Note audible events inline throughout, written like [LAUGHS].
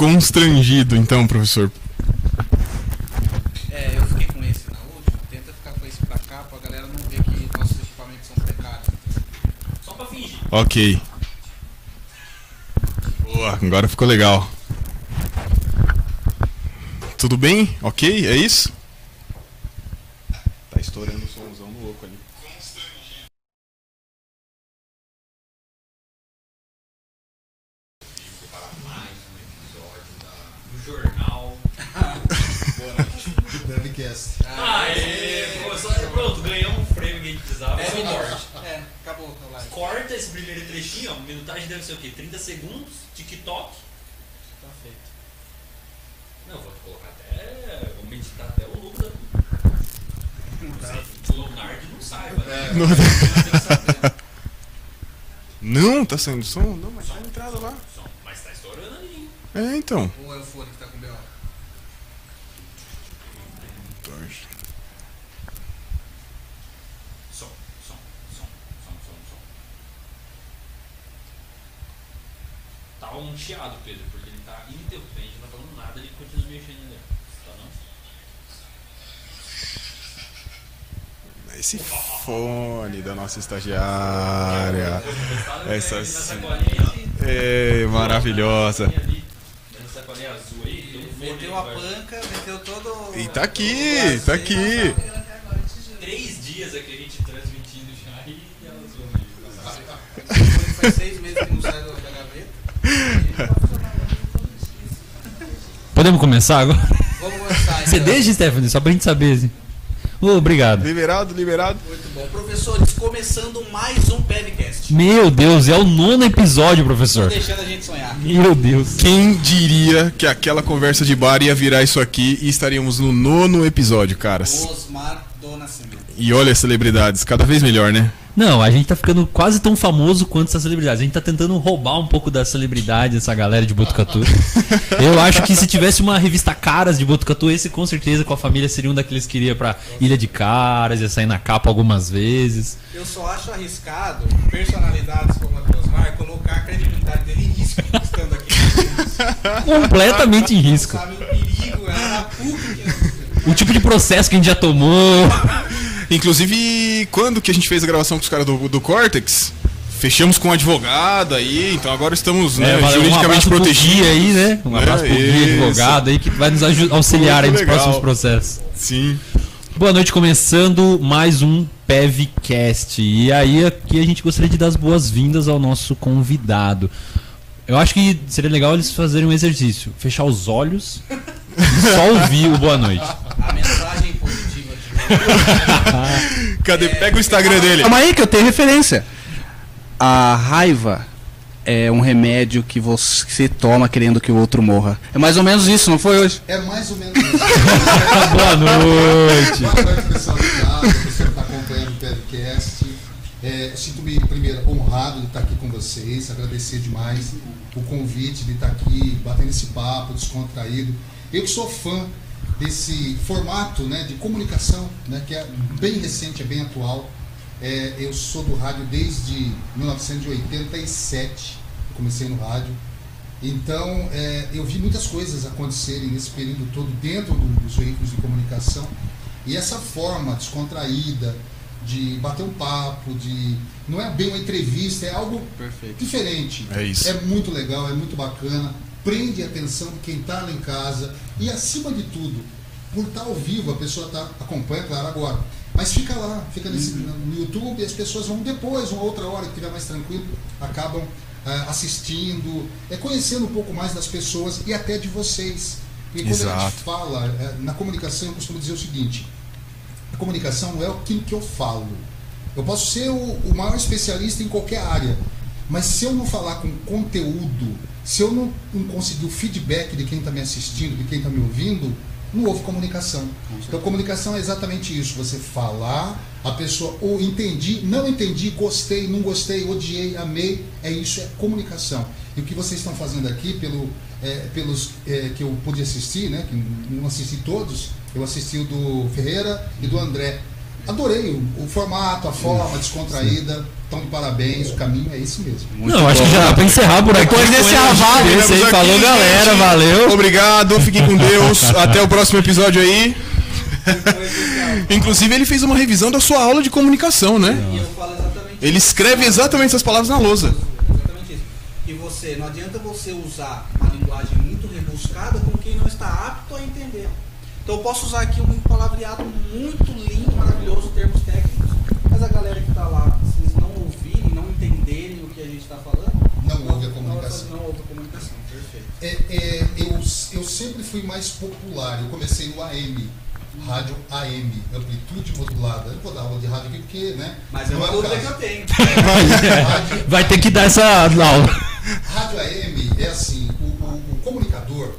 constrangido, então, professor. É, eu fiquei com esse na última. Tenta ficar com esse pra cá pra galera não ver que nossos equipamentos são precários. Só pra fingir. Ok. Boa, agora ficou legal. Tudo bem? Ok? É isso? Ser o quê? 30 segundos, TikTok. Tá feito. Não, vou colocar até. Vou meditar até o da. Não sei, o Leonardo não saiba. né? Não, tá saindo som? Não, mas tá na entrada lá. Som, Mas tá estourando ali. É, então. Ou é o fone que tá com B.O.? Som, som, som, som, som, som. Tá um chiado, Pedro, porque ele tá ininterruptamente, não tá falando nada, ele continua mexendo ali. Tá não? Esse fone da nossa estagiária. Essa. É maravilhosa. Meteu a panca, meteu todo. E tá aqui, tá aqui. Três dias aqui a gente transmitindo já e ela zoou Faz seis meses que não sai da gaveta. Podemos começar agora? Vamos começar. Você então. deixa, Stephanie, só pra gente saber. Assim. Obrigado. Liberado, liberado. Muito bom. Professores, começando mais um podcast. Meu Deus, é o nono episódio, Tô professor. deixando a gente sonhar. Meu Deus. Quem diria que aquela conversa de bar ia virar isso aqui e estaríamos no nono episódio, caras. Osmar do Nascimento. E olha as celebridades, cada vez melhor, né? Não, a gente tá ficando quase tão famoso quanto essas celebridades. A gente tá tentando roubar um pouco da celebridade dessa galera de Botucatu. [LAUGHS] Eu acho que se tivesse uma revista Caras de Botucatu, esse com certeza com a família seria um daqueles que iria pra Ilha de Caras, ia sair na capa algumas vezes. Eu só acho arriscado personalidades como a do Osmar colocar a credibilidade dele em risco [LAUGHS] estando aqui. Completamente em risco. Sabe o perigo, é PUC que O tipo de processo que a gente já tomou. [LAUGHS] Inclusive, quando que a gente fez a gravação com os caras do, do Cortex, fechamos com um advogado aí, então agora estamos né, É, valeu, juridicamente abraço pro protegidos. Gui aí, né? Um abraço pro Gui, advogado aí, que vai nos auxiliar aí nos legal. próximos processos. Sim. Boa noite, começando mais um PevCast. E aí, aqui a gente gostaria de dar as boas-vindas ao nosso convidado. Eu acho que seria legal eles fazerem um exercício: fechar os olhos e só ouvir o boa noite. [LAUGHS] a mensagem [LAUGHS] Cadê? Pega o Instagram dele. Calma aí que eu tenho referência. A raiva é um remédio que você toma querendo que o outro morra. É mais ou menos isso, não foi hoje? É mais ou menos [LAUGHS] isso. boa noite. Boa noite, pessoal ligado, você que está acompanhando o podcast. É, Sinto-me, primeiro, honrado de estar aqui com vocês, agradecer demais o convite de estar aqui, batendo esse papo descontraído. Eu que sou fã desse formato né, de comunicação, né, que é bem recente, é bem atual. É, eu sou do rádio desde 1987, eu comecei no rádio. Então, é, eu vi muitas coisas acontecerem nesse período todo dentro do- dos veículos de comunicação. E essa forma descontraída de bater um papo, de não é bem uma entrevista, é algo Perfeito. diferente. É isso. É muito legal, é muito bacana. Prende a atenção de quem está lá em casa. E acima de tudo, por estar ao vivo, a pessoa tá, acompanha, claro, agora. Mas fica lá, fica nesse, no YouTube e as pessoas vão depois, uma outra hora que estiver mais tranquilo, acabam ah, assistindo, é conhecendo um pouco mais das pessoas e até de vocês. E quando a Exato. gente fala, eh, na comunicação, eu costumo dizer o seguinte: a comunicação não é aquilo que eu falo. Eu posso ser o, o maior especialista em qualquer área, mas se eu não falar com conteúdo, se eu não, não conseguir o feedback de quem está me assistindo, de quem está me ouvindo, não houve comunicação. Então, comunicação é exatamente isso: você falar, a pessoa ou entendi, não entendi, gostei, não gostei, odiei, amei. É isso, é comunicação. E o que vocês estão fazendo aqui, pelo, é, pelos é, que eu pude assistir, né, que não assisti todos, eu assisti o do Ferreira e do André. adorei o, o formato, a forma descontraída. Então, de parabéns, o caminho é esse mesmo. Não, acho que já dá pra encerrar por aqui. Depois desse aval. Ficamos aqui, Falou, galera, gente. valeu. Obrigado, fiquem com Deus. [LAUGHS] Até o próximo episódio aí. [LAUGHS] Inclusive, ele fez uma revisão da sua aula de comunicação, né? E eu falo exatamente Ele escreve exatamente essas palavras na lousa. Exatamente isso. E você, não adianta você usar uma linguagem muito rebuscada com quem não está apto a entender. Então eu posso usar aqui um palavreado muito lindo, maravilhoso, termos técnicos, mas a galera que está lá, se eles não ouvirem, não entenderem o que a gente está falando, Não ouve a comunicação. Não, ouve a comunicação, perfeito. É, é, eu, eu sempre fui mais popular. Eu comecei no AM, rádio AM, amplitude modulada. Eu não vou dar aula de rádio aqui porque, né? Mas é uma é dúvida que eu tenho. Rádio, Vai ter que dar essa aula. rádio AM é assim, o, o- o comunicador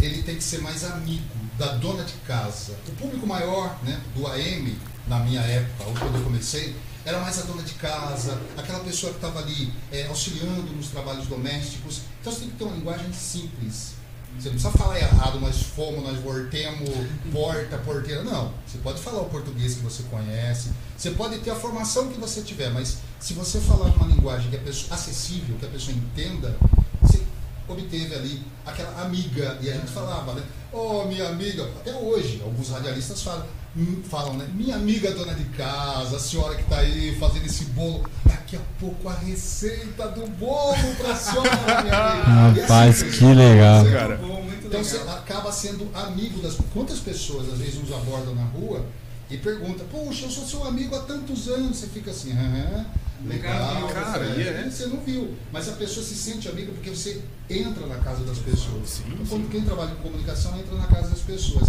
ele tem que ser mais amigo da dona de casa. O público maior né, do AM, na minha época, ou quando eu comecei, era mais a dona de casa, aquela pessoa que estava ali é, auxiliando nos trabalhos domésticos. Então você tem que ter uma linguagem simples. Você não precisa falar errado, nós fomos, nós voltemos, porta, porteira. Não. Você pode falar o português que você conhece, você pode ter a formação que você tiver, mas se você falar uma linguagem que pessoa acessível, que a pessoa entenda, você obteve ali aquela amiga. E a gente falava, né? Oh, minha amiga, até hoje, alguns radialistas falam, falam, né? Minha amiga dona de casa, a senhora que está aí fazendo esse bolo, daqui a pouco a receita do bolo para a senhora, minha amiga. [LAUGHS] E Rapaz, assim, que legal. Cara. Bom, então legal. você acaba sendo amigo das. Quantas pessoas às vezes nos abordam na rua e perguntam, puxa, eu sou seu amigo há tantos anos. Você fica assim, aham, legal. Nunca Cara, você- é? Você não viu. Mas a pessoa se sente amiga porque você entra na casa das pessoas. Sim, então, sim. quando quem trabalha com comunicação entra na casa das pessoas.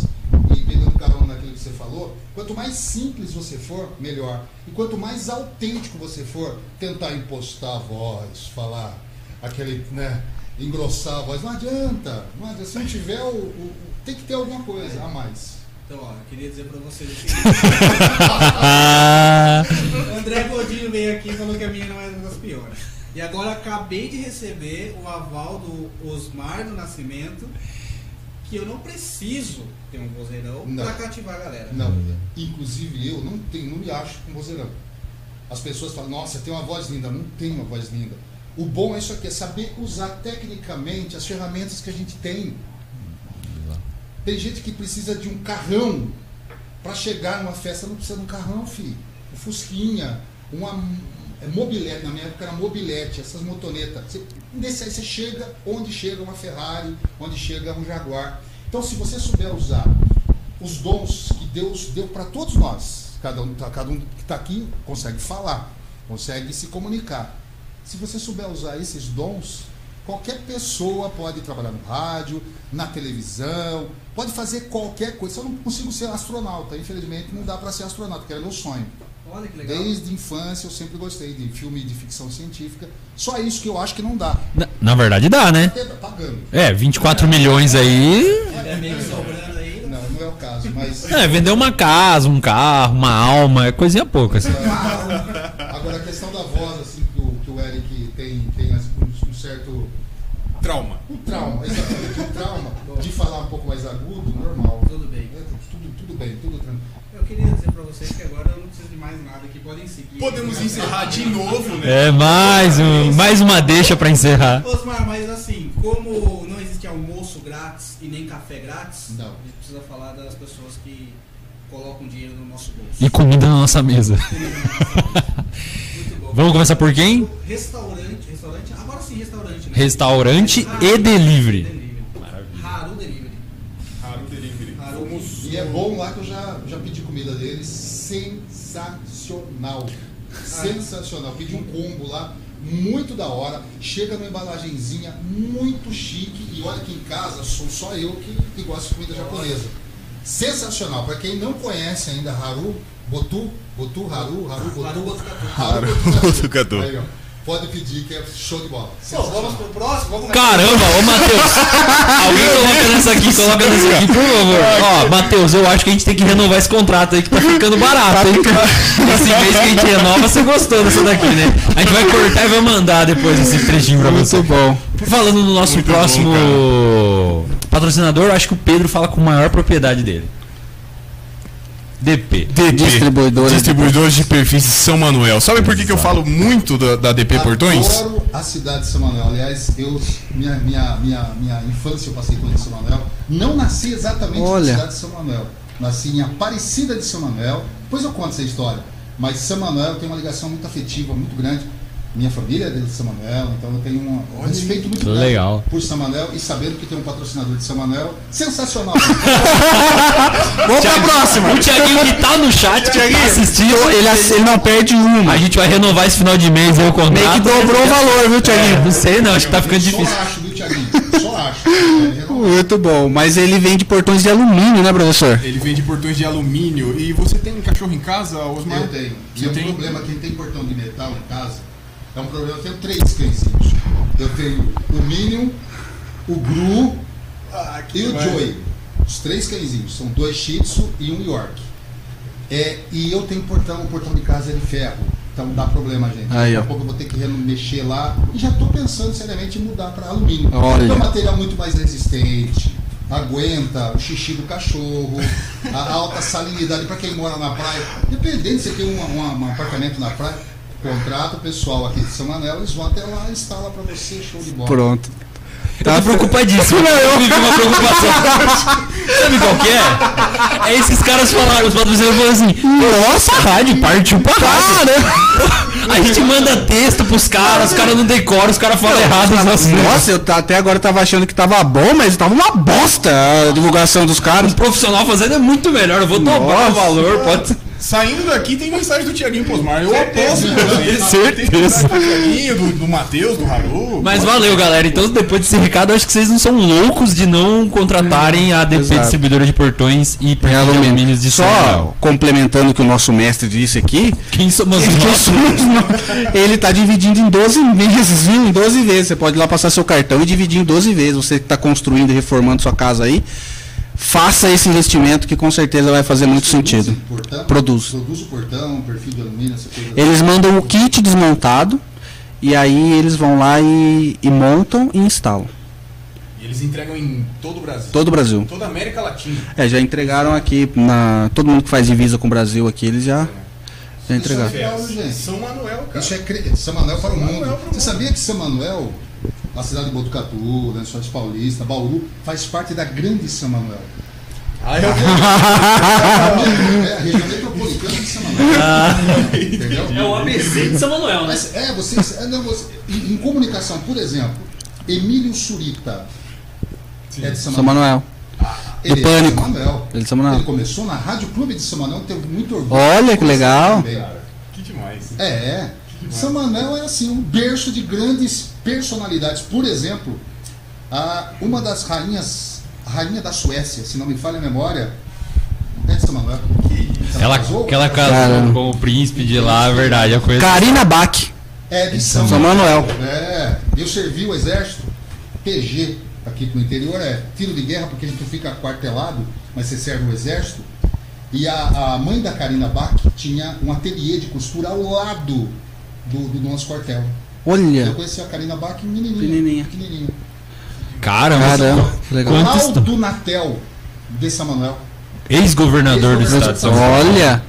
E pegando carona naquilo que você falou, quanto mais simples você for, melhor. E quanto mais autêntico você for, tentar impostar a voz, falar aquele, né, engrossar a voz, não adianta. Não adianta. Se não tiver, o, o- o- tem que ter alguma coisa a mais. Então, ó, eu queria dizer pra vocês o seguinte. [LAUGHS] O André Godinho veio aqui e falou que a minha não é uma das piores. E agora acabei de receber o aval do Osmar do Nascimento que eu não preciso ter um vozeirão pra cativar a galera. Não. Inclusive eu não tenho, não me acho com vozeirão. As pessoas falam, nossa, tem uma voz linda. Não tem uma voz linda. O bom é isso aqui, é saber usar tecnicamente as ferramentas que a gente tem. Tem gente que precisa de um carrão para chegar numa festa, não precisa de um carrão, filho. Um fusquinha, uma é, mobilete, na minha época era mobilete, essas motonetas. Você, você chega onde chega uma Ferrari, onde chega um Jaguar. Então se você souber usar os dons que Deus deu para todos nós, cada um, cada um que está aqui consegue falar, consegue se comunicar. Se você souber usar esses dons, qualquer pessoa pode trabalhar no rádio, na televisão, pode fazer qualquer coisa. Eu não consigo ser astronauta, infelizmente não dá para ser astronauta, que era meu sonho. Olha que legal. Desde a infância eu sempre gostei de filme de ficção científica. Só isso que eu acho que não dá. na, na verdade dá, né? Pagando. É, 24 milhões aí. É meio que sobrando aí. Não, não é o caso, mas. É, vender uma casa, um carro, uma alma, é coisinha pouca. Assim. Agora a questão da voz, assim, que o, que o Eric tem, tem assim, um, um certo. Trauma. Um trauma, exatamente, um trauma de falar um pouco mais agudo, normal. Tudo bem. É, tudo, tudo bem, tudo tranquilo. Eu queria dizer pra vocês que agora eu não preciso de mais nada aqui, podem seguir. Podemos encerrar de novo, né? É, mais, um, mais uma deixa pra encerrar. Osmar, mas assim, como não existe almoço grátis e nem café grátis, Não. a gente precisa falar das pessoas que colocam dinheiro no nosso bolso. E comida na nossa mesa. [LAUGHS] Muito bom. Vamos começar por quem? Restaurante, restaurante, agora sim restaurante, né? Restaurante e delivery. Haru Delivery. Haru Delivery. Haru E é bom lá que eu já, já pedi comida deles, sensacional. Sensacional. Pedi um combo lá, muito da hora. Chega numa embalagenzinha muito chique. E olha que em casa sou só eu que, que gosto de comida japonesa. Sensacional. Para quem não conhece ainda Haru, Botu, Botu, Haru, Haru, Botu. Haru Botucatu. Haru Botucatu. Aí, ó. Pode pedir que é show de bola. Bom, Sensacional. vamos pro próximo? Vamos Caramba, ô Matheus! [LAUGHS] Alguém coloca nessa aqui, coloca nessa aqui, por favor. Ó, Matheus, eu acho que a gente tem que renovar esse contrato aí que tá ficando barato, hein? [LAUGHS] Esse mês que a gente renova, você gostou dessa daqui, né? A gente vai cortar e vai mandar depois esse trechinho pra você. Muito bom. Falando no nosso Muito bom, próximo patrocinador, eu acho que o Pedro fala com maior propriedade dele. DP. DP. Distribuidora. Distribuidores de perfis de São Manuel. Sabe por que, que eu falo muito da, da DP Portões? Adoro a cidade de São Manuel. Aliás, eu, minha, minha, minha, minha infância eu passei toda em São Manuel. Não nasci exatamente Olha. na cidade de São Manuel. Nasci em Aparecida de São Manuel. Depois eu conto essa história. Mas São Manuel tem uma ligação muito afetiva, muito grande. Minha família é de São Manuel, então eu tenho um um respeito muito grande Legal. por São Manuel e sabendo que tem um patrocinador de São Manuel sensacional. [LAUGHS] Vamos pra próxima. O Thiaguinho que tá no chat, que tá assistindo, Ele, ele não perde uma. a gente vai renovar esse final de mês aí o contrato. Meio que dobrou o valor, viu, É, Thiaguinho? não sei não, acho que tá ficando Só difícil. acho, viu, Thiaguinho? Só acho. É. [LAUGHS] Muito bom. Mas ele vende portões de alumínio, né, professor? Ele vende portões de alumínio. E você tem um cachorro em casa, Osmar? Eu tenho. Você E é um tem? problema, quem tem portão de metal em casa, é um problema. Eu tenho três cãezinhos. Eu tenho o Minion, o Gru Ah, e o Joey. Os três cãezinhos. São dois Shih Tzu e um York. É, e eu tenho portão, o portão de casa é de ferro. Então dá problema, gente. Aí, Daqui a pouco eu vou ter que mexer lá. E já estou pensando seriamente em mudar para alumínio. Olha. É um material muito mais resistente. Aguenta o xixi do cachorro, a alta salinidade para quem mora na praia. Dependendo se você tem um, um- um apartamento na praia, contrata o pessoal aqui de São Manuel, eles vão até lá e instala para você, show de bola. Pronto. Eu tô preocupadíssimo. Eu vivi uma preocupação. [LAUGHS] Sabe qual que é? É esses caras falaram, os patrocinadores falaram assim, nossa, a rádio partiu pra rádio. A gente manda texto pros caras, os caras não decoram, os caras falam errado. nossos negócios. Nossa, eu até agora tava achando que tava bom, mas tava uma bosta a divulgação dos caras. Um profissional fazendo é muito melhor, eu vou dobrar o valor, pode ser. Saindo daqui tem mensagem do Tiaguinho Posmar. Eu aposto com você. Certeza. Tem mensagem do Tiaguinho, do, do Matheus, do Haru. Mas valeu, galera. Então, depois desse recado, acho que vocês não são loucos de não contratarem a DP Exato. Distribuidora de Portões e de alumínio. alumínios de São Só Paulo. complementando o que o nosso mestre disse aqui, Quem somos Quem nós? somos nós? Ele tá dividindo em 12 vezes, viu? Em 12 vezes. Você pode ir lá passar seu cartão e dividir em 12 vezes. Você que está construindo e reformando sua casa aí, faça esse investimento que com certeza vai fazer muito sentido. Portão, Produz. Produz o portão, perfil de alumínio, essa coisa. Eles mandam o kit desmontado e aí eles vão lá e, e montam e instalam. E eles entregam em todo o Brasil. Todo o Brasil. Toda a América Latina. É, já entregaram aqui na todo mundo que faz divisa com o Brasil aqui, eles já já entregaram. Isso é. São Manuel, cara. Isso é cre... São Manuel para o mundo. Manuel para o Você mundo. sabia que São Manuel, a cidade de Botucatu, Lençóis Paulista, Bauru, faz parte da grande São Manuel. Ah, eu É a região metropolitana de São Manuel. Entendeu? É o ABC de São Manuel, né? Mas é, vocês. É, não, você, em, em comunicação, por exemplo, Emílio Surita é de São São Manuel. Ele é Pânico. São Manuel. Ele é de São Manuel. Ele começou na Rádio Clube de São Manuel, teve muito orgulho. Olha que legal. Também. Que demais. É, é. São Manuel é assim, um berço de grandes personalidades. Por exemplo, a, uma das rainhas, a rainha da Suécia, se não me falha a memória, é de São Manuel. Ela, casou? que ela casou Caramba. com o príncipe de lá, é verdade. Eu conheço. Karina Bach. É de São, São Manuel. É, eu servi o exército, PG, aqui no interior é tiro de guerra, porque a gente fica quartelado, mas você serve o exército. E a, a mãe da Karina Bach tinha um ateliê de costura ao lado do, do nosso quartel. Eu Olha. conheci a Karina Bach menininha. Pequenininha. pequenininha. Caramba, Caramba, legal. Quantos- Aldo Natel, de São Manuel. ex-governador do estado de São Paulo. Olha.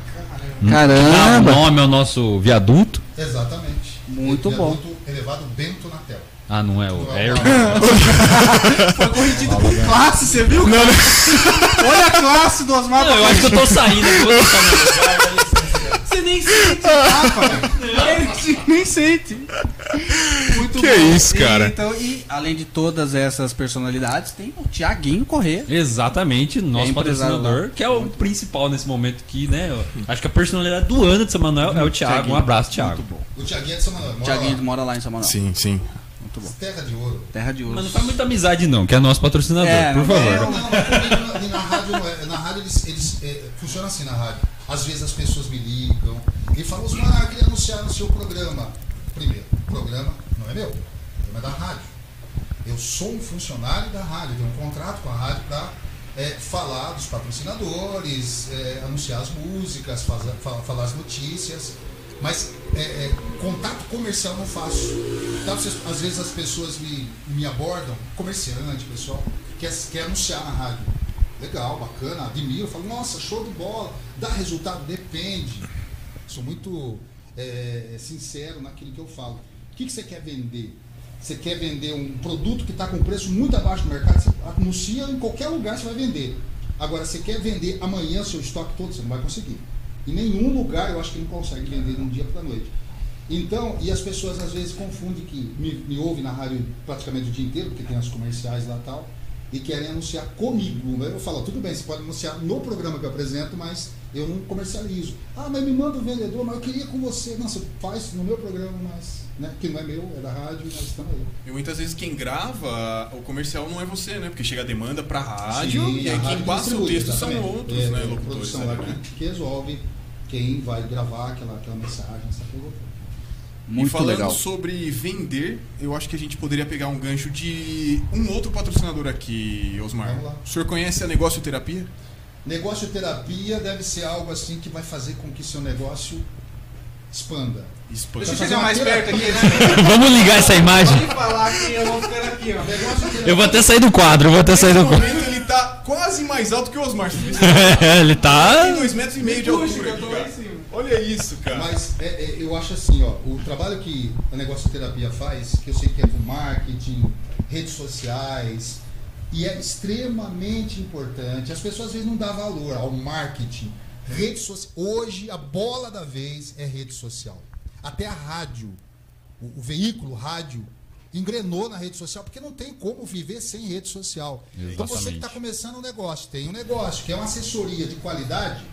Dá Caramba. nome ao nosso viaduto. Exatamente. Muito é bom. elevado Bento Natel. Ah, não é o. Não É é o- [LAUGHS] Foi corrigido com classe, você viu? cara? Olha a classe do Osmar. Não, eu acho que eu tô saindo. eu vou. Você nem sente, rapaz. Ele nem sente. Muito Que isso, cara. Então, e Além de todas essas personalidades, tem o Tiaguinho Corrêa. Exatamente, nosso É patrocinador, que é o principal nesse momento aqui, né? eu Acho que a personalidade do ano de São Manuel é o Thiago. Um abraço, Thiago. O Tiaguinho é de São Manuel. Mora Tiaguinho lá. mora lá em São Manuel. Sim, sim. Muito bom. Terra de ouro. Terra de ouro. Mas não faz muita amizade, não, que é nosso patrocinador, É, por não- Não, favor. não, não, na, na rádio é. Na rádio eles, eles é, funciona assim na rádio. Às vezes as pessoas me ligam e falam, Osmar, eu queria anunciar no seu programa. Primeiro, o programa não é meu, o programa é da rádio. Eu sou um funcionário da rádio, tenho um contrato com a rádio para falar dos patrocinadores, é, anunciar as músicas, falar as notícias. Mas é, é, contato comercial não faço. Tá? Às vezes as pessoas me, me abordam, comerciante, pessoal, quer, quer anunciar na rádio. legal, bacana, admiro, falo, nossa, show de bola, dá resultado? Depende. Sou muito é, sincero naquilo que eu falo. O que, que você quer vender? Você quer vender um produto que está com preço muito abaixo do mercado, você anuncia em qualquer lugar, você vai vender. Agora, você quer vender amanhã seu estoque todo, você não vai conseguir. Em nenhum lugar eu acho que não consegue vender de um dia para a noite. Então, e as pessoas às vezes confundem que me, me ouvem na rádio praticamente o dia inteiro, porque tem as comerciais lá e tal, e querem anunciar comigo. Eu falo, tudo bem, você pode anunciar no programa que eu apresento, mas eu não comercializo. Ah, mas me manda o vendedor, mas eu queria com você. Você faz no meu programa, mas, né, que não é meu, é da rádio, mas estamos aí. E muitas vezes quem grava o comercial não é você, né? Porque chega a demanda pra rádio Sim, e a aí quem rádio passa o texto são exatamente. outros, É, né? a Locutores. produção lá né? que, que resolve quem vai gravar aquela, aquela mensagem, essa coisa toda. e Muito falando legal. sobre vender, eu acho que a gente poderia pegar um gancho de um outro patrocinador aqui, Osmar. Vamos lá. O senhor conhece a Negócio Terapia? Negócio terapia deve ser algo assim que vai fazer com que seu negócio expanda. Expande. Deixa eu chegar mais perto aqui, né? [LAUGHS] Vamos ligar essa imagem. Pode falar que eu vou ficar aqui, ó. Negócio terapia Eu vou até sair do quadro, eu vou até sair do quadro. momento ele tá quase mais alto que o Osmar. [LAUGHS] Isso? Ele tá. Tem dois metros e meio de altura aqui. Olha isso, cara. Mas é, é, eu acho assim, ó, o trabalho que a negócio terapia faz, que eu sei que é do marketing, redes sociais, e é extremamente importante. As pessoas às vezes não dão valor ao marketing. Rede social. Hoje a bola da vez é rede social. Até a rádio, o, o veículo rádio, engrenou na rede social, porque não tem como viver sem rede social. Então você que Exatamente. está começando um negócio, tem um negócio, que é uma assessoria de qualidade,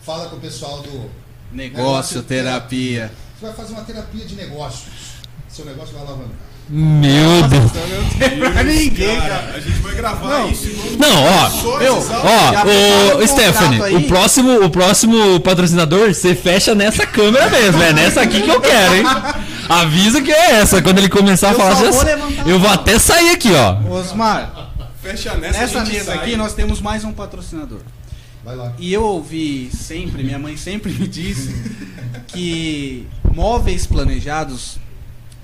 fala com o pessoal do Negócio, terapia. você vai fazer uma terapia de negócios. Seu negócio vai alavancar. Meu Deus. Ninguém, Cara, a gente vai gravar isso. e vamos Não, ó. meu, Ó, um Stephanie, aí. o próximo, o próximo patrocinador, você fecha nessa câmera mesmo, é nessa aqui que eu quero, hein? [LAUGHS] Avisa que é essa. Quando ele começar a Eu falar, já vou sei. levantar eu a vou até sair aqui, ó. Osmar, Fecha nessa, nessa a mesa sai. aqui nós temos mais um patrocinador. Vai lá. E eu ouvi sempre, minha mãe sempre me disse que móveis planejados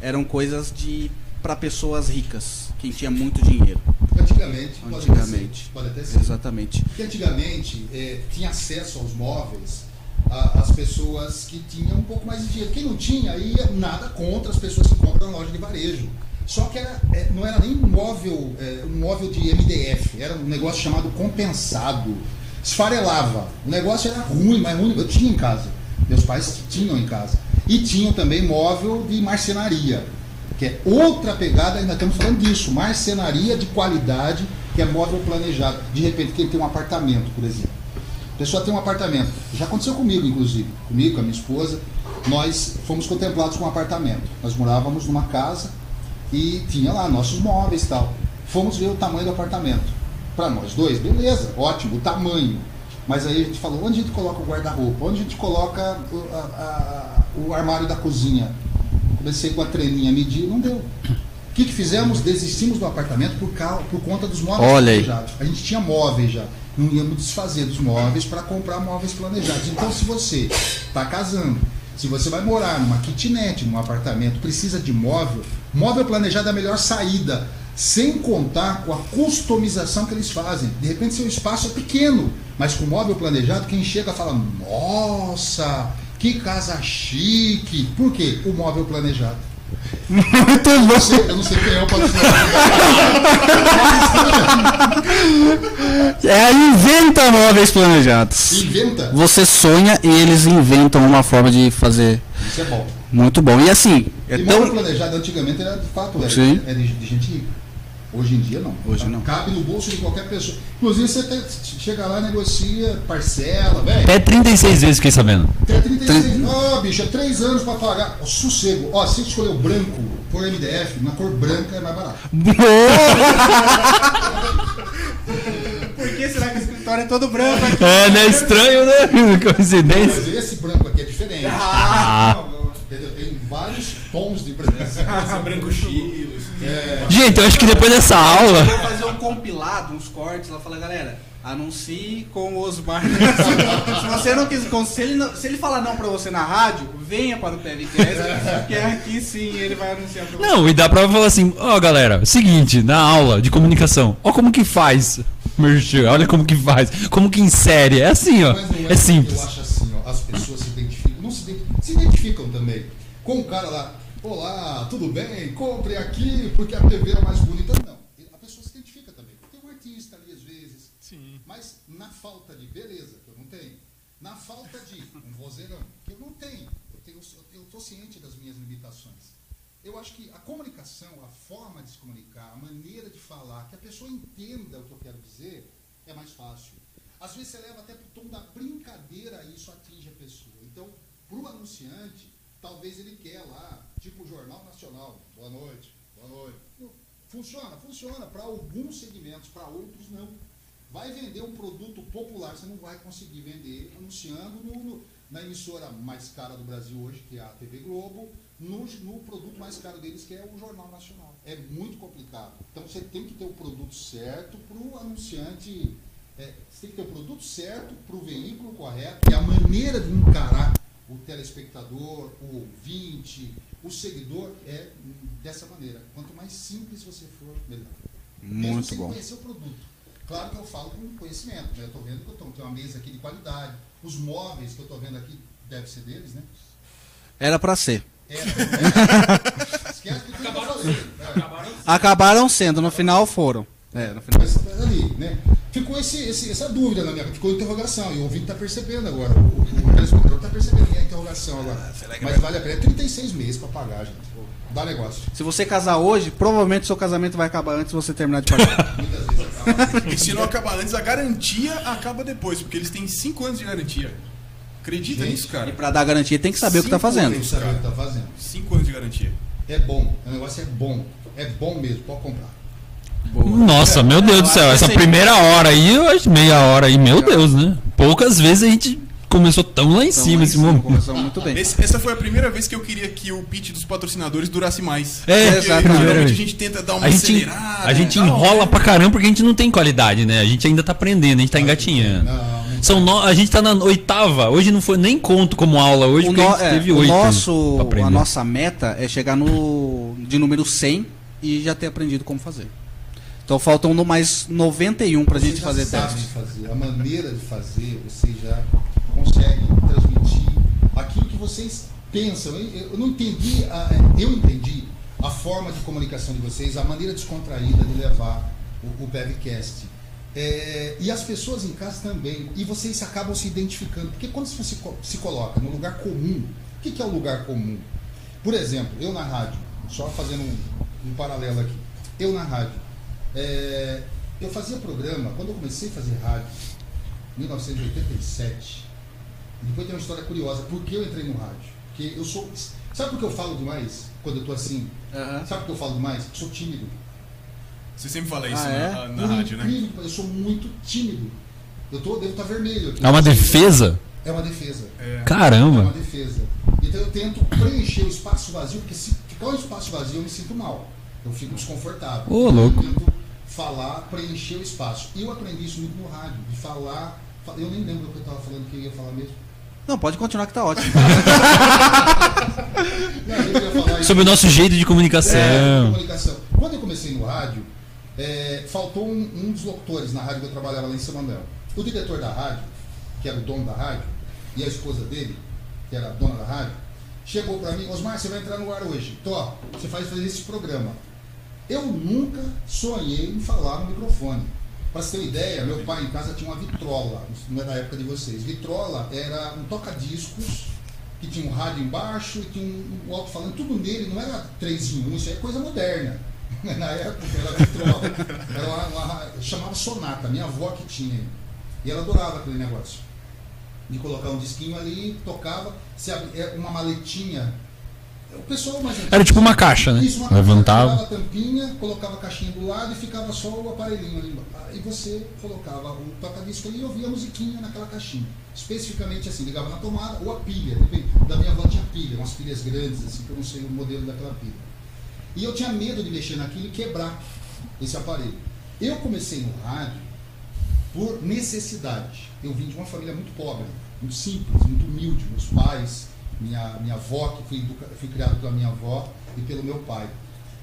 eram coisas de para pessoas ricas, quem tinha muito dinheiro. Antigamente, pode Antigamente. Até ser, pode até ser. Exatamente. Porque antigamente eh, tinha acesso aos móveis a- as pessoas que tinham um pouco mais de dinheiro. Quem não tinha, ia nada contra as pessoas que compram na loja de varejo. Só que era, eh, não era nem um móvel, eh, um móvel de MDF, era um negócio chamado compensado. Esfarelava. O negócio era ruim, mas ruim. Eu tinha em casa. Meus pais tinham em casa. E tinham também móvel de marcenaria. Que é outra pegada, ainda estamos falando disso, marcenaria de qualidade, que é móvel planejado. De repente, quem tem um apartamento, por exemplo. A pessoa tem um apartamento. Já aconteceu comigo, inclusive. Comigo, com a minha esposa. Nós fomos contemplados com um apartamento. Nós morávamos numa casa e tinha lá nossos móveis e tal. Fomos ver o tamanho do apartamento. Para nós dois, beleza, ótimo, o tamanho. Mas aí a gente falou, onde a gente coloca o guarda-roupa? Onde a gente coloca a- o armário da cozinha? Comecei com a treninha a medir, não deu. O que, que fizemos? Desistimos do apartamento por, causa, por conta dos móveis Olha aí. planejados. A gente tinha móveis já. Não íamos desfazer dos móveis para comprar móveis planejados. Então, se você está casando, se você vai morar numa kitnet, num apartamento, precisa de móvel, móvel planejado é a melhor saída. Sem contar com a customização que eles fazem. De repente, seu espaço é pequeno, mas com móvel planejado, quem chega fala: Nossa, que casa chique. Por quê? O móvel planejado. Muito Eu não sei, eu não sei quem é o patrocinador. É Inventa Móveis Planejados. Inventa. Você sonha e eles inventam uma forma de fazer Isso é bom. muito bom. E assim, é e móvel tão. planejado antigamente era de fato era, Sim. era de gente rica. Hoje em dia não. Hoje não. Cabe no bolso de qualquer pessoa. Inclusive você tem- chega lá, negocia, parcela, velho. Até 36 vezes fiquei sabendo. Até 36. Ó, bicho, é 3 anos pra pagar. Ó, sossego. Ó, se escolher o branco por MDF, na cor branca é mais barato. [LAUGHS] Por que será que o escritório é todo branco aqui? É, né? Estranho, né? [LAUGHS] Coincidência. Mas esse branco aqui é diferente. Ah, Entendeu? Tem vários tons de presença. Esse branco [LAUGHS] chilo. É, Gente, eu acho que depois dessa aula. Vai fazer um compilado, uns cortes lá, fala, galera, anuncie com o Osmar. [LAUGHS] se você não quiser, se ele, não- se ele falar não pra você na rádio, venha para o PVCast, que aqui sim ele vai anunciar pra você. Não, e dá pra falar assim, ó galera, seguinte, na aula de comunicação, ó como que faz. Merchan, olha como que faz. Como que insere. É assim, ó. Não É simples. Eu acho assim, ó, as pessoas se identificam, não se identificam, se identificam também com o cara lá. Olá, tudo bem? Compre aqui porque a TV é mais bonita. Não, a pessoa se identifica também. Tem um artista ali às vezes. Sim. Mas na falta de beleza, que eu não tenho, na falta de um vozeirão, que eu não tenho, eu tenho, eu estou ciente das minhas limitações. Eu acho que a comunicação, a forma de se comunicar, a maneira de falar, que a pessoa entenda o que eu quero dizer, é mais fácil. Às vezes você leva até para o tom da brincadeira e isso atinge a pessoa. Então, para o anunciante, talvez ele quer lá, tipo Jornal Nacional, boa noite, boa noite. Funciona, funciona para alguns segmentos, para outros não. Vai vender um produto popular, você não vai conseguir vender anunciando no- no- na emissora mais cara do Brasil hoje, que é a TV Globo, no, no produto mais caro deles, que é o Jornal Nacional. É muito complicado. Então você tem que ter o produto certo para o anunciante. é, você tem que ter o produto certo para o veículo correto e a maneira de encarar o telespectador, o ouvinte, o seguidor é dessa maneira. Quanto mais simples você for, melhor. Mesmo Muito sem bom. conhecer o produto. Claro que eu falo com conhecimento, né? Eu estou vendo que eu tô, tenho uma mesa aqui de qualidade. Os móveis que eu estou vendo aqui deve ser deles, né? Era pra ser. É, né? [LAUGHS] Esquece que tudo que eu falei. É. Acabaram Acabaram sendo, no final foram. É, no final. Mas ali, né? Ficou esse, esse- essa dúvida na minha ficou interrogação. E o ouvinte está percebendo agora. O, o, o telespectador está percebendo que é a interrogação agora. Mas vale a pena. É 36 meses para pagar, gente. Dá negócio. Se você casar hoje, provavelmente seu casamento vai acabar antes de você terminar de pagar. [LAUGHS] Muitas vezes acaba. [LAUGHS] E se não acabar antes, a garantia acaba depois, porque eles têm 5 anos de garantia. Acredita nisso, e cara? pra dar garantia tem que saber o que tá fazendo. Tem que saber o que tá fazendo. 5 anos de garantia. É bom. O negócio é bom. É bom mesmo. Pode comprar. Nossa, meu Deus do céu. Essa esse- primeira hora aí, eu acho meia hora aí, meu Deus, né? Poucas vezes a gente começou tão lá em Então, cima aí esse sim, momento. muito bem. Esse- essa foi a primeira vez que eu queria que o pitch dos patrocinadores durasse mais. É, Porque exatamente. geralmente a gente tenta dar uma A gente, acelerada. a gente enrola pra caramba porque a gente não tem qualidade, né? A gente ainda tá aprendendo, a gente tá engatinhando. Não, não São no... A gente tá na oitava. Hoje não foi nem conto como aula hoje, O, porque no- a gente é, teve o oito. nosso, a nossa meta é chegar no de número 100 e já ter aprendido como fazer. Então faltam no mais 91 pra Vocês gente fazer sabem teste. fazer. A maneira de fazer, vocês já conseguem transmitir aquilo que vocês pensam. Eu, não entendi, a- eu entendi a forma de comunicação de vocês, a maneira descontraída de levar o, o Bevcast. É, e as pessoas em casa também. E vocês acabam se identificando. Porque quando você se coloca no lugar comum, o que, que é o lugar comum? Por exemplo, eu na rádio, só fazendo um, um paralelo aqui. Eu na rádio. É, eu fazia programa, quando eu comecei a fazer rádio, em 1987, e depois tem uma história curiosa, por que eu entrei no rádio? Porque eu sou. Sabe por que eu falo demais quando eu tô assim? Aham. Sabe por que eu falo demais? Eu sou tímido. Você sempre fala isso Ah, na, é? na Por rádio, né? incrível pareça, Eu sou muito tímido. Eu tô, devo estar vermelho aqui. É uma defesa? É uma defesa. É. É uma Caramba. defesa. Então eu tento preencher o espaço vazio, porque se ficar um espaço vazio eu me sinto mal. Eu fico desconfortável. Ô, Então, louco. Eu tento falar, preencher o espaço. E eu aprendi isso muito no rádio, de falar. fa- Eu nem lembro o que eu estava falando que eu ia falar mesmo. Não, pode continuar que tá ótimo. [LAUGHS] Não. Sobre o nosso jeito de comunicação. É, comunicação. Quando eu comecei no rádio, é, faltou um, um dos locutores na rádio que eu trabalhava lá em São Manuel. O diretor da rádio, que era o dono da rádio, e a esposa dele, que era a dona da rádio, chegou para mim, Osmar, você vai entrar no ar hoje. Tó, você faz fazer esse programa. Eu nunca sonhei em falar no microfone. Para você ter uma ideia, meu pai em casa tinha uma vitrola, não é da época de vocês. Vitrola era um toca-discos que tinha um rádio embaixo e tinha um, um alto-falante, tudo nele, não era 3 em 1, isso é coisa moderna. [LAUGHS] Na época era vitrola, era uma, uma- chamava sonata, minha avó que tinha. E ela adorava aquele negócio. De colocar um disquinho ali, tocava, se é uma maletinha. O pessoal mais antigo- Era tipo uma caixa, né? Isso, uma caixa, Levantava. tirava a tampinha, colocava a caixinha do lado e ficava só o aparelhinho ali. Aí você colocava o toca-disco ali e ouvia a musiquinha naquela caixinha. Especificamente assim, ligava na tomada ou a pilha. depende. Da minha avó tinha pilha, umas pilhas grandes, assim, que eu não sei o modelo daquela pilha. E eu tinha medo de mexer naquilo e quebrar esse aparelho. Eu comecei no rádio por necessidade. Eu vim de uma família muito pobre, muito simples, muito humilde. Meus pais, minha, minha avó, que fui, fui criado pela minha avó e pelo meu pai,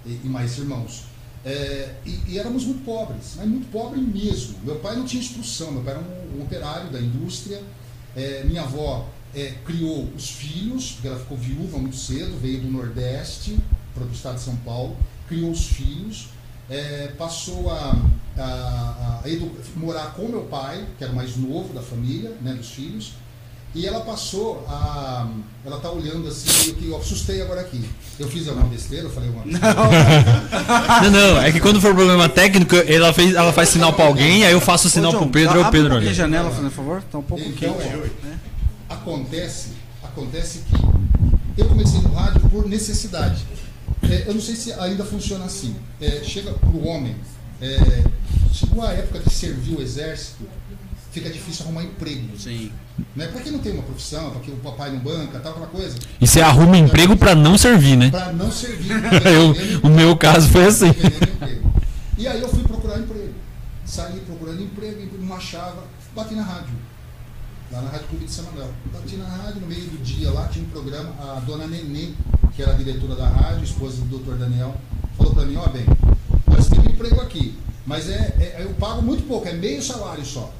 e, e mais irmãos. É, e, e éramos muito pobres, mas muito pobre mesmo. Meu pai não tinha instrução, meu pai era um, um operário da indústria. É, minha avó é, criou os filhos, porque ela ficou viúva muito cedo, veio do Nordeste para o estado de São Paulo, criou os filhos, é, passou a, a- a edu- morar com meu pai, que era o mais novo da família, né, dos filhos, e ela passou a. Ela tá olhando assim, eu, que eu assustei agora aqui. Eu fiz alguma besteira, eu falei uma [LAUGHS] Não, não, é que quando for problema técnico, ela, fez, ela faz sinal pra alguém, aí eu faço o sinal Ô, pro John, Pedro, aí o Pedro um olha. janela, por favor. Tá um pouco Então, quente. ó, acontece, acontece que eu comecei no rádio por necessidade. É, eu não sei se ainda funciona assim. É, chega para o homem, é, chegou a época de servir o exército, fica difícil arrumar emprego. Sim. Né? Para quem não tem uma profissão, para que o papai não banca, tal, aquela coisa, E você arruma emprego pra não servir, né? para não servir. [LAUGHS] Eu, o meu caso foi assim. E aí eu fui procurar emprego. Saí procurando emprego, não achava, bati na rádio. Lá na Rádio Clube de São Manuel. Bati na rádio, no meio do dia lá, tinha um programa, a dona Nenê, que era a diretora da rádio, esposa do Dr. Daniel, falou para mim, ó bem, nós temos emprego aqui, mas é, é- eu pago muito pouco, é meio salário só.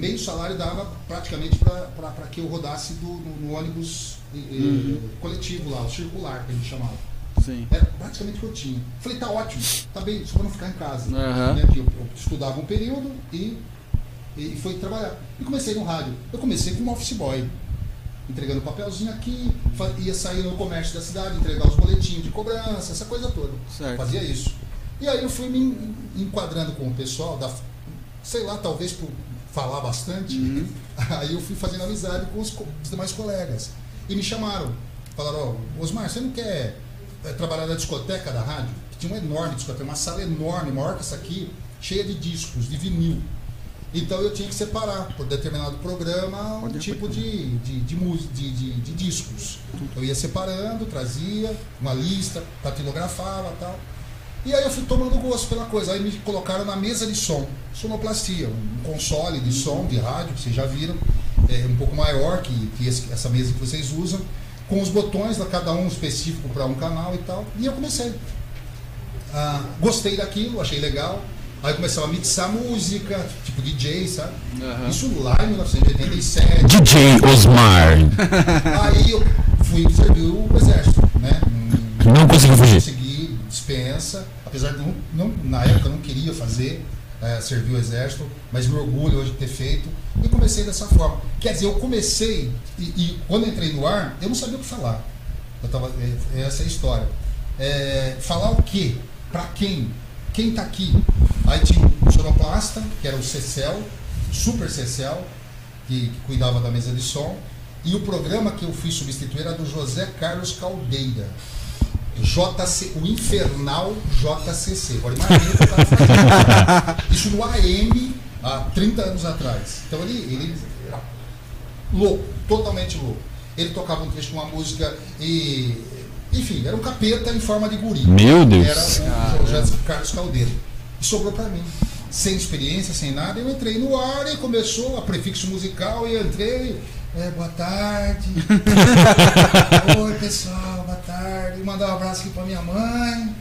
Meio salário dava praticamente para que eu rodasse do- no, no ônibus eh, coletivo lá, o circular que a gente chamava. Sim. Era praticamente o que eu tinha. Falei, tá ótimo, tá bem, só pra não ficar em casa. Aham. Né, eu, eu estudava um período e, e fui trabalhar. E comecei no rádio. Eu comecei como office boy. Entregando papelzinho aqui, ia sair no comércio da cidade, entregar os boletins de cobrança, essa coisa toda. Certo. Fazia isso. E aí eu fui me en- enquadrando com o pessoal, da, sei lá, talvez por falar bastante, Uhum. [LAUGHS] aí eu fui fazendo amizade com os, co- os demais colegas. E me chamaram. Falaram, ó, Osmar, você não quer eh, trabalhar na discoteca da rádio? Que tinha uma enorme discoteca, uma sala enorme, maior que essa aqui, cheia de discos, de vinil. Então eu tinha que separar, por determinado programa, um Pode tipo de, de, de, de, de, de discos. Eu ia separando, trazia uma lista, datilografava e tal. E aí eu fui tomando gosto pela coisa. Aí me colocaram na mesa de som, sonoplastia, um console de som, de rádio, que vocês já viram, é um pouco maior que, que esse- essa mesa que vocês usam, com os botões, lá, cada um específico para um canal e tal. E eu comecei. Ah, gostei daquilo, achei legal. Aí começava a mixar música, tipo DJ, sabe? Aham. Isso lá em 1987. DJ Osmar. Aí eu fui servir o exército, né? Não conseguiu fugir. Consegui dispensa, apesar de não, não- na época não queria fazer, eh, servir o exército, mas me orgulho hoje de ter feito. E comecei dessa forma. Quer dizer, eu comecei e, e quando entrei no ar, eu não sabia o que falar. Eu tava, é, essa é a história. É, falar o quê? Pra quem? Quem tá aqui? Aí tinha o sonoplasta, que era o Cecel, Super Cecel, que, que cuidava da mesa de som. E o programa que eu fui substituir era do José Carlos Caldeira. JC, o infernal JCC. Agora imagina o que fazendo. Isso no AM há 30 anos atrás. Então ele, ele era louco, totalmente louco. Ele tocava um trecho com uma música e. Enfim, era um capeta em forma de guri. Meu Deus. Era o José Carlos Caldeira. E sobrou pra mim. Sem experiência, sem nada, eu entrei no ar e começou a prefixo musical e eu entrei. É, boa tarde. [LAUGHS] Oi, pessoal, boa tarde. Mandar um abraço aqui pra minha mãe.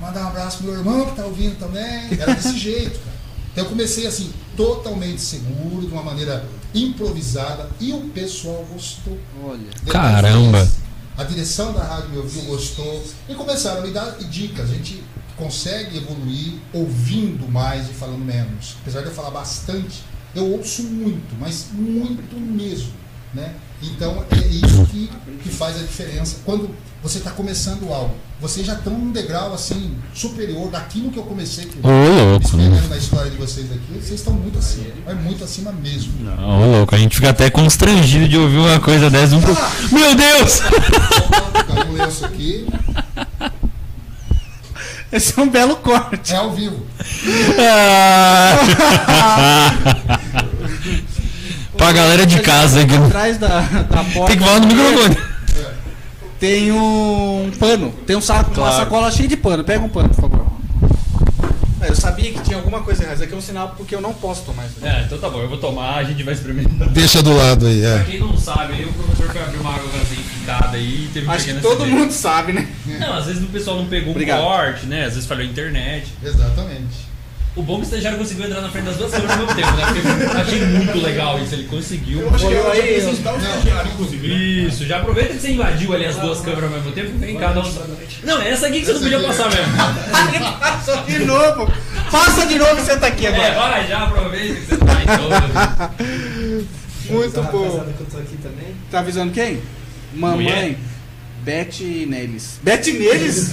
Mandar um abraço pro meu irmão que tá ouvindo também. Era desse [LAUGHS] jeito, cara. Então eu comecei assim, totalmente seguro, de uma maneira improvisada, e o pessoal gostou. Olha. Depois Caramba. disso, A direção da rádio me ouviu, gostou. E começaram a me dar dicas. A gente consegue evoluir ouvindo mais e falando menos. Apesar de eu falar bastante, eu ouço muito, mas muito mesmo. Né? Então é isso que, que faz a diferença. Quando você está começando algo, vocês já estão num degrau assim superior daquilo que eu comecei. Ô, louco. né? Espelhando na história de vocês aqui, vocês estão muito acima. É muito acima mesmo. Ô, louco, a gente fica até constrangido de ouvir uma coisa dessa. Um pro... Meu Deus! Caiu um lenço aqui, Esse é um belo corte. é ao vivo. [LAUGHS] pra galera de casa que não- Atrás da, [LAUGHS] da porta. tem que falar no microfone. Tem um pano. Tem um saco, uma Claro. sacola cheia de pano. Pega um pano, por favor. É, Eu sabia que tinha alguma coisa errada. Isso aqui é um sinal porque eu não posso tomar isso. aqui. É, então tá bom, eu vou tomar, a gente vai experimentar. Deixa do lado aí, Pra é. quem não sabe, aí o professor foi abrir uma água gaseificada aí e teve um Acho que todo acidente. mundo sabe, né? Não, às vezes o pessoal não pegou Obrigado. um corte, né? Às vezes falhou a internet. Exatamente. O bom é que o estagiário conseguiu entrar na frente das duas câmeras ao mesmo tempo, né? Porque eu achei muito legal isso, ele conseguiu. Eu acho que eu Aí, ia apresentar o estagiário, inclusive. né? Isso, já aproveita que você invadiu ali as duas câmeras ao mesmo tempo vem cada um. Não, é essa aqui que você não podia passar mesmo. Passa de novo. Passa de novo e senta aqui É, agora. vai, já aproveita que você tá em todas. [LAUGHS] Muito bom. rapaziada que eu tô aqui também. Tá avisando quem? Mamãe. Mulher. Bete neles. Bete neles?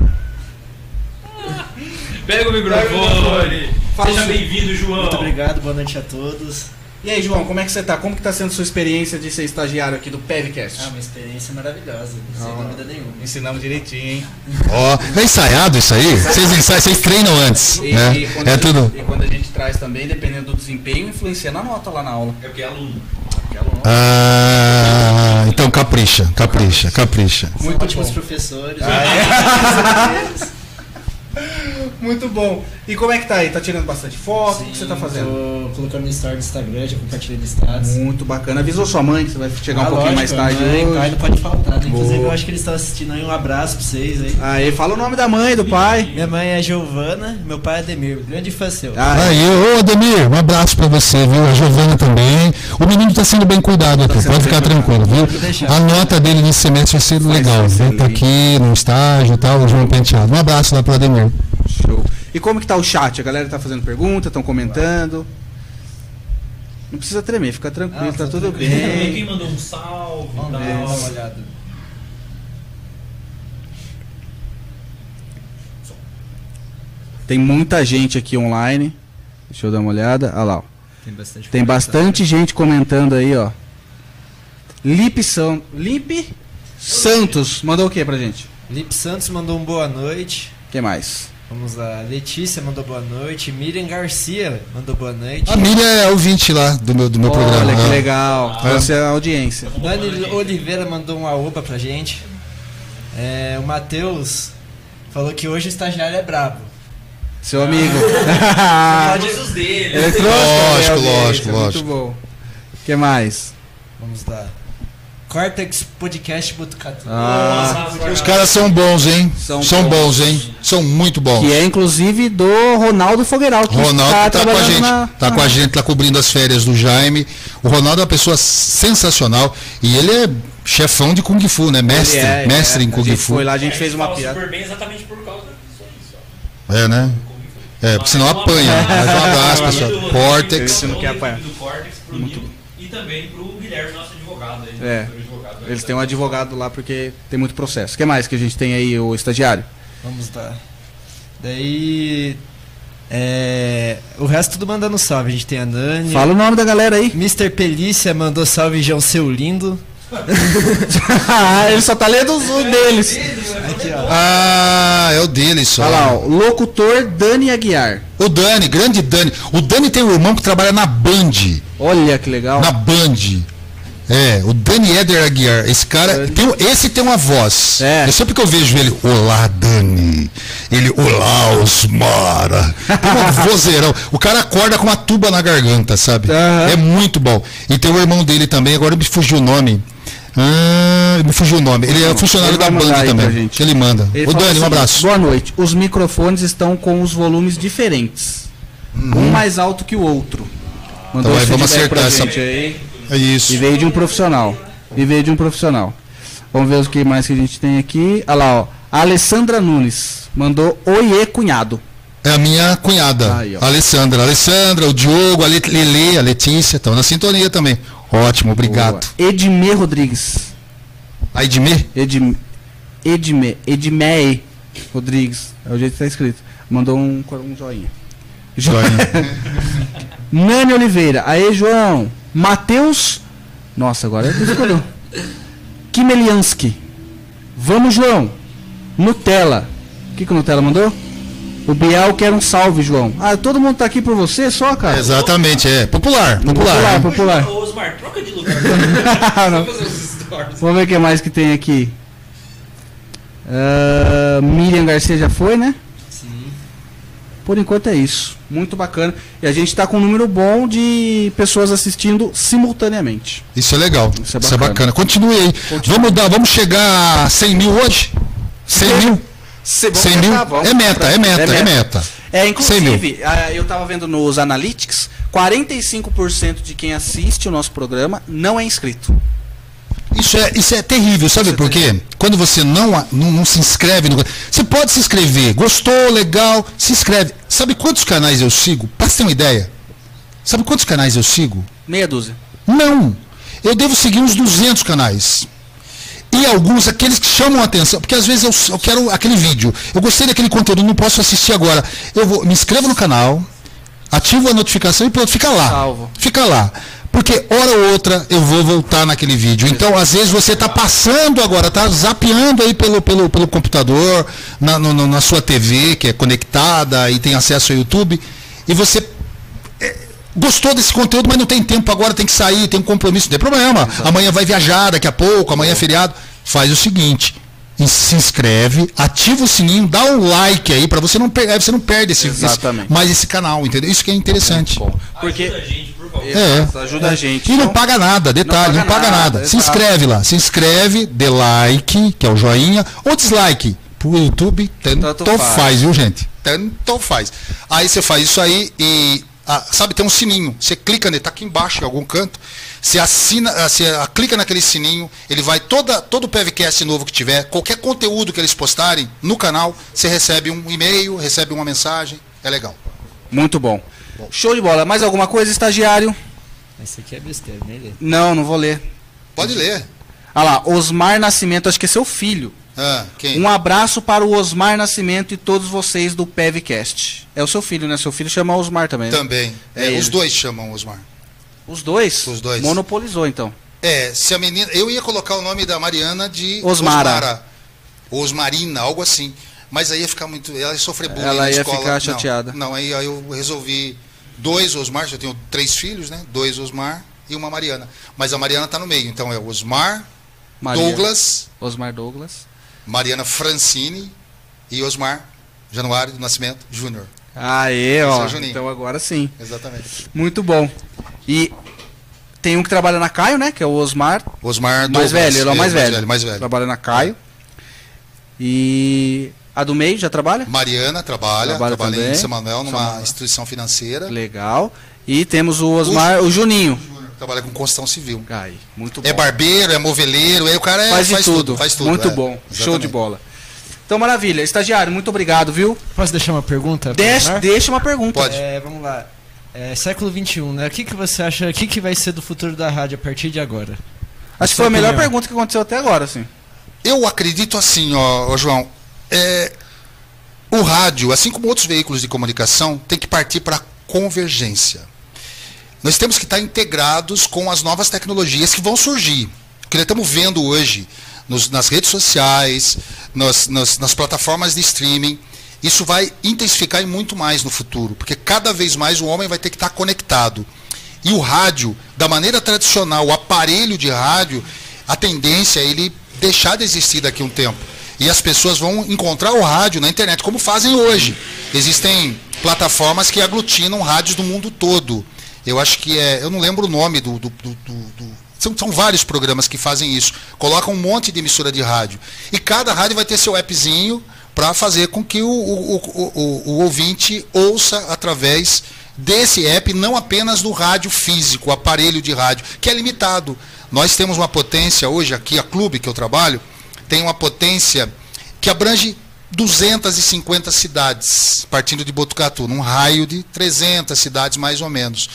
[LAUGHS] Pega o microfone. Fala Seja bem-vindo, João. Muito obrigado, boa noite a todos. E aí, João, como é que você tá? Como que tá sendo sua experiência de ser estagiário aqui do Pevcast? Ah, uma experiência maravilhosa, sem dúvida nenhuma. Ensinamos direitinho, hein? Ó, é ensaiado isso aí? Vocês ensaiam, vocês treinam antes, E, né? e quando É a gente- tudo. e quando a gente traz também, dependendo do desempenho, influencia na nota lá na aula. É porque é aluno. Ah, então capricha, capricha, capricha. São Muito ótimos bom. professores. [LAUGHS] Muito bom. E como é que tá aí? Tá tirando bastante foto? o que você tá fazendo? Tô colocando no story do Instagram, já compartilhei no status. Muito bacana. Avisou sua mãe que você vai chegar um Ah, pouquinho lógico, mais tarde mãe, hoje. pai não pode faltar. né? Inclusive, eu acho que eles estão assistindo aí. Um abraço pra vocês aí. Aí, fala o nome da mãe, do pai. [LAUGHS] Minha mãe é Giovana, meu pai é Ademir. Grande fã seu. Ah, Aí, ô Ademir, um abraço pra você, viu? A Giovana também. O menino tá sendo bem cuidado aqui, sendo pode ficar tranquilo, viu? A nota dele nesse semestre vai ser legal, ser viu? Tá aqui no estágio e tal, o João Penteado. Um abraço lá pro Ademir. Show. E como que tá o chat? A galera tá fazendo pergunta, estão comentando. Não precisa tremer, fica tranquilo, Ah, tá tá tudo tranquilo. Quem bem. mandou um salve Vamos tal. ver, dá uma olhada. Tem muita gente aqui online. Deixa eu dar uma olhada. Olha lá. ó. Tem bastante Tem bastante gente comentando aí, ó. Lipe São... Lipe Santos mandou o que pra gente? Lipe Santos mandou um boa noite. O que mais? Vamos lá. Letícia mandou boa noite. Miriam Garcia mandou boa noite. A Miriam é ouvinte lá do meu, do meu programa. Olha que né? legal. Essa é a audiência. Dani Oliveira mandou uma opa pra gente. É, o Matheus falou que hoje o estagiário é brabo. Seu amigo. [LAUGHS] Todos os dele. Ele trouxe Lógico, lógico, lógico. Muito bom. O que mais? Vamos lá. Cortex Podcast Botucatu. Ah, Os caras são bons, hein? São São, bons. bons. hein? São muito bons. que é inclusive do Ronaldo Fogueiral. Que Ronaldo tá tá, com a gente, na- tá com a gente, tá cobrindo as férias do Jaime. O Ronaldo é uma pessoa sensacional e ele é chefão de Kung Fu, né? Mestre, Ele é, mestre é, em Kung Fu. foi lá, a gente É, fez uma piada. super bem exatamente por causa disso aí só. É, né? É, porque senão apanha. Mas um abraço, pessoal. Cortex. Esse não quer apanhar. Do Cortex pro Nil e também pro Guilherme, nosso advogado aí. É. nosso advogado. Eles têm um advogado lá porque tem muito processo. O que mais que a gente tem aí, o estagiário? Vamos lá. Daí. É, o resto tudo mandando salve. A gente tem a Nani. Fala o nome da galera aí. Mr. Pelícia mandou salve, João Seu Lindo. [LAUGHS] Ele só tá lendo os os deles. Aqui. Ah, é o dele só. Olha lá, ó, locutor Dani Aguiar. O Dani, grande Dani. O Dani tem um irmão que trabalha na Band. Olha que legal. Na Band. É, o Dani Eder Aguiar. Esse cara. Tem, esse tem uma voz. É. Eu sempre que eu vejo ele, olá, Dani. Ele, olá, Osmara. Tem um [LAUGHS] vozeirão. O cara acorda com uma tuba na garganta, sabe? Aham. É muito bom. E tem o irmão dele também, agora me fugiu o nome. Ah, me fugiu o nome. Ele é funcionário Ele da mandar Band aí pra também. gente. Ele manda. Ele Ô, Dani, um assim, abraço. Boa noite. Os microfones estão com os volumes diferentes. Um mais alto que o outro. Mandou. Então, aí, vamos acertar essa- aí. É isso. E veio de um profissional. E veio de um profissional. Vamos ver o que mais que a gente tem aqui. Olha lá, ó. A Alessandra Nunes mandou oiê, cunhado. É a minha cunhada, Aí, Alessandra. A Alessandra, o Diogo, a Le- Lele, a Letícia, estão na sintonia também. Ótimo, obrigado. Boa. Edmê Rodrigues. A Edmir? Edim, Edmê, Edmé Rodrigues. É o jeito que tá escrito. Mandou um, um joinha. [LAUGHS] Nani Oliveira. Aê, João. Matheus. Nossa, agora descolou. Kimeliansky. Vamos, João. Nutella. O que, que o Nutella mandou? O Bial quer um salve, João. Ah, todo mundo tá aqui por você só, cara? Exatamente, é. Popular, popular. Popular, né? popular. Ô, Osmar, troca de lugar. [LAUGHS] Não. Vamos ver o que mais que tem aqui. Ah, Miriam Garcia já foi, né? Sim. Por enquanto é isso. Muito bacana. E a gente está com um número bom de pessoas assistindo simultaneamente. Isso é legal. Isso é Isso é bacana. bacana. Continue aí. Continue. Vamos dar, vamos chegar a 100 mil hoje? 100 mil? 100 mil? É meta, é meta, é meta. É, 100 inclusive, ah, eu tava vendo nos analytics, 45% de quem assiste o nosso programa não é inscrito. Isso é, isso é terrível, sabe por quê? Quando você não, não, não se inscreve no. Você pode se inscrever, gostou, legal, se inscreve. Sabe quantos canais eu sigo? Você ter uma ideia. Sabe quantos canais eu sigo? Meia dúzia. Não. Eu devo seguir uns 200 canais. E alguns, aqueles que chamam a atenção, porque às vezes eu, eu quero aquele vídeo. Eu gostei daquele conteúdo, não posso assistir agora. Eu vou, me inscrevo no canal, ativo a notificação e pronto, fica lá. Salvo. Fica lá. Porque hora ou outra eu vou voltar naquele vídeo. Então, às vezes, você está passando agora, está zapeando aí pelo, pelo, pelo computador, na, no- no- na sua TV, que é conectada e tem acesso ao YouTube, e você é, gostou desse conteúdo, mas não tem tempo agora, tem que sair, tem um compromisso, não tem problema. Amanhã vai viajar daqui a pouco, amanhã é feriado. Faz o seguinte. in- Se inscreve, ativa o sininho, dá um like aí para você não perder, você não perde esse, esse- mais esse canal, entendeu? Isso que é interessante. Bom, porque Ajuda a gente, por favor. É. Exato, ajuda a gente. E não Então, paga nada, detalhe, Não não paga paga, nada, nada. Se exato. inscreve lá, se inscreve, dê like, que é o joinha, ou dislike. Pro YouTube, tanto, Tanto faz. faz. viu, gente? Tanto faz. Aí você faz isso aí e, ah, sabe, tem um sininho. Você clica nele, tá aqui embaixo, em algum canto. Você assina, ah, você ah, clica naquele sininho, ele vai toda, todo o PevCast novo que tiver, qualquer conteúdo que eles postarem no canal, você recebe um e-mail, recebe uma mensagem. É legal. Muito bom. Show de bola. Mais alguma coisa, estagiário? Esse aqui é besteira, nem lê. Não, não vou ler. Pode ler. Ah lá, Osmar Nascimento, acho que é seu filho. Ah? Um abraço para o Osmar Nascimento e todos vocês do PevCast. É o seu filho, né? Seu filho chama Osmar também. né? Também. É É, os dois chamam Osmar. Os dois? Os dois. Monopolizou, então. É, se a menina. Eu ia colocar o nome da Mariana de Osmara. Osmara. Osmarina, algo assim. Mas aí ia ficar muito. Ela ia sofrer bullying Ela na ia escola. ficar Não, chateada. Não, aí, aí eu resolvi dois Osmar, eu tenho três filhos, né? Dois Osmar e uma Mariana. Mas a Mariana tá no meio, então é Osmar, Maria- Douglas, Osmar Douglas. Mariana Francine e Osmar Januário do Nascimento Júnior. Aê, Esse ó. é o então agora sim. Exatamente. Muito bom. E tem um que trabalha na Caio, né? Que é o Osmar. Osmar mais Douglas. velho, ele é o mais velho. Mais velho. Trabalha na Caio. E a do meio já trabalha? Mariana trabalha, Trabalha trabalha, também. em São Manuel, numa São Manuel. instituição financeira. Legal. E temos o Osmar, o Juninho. Trabalha com construção civil. Muito bom. É barbeiro, é moveleiro, aí o cara é, faz, de tudo. Faz tudo. Muito é. bom. Show Exatamente. de bola. Então, maravilha. Estagiário, muito obrigado, viu? Posso deixar uma pergunta? Deixa, deixa uma pergunta. Pode. É, vamos lá. É, século XXI, né? O que, que você acha? O que, que vai ser do futuro da rádio a partir de agora? Acho que foi a melhor opinião. pergunta que aconteceu até agora, assim. Eu acredito assim, ó, ó, João. é, o rádio, assim como outros veículos de comunicação, tem que partir para convergência. Nós temos que estar integrados com as novas tecnologias que vão surgir. O que nós estamos vendo hoje nos- nas redes sociais, nas, nas- nas plataformas de streaming, isso vai intensificar e muito mais no futuro, porque cada vez mais o homem vai ter que estar conectado. E o rádio, da maneira tradicional, o aparelho de rádio, a tendência é ele deixar de existir daqui a um tempo. E as pessoas vão encontrar o rádio na internet, como fazem hoje. Existem plataformas que aglutinam rádios do mundo todo. Eu acho que é. Eu não lembro o nome do. do- do- do- são, são vários programas que fazem isso. Colocam um monte de emissora de rádio. E cada rádio vai ter seu appzinho para fazer com que o, o, o, o- ouvinte ouça através desse app, não apenas do rádio físico, aparelho de rádio, que é limitado. Nós temos uma potência hoje, aqui a clube que eu trabalho, tem uma potência que abrange 250 cidades, partindo de Botucatu, num raio de 300 cidades mais ou menos.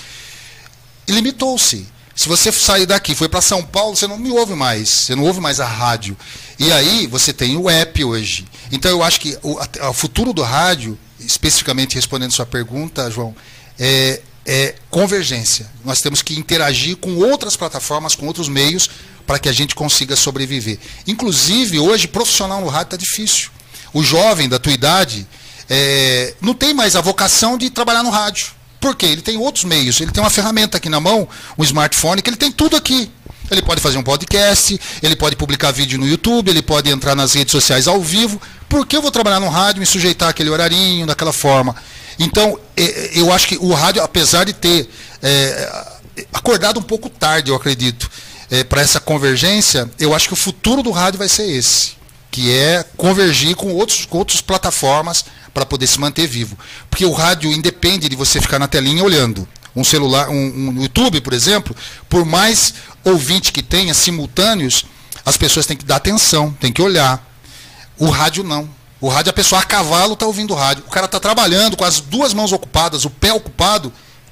E limitou-se. Se você sair daqui, foi para São Paulo, você não me ouve mais, você não ouve mais a rádio. E aí você tem o app hoje. Então eu acho que o, a- o futuro do rádio, especificamente respondendo sua pergunta, João, é, é convergência. Nós temos que interagir com outras plataformas, com outros meios, para que a gente consiga sobreviver. Inclusive, hoje, profissional no rádio está difícil. O jovem da tua idade é, não tem mais a vocação de trabalhar no rádio. Por quê? Ele tem outros meios. Ele tem uma ferramenta aqui na mão, um smartphone, que ele tem tudo aqui. Ele pode fazer um podcast, ele pode publicar vídeo no YouTube, ele pode entrar nas redes sociais ao vivo. Por que eu vou trabalhar no rádio, me sujeitar àquele horarinho, daquela forma? Então, é, eu acho que o rádio, apesar de ter é, acordado um pouco tarde, eu acredito, para essa convergência, eu acho que o futuro do rádio vai ser esse, que é convergir com outros, outras plataformas para poder se manter vivo. Porque o rádio independe de você ficar na telinha olhando. Um celular, um, um YouTube, por exemplo, por mais ouvinte que tenha simultâneos, as pessoas têm que dar atenção, têm que olhar. O rádio não. O rádio, a pessoa a cavalo está ouvindo o rádio. O cara está trabalhando com as duas mãos ocupadas, o pé ocupado,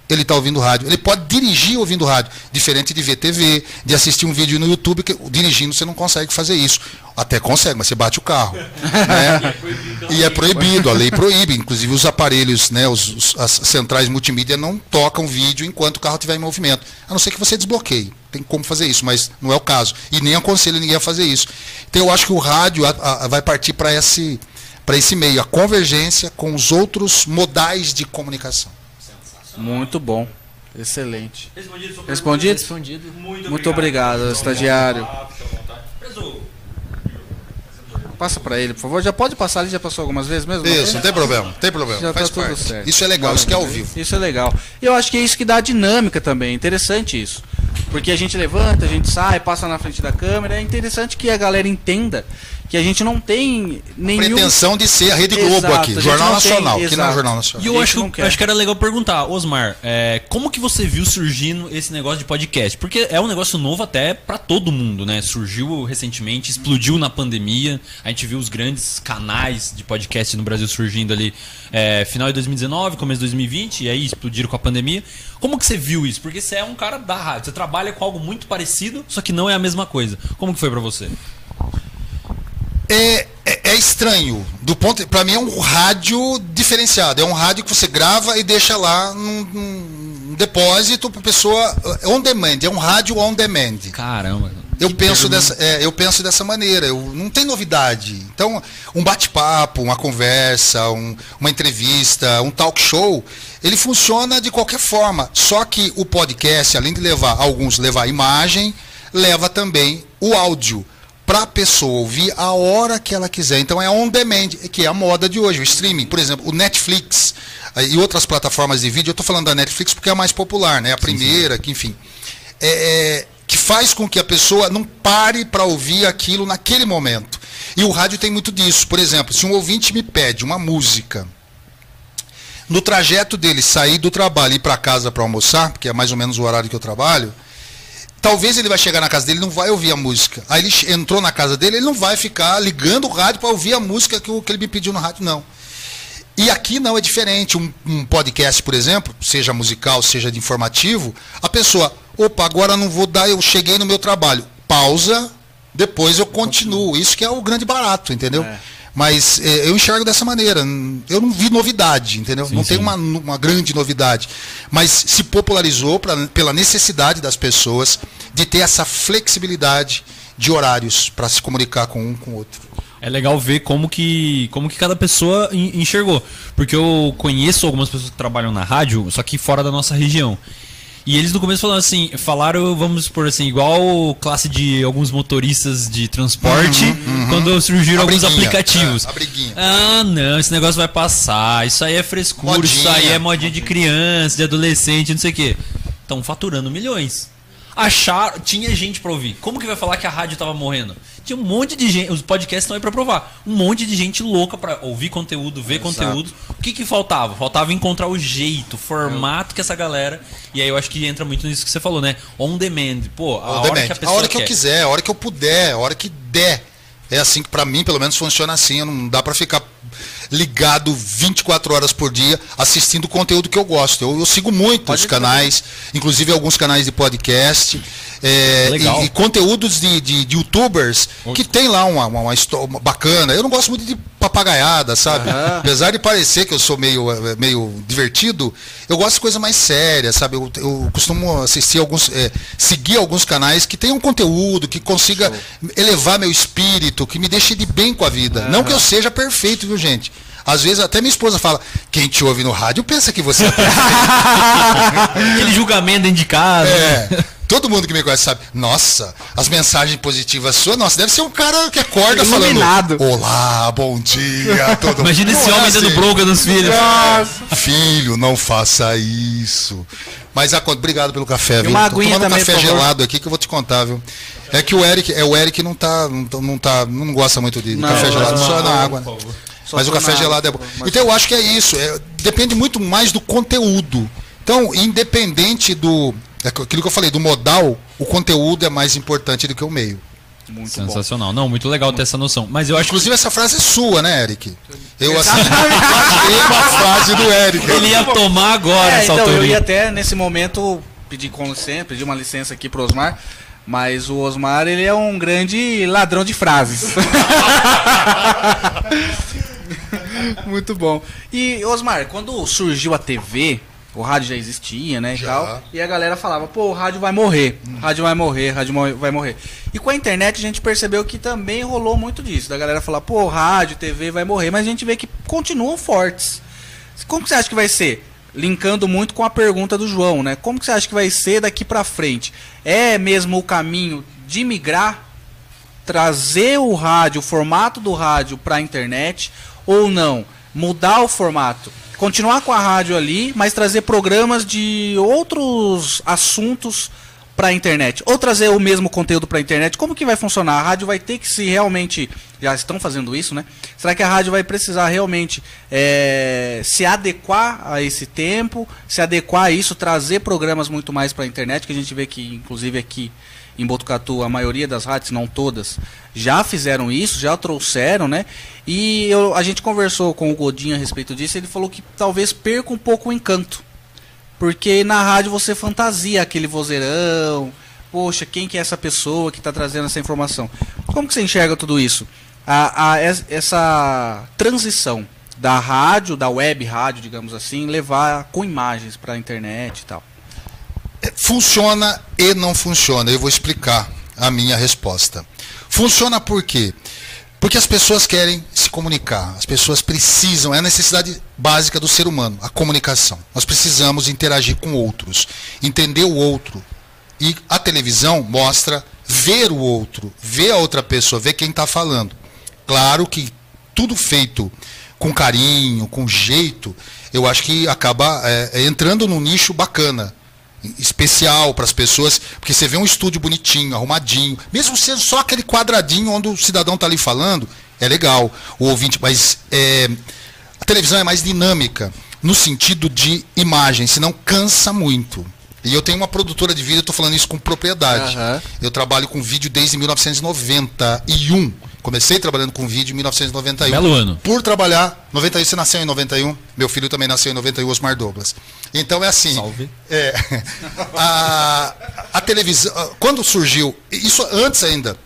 ele está ouvindo rádio. Ele pode dirigir ouvindo rádio, diferente de ver TV, de assistir um vídeo no YouTube, que dirigindo você não consegue fazer isso. Até consegue, mas você bate o carro. [LAUGHS] né? E é proibido, a lei proíbe. Inclusive os aparelhos, né, os, os, as centrais multimídia não tocam vídeo enquanto o carro estiver em movimento. A não ser que você desbloqueie. Tem como fazer isso, mas não é o caso. E nem aconselho ninguém a fazer isso. Então eu acho que o rádio a, a, vai partir para esse, esse meio, a convergência com os outros modais de comunicação. Muito bom. Excelente. Respondido? Respondido? Respondido. Muito, Muito obrigado, estagiário. À vontade. Preso. Passa pra ele, por favor. Já pode passar ali, já passou algumas vezes mesmo? Isso, não tem problema, tem problema. Já tá faz tudo parte. certo. Isso é legal, isso que é ao vivo. Isso é legal. E eu acho que é isso que dá dinâmica também. Interessante isso. Porque a gente levanta, a gente sai, passa na frente da câmera. É interessante que a galera entenda que a gente não tem nenhum. Pretensão de ser a Rede Globo Exato, aqui, Jornal não tem, Nacional, que não é. Jornal E Nacional. eu gente acho, acho que era legal perguntar, Osmar, é, como que você viu surgindo esse negócio de podcast? Porque é um negócio novo até pra todo mundo, né? Surgiu recentemente, explodiu na pandemia. A gente viu os grandes canais de podcast no Brasil surgindo ali é, final de 2019, começo de 2020, e aí explodiram com a pandemia. Como que você viu isso? Porque você é um cara da rádio, você trabalha com algo muito parecido, só que não é a mesma coisa. Como que foi pra você? É, é, é estranho. Do ponto, para mim é um rádio diferenciado. É um rádio que você grava e deixa lá num, num depósito para pessoa é on demand. É um rádio on demand. Caramba. Eu penso, dessa, é, eu penso dessa maneira. Eu, não tem novidade. Então, um bate-papo, uma conversa, um- uma entrevista, um talk show, ele funciona de qualquer forma. Só que o podcast, além de levar alguns levar imagem, leva também o áudio para a pessoa ouvir a hora que ela quiser. Então é on demand, que é a moda de hoje, o streaming. Por exemplo, o Netflix eh, e outras plataformas de vídeo. Eu estou falando da Netflix porque é a mais popular, né? A primeira, que enfim é, que faz com que a pessoa não pare para ouvir aquilo naquele momento. E o rádio tem muito disso. Por exemplo, se um ouvinte me pede uma música, no trajeto dele sair do trabalho e ir para casa para almoçar, que é mais ou menos o horário que eu trabalho, talvez ele vai chegar na casa dele não vai ouvir a música. Aí ele entrou na casa dele, ele não vai ficar ligando o rádio para ouvir a música que, que ele me pediu no rádio, não. E aqui não é diferente. Um, um podcast, por exemplo, seja musical, seja de informativo, a pessoa, opa, agora não vou dar, eu cheguei no meu trabalho. Pausa, depois eu continuo. Isso que é o grande barato, entendeu? Mas eh, eu enxergo dessa maneira. Eu não vi novidade, entendeu? não tem uma, uma grande novidade. Mas se popularizou pra, pela necessidade das pessoas de ter essa flexibilidade de horários para se comunicar com um com o outro. É legal ver como que, como que cada pessoa en- enxergou. Porque eu conheço algumas pessoas que trabalham na rádio, só que fora da nossa região. E eles no começo falaram assim, falaram, vamos por assim, igual classe de alguns motoristas de transporte, quando surgiram A alguns briguinha, aplicativos. é. Ah, não, esse negócio vai passar, isso aí é frescura, isso Modinha. aí é modinha de criança, de adolescente, não sei o quê. Estão faturando milhões. Achar, tinha gente pra ouvir. Como que vai falar que a rádio tava morrendo? Tinha um monte de gente, os podcasts estão aí pra provar. Um monte de gente louca pra ouvir conteúdo, ver conteúdo. O que que faltava? Faltava encontrar o jeito, o formato que essa galera. E aí eu acho que entra muito nisso que você falou, né? On demand. Pô, a On hora demand. que a pessoa hora que eu quer. quiser, a hora que eu puder, a hora que der. É assim que pra mim, pelo menos, funciona assim. Não dá pra ficar ligado 24 horas por dia assistindo conteúdo que eu gosto. Eu, eu sigo muitos canais, inclusive alguns canais de podcast. É, e, e conteúdos de, de- de youtubers que tem lá uma, uma, uma bacana. Eu não gosto muito de papagaiada, sabe? Apesar de parecer que eu sou meio, eh, meio divertido, eu gosto de coisa mais séria, sabe? Eu, eu costumo assistir alguns, eh, seguir alguns canais que tenham conteúdo, que consiga elevar meu espírito, que me deixe de bem com a vida. Não que eu seja perfeito, viu, gente? Às vezes até minha esposa fala, quem te ouve no rádio pensa que você é perfeito. [LAUGHS] Aquele julgamento dentro de casa. É. Todo mundo que me conhece sabe. Nossa, as mensagens positivas suas, nossa, deve ser um cara que acorda Iluminado. falando. Olá, bom dia, [LAUGHS] todo Imagina esse Não é homem dando assim. bronca nos filhos. Filho, não faça isso. Mas a- obrigado pelo café, viu? Tô aguinha tomando um café por favor. gelado aqui que eu vou te contar, viu? É que o Eric, é o Eric não tá, não, tá- não tá, não gosta muito de Não, café gelado, não, só na água. né? Mas o café gelado é bom. mas- Então eu acho que é isso. é- depende muito mais do conteúdo. Então, independente do. É aquilo que eu falei, do modal, o conteúdo é mais importante do que o meio. Muito bom. Sensacional. Não, muito legal ter essa noção. Mas eu acho que Inclusive, essa frase é sua, né, Eric? Eu assim, guardei [LAUGHS] uma frase do Eric. ele ia tomar agora É, essa então, eu autoria. ia até nesse momento pedir licença, pedir uma licença aqui pro Osmar, mas o Osmar ele é um grande ladrão de frases. [LAUGHS] Muito bom. E Osmar, quando surgiu a TV, o rádio já existia, né, e Já. tal, e a galera falava, pô, o rádio vai morrer, o rádio vai morrer, rádio vai morrer. E com a internet a gente percebeu que também rolou muito disso, da galera falar, pô, rádio, TV vai morrer, mas a gente vê que continuam fortes. Como que você acha que vai ser? Linkando muito com a pergunta do João, né? Como que você acha que vai ser daqui pra frente? É mesmo o caminho de migrar, trazer o rádio, o formato do rádio pra internet ou não? Mudar o formato, continuar com a rádio ali, mas trazer programas de outros assuntos pra internet, ou trazer o mesmo conteúdo pra internet. Como que vai funcionar? A rádio vai ter que se realmente, já estão fazendo isso, né? Será que a rádio vai precisar realmente é, se adequar a esse tempo, se adequar a isso, trazer programas muito mais pra internet, que a gente vê que inclusive aqui em Botucatu, a maioria das rádios, não todas, já fizeram isso, já trouxeram, né? E eu- a gente conversou com o Godinho a respeito disso, ele falou que talvez perca um pouco o encanto. Porque na rádio você fantasia aquele vozeirão, poxa, quem que é essa pessoa que está trazendo essa informação? Como que você enxerga tudo isso? A, a- es- essa transição da rádio, da web rádio, digamos assim, levar com imagens para a internet e tal. Funciona e não funciona. Eu vou explicar a minha resposta. Funciona por quê? Porque as pessoas querem se comunicar, as pessoas precisam, é a necessidade básica do ser humano, a comunicação. Nós precisamos interagir com outros, entender o outro. E a televisão mostra ver o outro, ver a outra pessoa, ver quem está falando. Claro que tudo feito com carinho, com jeito, eu acho que acaba é, é, entrando num nicho bacana especial para as pessoas, porque você vê um estúdio bonitinho, arrumadinho, mesmo sendo só aquele quadradinho onde o cidadão está ali falando, é legal, o ouvinte, mas é, a televisão é mais dinâmica no sentido de imagem, senão cansa muito. E eu tenho uma produtora de vídeo, estou falando isso com propriedade. Aham. Eu trabalho com vídeo desde 1991. Comecei trabalhando com vídeo em 1991. Belo ano. Por trabalhar, 91, você nasceu em 91, meu filho também nasceu em 91, Osmar Douglas. Então é assim. Salve. É, [LAUGHS] a, a televisão, ah, quando surgiu, isso antes ainda,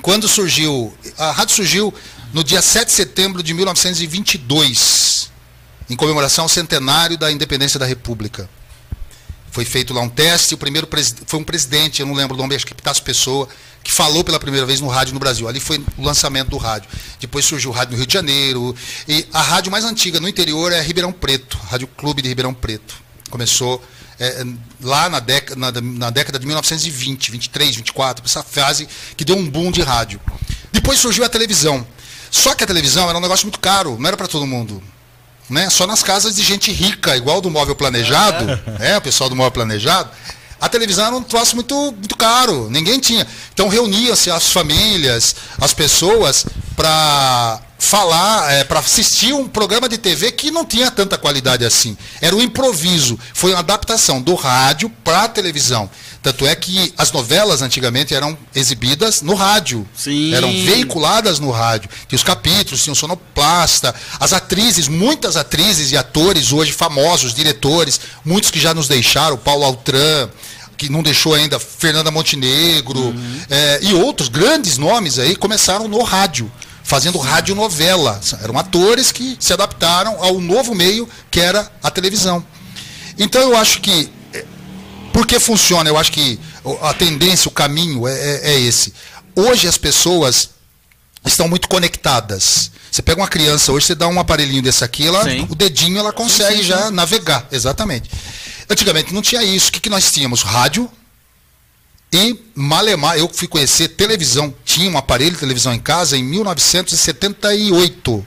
quando surgiu, a rádio surgiu no dia 7 de setembro de 1922, em comemoração ao centenário da independência da República. Foi feito lá um teste, o primeiro foi um presidente, eu não lembro o nome, acho que Pitácio Pessoa, que falou pela primeira vez no rádio no Brasil. Ali foi o lançamento do rádio. Depois surgiu o rádio no Rio de Janeiro. E a rádio mais antiga no interior é Ribeirão Preto, Rádio Clube de Ribeirão Preto. Começou é, lá na década, na, na década de 1920, 23, 24, essa fase que deu um boom de rádio. Depois surgiu a televisão. Só que a televisão era um negócio muito caro, não era para todo mundo né? Só nas casas de gente rica, igual do móvel planejado, [LAUGHS] né? O pessoal do móvel planejado. A televisão era um troço muito, muito caro, ninguém tinha. Então reuniam-se as famílias, as pessoas, para falar, para assistir um programa de TV que não tinha tanta qualidade assim. Era um improviso, foi uma adaptação do rádio para a televisão. Tanto é que as novelas antigamente eram exibidas no rádio. Sim. Eram veiculadas no rádio. Tinha os capítulos, tinha o sonoplasta, as atrizes, muitas atrizes e atores hoje famosos, diretores, muitos que já nos deixaram, Paulo Altran, que não deixou ainda, Fernanda Montenegro, eh, e outros grandes nomes aí começaram no rádio, fazendo radionovela. Eram atores que se adaptaram ao novo meio que era a televisão. Então eu acho que por que funciona? Eu acho que a tendência, o caminho é, é- é esse. Hoje as pessoas estão muito conectadas. Você pega uma criança hoje, você dá um aparelhinho desse aqui, ela, Sim. o dedinho ela consegue sim, já navegar. Exatamente. Antigamente não tinha isso. O que, que nós tínhamos? Rádio, E Malemar, eu fui conhecer televisão, tinha um aparelho de televisão em casa em 1978.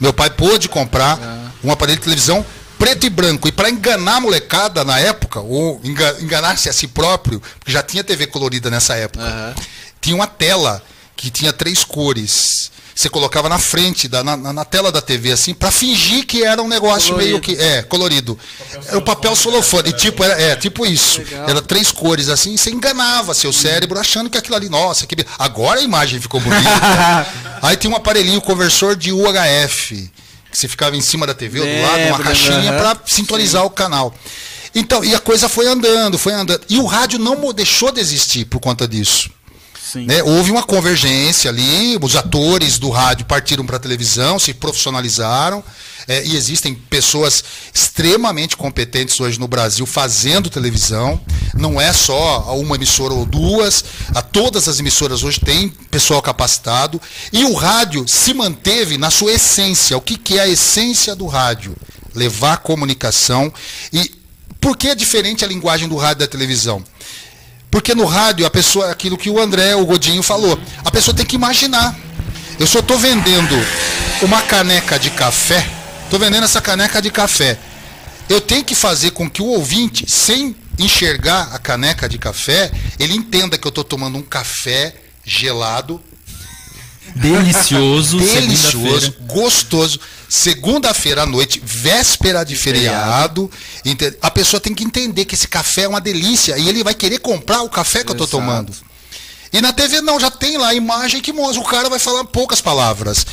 Meu pai pôde comprar um aparelho de televisão preto e branco. E para enganar a molecada na época, ou enga- enganar-se a si próprio, porque já tinha TV colorida nessa época, tinha uma tela que tinha três cores. Você colocava na frente, da, na, na- na tela da TV, assim, para fingir que era um negócio meio que. É, colorido. Era o papel solofone. E tipo, era, é, tipo isso. Era três cores, assim, e você enganava seu cérebro achando que aquilo ali, nossa, que. Agora a imagem ficou bonita. [LAUGHS] Aí tinha um aparelhinho conversor de UHF, que você ficava em cima da TV, ou do lado, uma caixinha aham. para sintonizar o canal. Então, e a coisa foi andando, foi andando. E o rádio não deixou de existir por conta disso. Né? Houve uma convergência ali, os atores do rádio partiram para a televisão, se profissionalizaram, é, e existem pessoas extremamente competentes hoje no Brasil fazendo televisão. Não é só uma emissora ou duas, a todas as emissoras hoje têm pessoal capacitado. E o rádio se manteve na sua essência. O que, que é a essência do rádio? Levar comunicação. E por que é diferente a linguagem do rádio e da televisão? Porque no rádio, a pessoa, aquilo que o André, o Godinho falou, a pessoa tem que imaginar. Eu só estou vendendo uma caneca de café, estou vendendo essa caneca de café. Eu tenho que fazer com que o ouvinte, sem enxergar a caneca de café, ele entenda que eu estou tomando um café gelado, Delicioso, [LAUGHS] delicioso, gostoso. Segunda-feira à noite, véspera de feriado. ente- A pessoa tem que entender que esse café é uma delícia e ele vai querer comprar o café que eu estou Exato. tomando. E na TV não, já tem lá a imagem que mostra. O cara vai falar poucas palavras.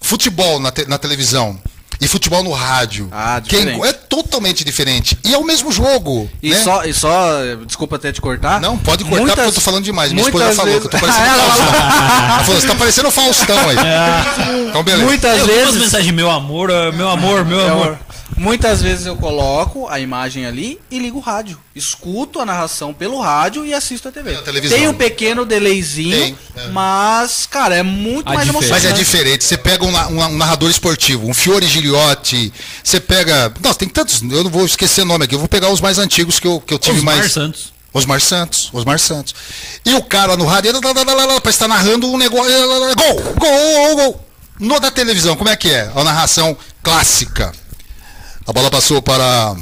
Futebol na, te- na televisão e futebol no rádio. Ah, Quem- diferente. é totalmente diferente. E é o mesmo jogo. E, né? só, e só, desculpa até te cortar. Não, pode cortar Muitas- porque eu tô falando demais. Minha esposa muitas já falou que eu tô vezes- parecendo [LAUGHS] Ah, Faustão. Ela falou, você tá parecendo o Faustão aí. [LAUGHS] Então, beleza. Muitas Eu vezes. mensagens, meu amor, meu amor, meu amor. Muitas vezes eu coloco a imagem ali e ligo o rádio. Escuto a narração pelo rádio e assisto a TV. Tem um pequeno delayzinho, Tem, é. mas, cara, é muito A mais diferença- emocionante. Mas é diferente. Você pega um, um- um narrador esportivo, um Fiore Giliotti, você pega. Nossa, tem tantos. Eu não vou esquecer o nome aqui, eu vou pegar os mais antigos que eu, que eu tive Osmar mais. Santos. Osmar Santos, Osmar Santos. E o cara no rádio, parece estar narrando um negócio. gol, gol, gol. No da televisão, como é que é? A narração clássica. A bola passou para.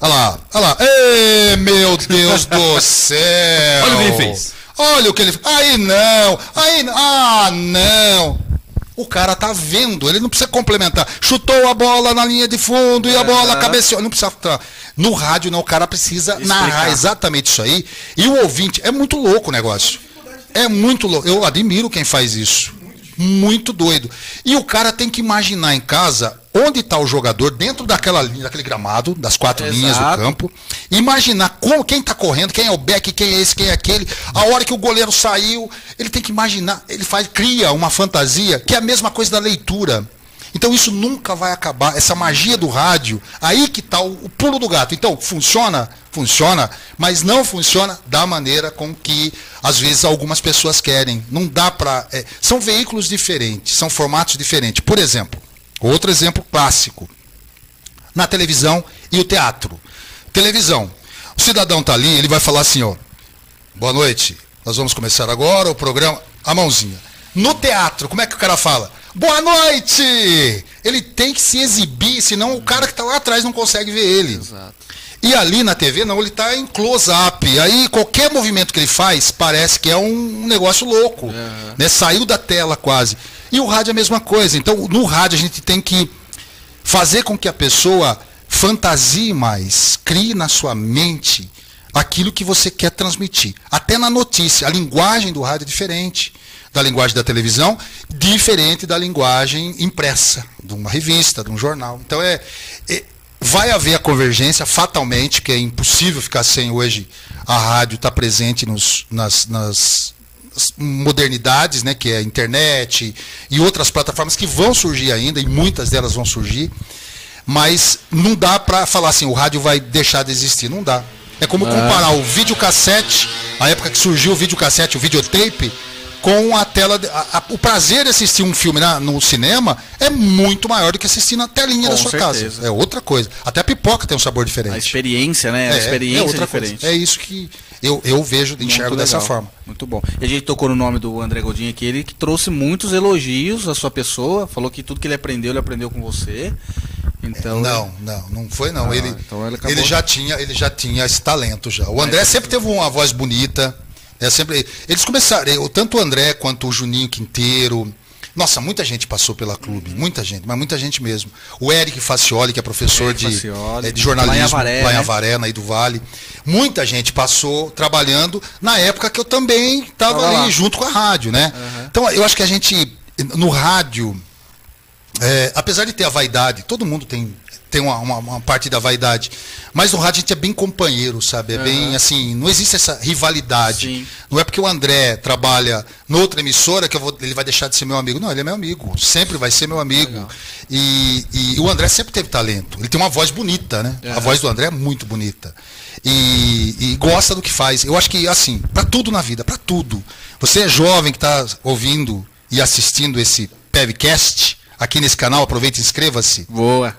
Olha lá, olha lá. Ê, meu Deus do [LAUGHS] céu! Olha o que ele fez. Olha o que ele fez. Aí não! Aí não! Ah, não! O cara tá vendo, ele não precisa complementar. Chutou a bola na linha de fundo e a bola cabeceou. Não precisa. tá. No rádio, não, o cara precisa narrar exatamente isso aí. E o ouvinte, é muito louco o negócio. É muito louco. Eu admiro quem faz isso. Muito doido. E o cara tem que imaginar em casa onde está o jogador, dentro daquela linha, daquele gramado, das quatro Exato. linhas do campo. Imaginar como, quem está correndo, quem é o back, quem é esse, quem é aquele. A hora que o goleiro saiu, ele tem que imaginar, ele faz, cria uma fantasia, que é a mesma coisa da leitura. Então isso nunca vai acabar. Essa magia do rádio, aí que está o, o pulo do gato. Então, funciona? Funciona, mas não funciona da maneira com que, às vezes, algumas pessoas querem. Não dá para. são veículos diferentes, são formatos diferentes. Por exemplo, outro exemplo clássico. Na televisão e o teatro. Televisão. O cidadão está ali, ele vai falar assim, ó. Boa noite. Nós vamos começar agora o programa. A mãozinha. No teatro, como é que o cara fala? Boa noite! Ele tem que se exibir, senão o cara que está lá atrás não consegue ver ele. Exato. E ali na TV, não, ele está em close-up. Aí qualquer movimento que ele faz parece que é um negócio louco. Né? Saiu da tela quase. E o rádio é a mesma coisa. Então, no rádio, a gente tem que fazer com que a pessoa fantasie mais, crie na sua mente aquilo que você quer transmitir. Até na notícia. A linguagem do rádio é diferente da linguagem da televisão, diferente da linguagem impressa, de uma revista, de um jornal. Então é, é vai haver a convergência fatalmente, que é impossível ficar sem hoje a rádio estar presente nos, nas, nas modernidades, né, que é a internet e outras plataformas que vão surgir ainda, e muitas delas vão surgir, mas não dá para falar assim, o rádio vai deixar de existir, não dá. É como comparar o videocassete, a época que surgiu o videocassete, o videotape, com a tela. de- a- a- o prazer de assistir um filme na- no cinema é muito maior do que assistir na telinha Com da sua certeza. casa. É outra coisa. Até a pipoca tem um sabor diferente. A experiência, né? A experiência é outra diferente. coisa. É isso que eu, eu vejo, enxergo Muito dessa legal. forma. Muito bom. E a gente tocou no nome do André Godinho aqui, ele que trouxe muitos elogios à sua pessoa, falou que tudo que ele aprendeu, ele aprendeu com você. Então, Não, não, não foi não. Ah, ele, então ele ele já tinha, ele já tinha esse talento já. O André sempre teve uma voz bonita. É sempre, eles começaram, tanto o André quanto o Juninho Quinteiro. Nossa, muita gente passou pela clube, muita gente, mas muita gente mesmo. O Eric Facioli, que é professor de, Facioli, é, de jornalismo lá em Avaré, lá em né? Avaré, na do Vale. Muita gente passou trabalhando na época que eu também estava Tava ali lá. junto com a rádio, né? Então eu acho que a gente no rádio é, apesar de ter a vaidade, todo mundo tem, tem uma, uma- uma parte da vaidade, mas no rádio a gente é bem companheiro, sabe? É bem assim, não existe essa rivalidade. Sim. Não é porque o André trabalha noutra emissora que vou- ele vai deixar de ser meu amigo. Não, ele é meu amigo, sempre vai ser meu amigo. E, e o André sempre teve talento. Ele tem uma voz bonita, né? A voz do André é muito bonita. E, e gosta do que faz. Eu acho que, assim, para tudo na vida, para tudo. Você é jovem que está ouvindo e assistindo esse podcast aqui nesse canal, aproveita e inscreva-se. boa.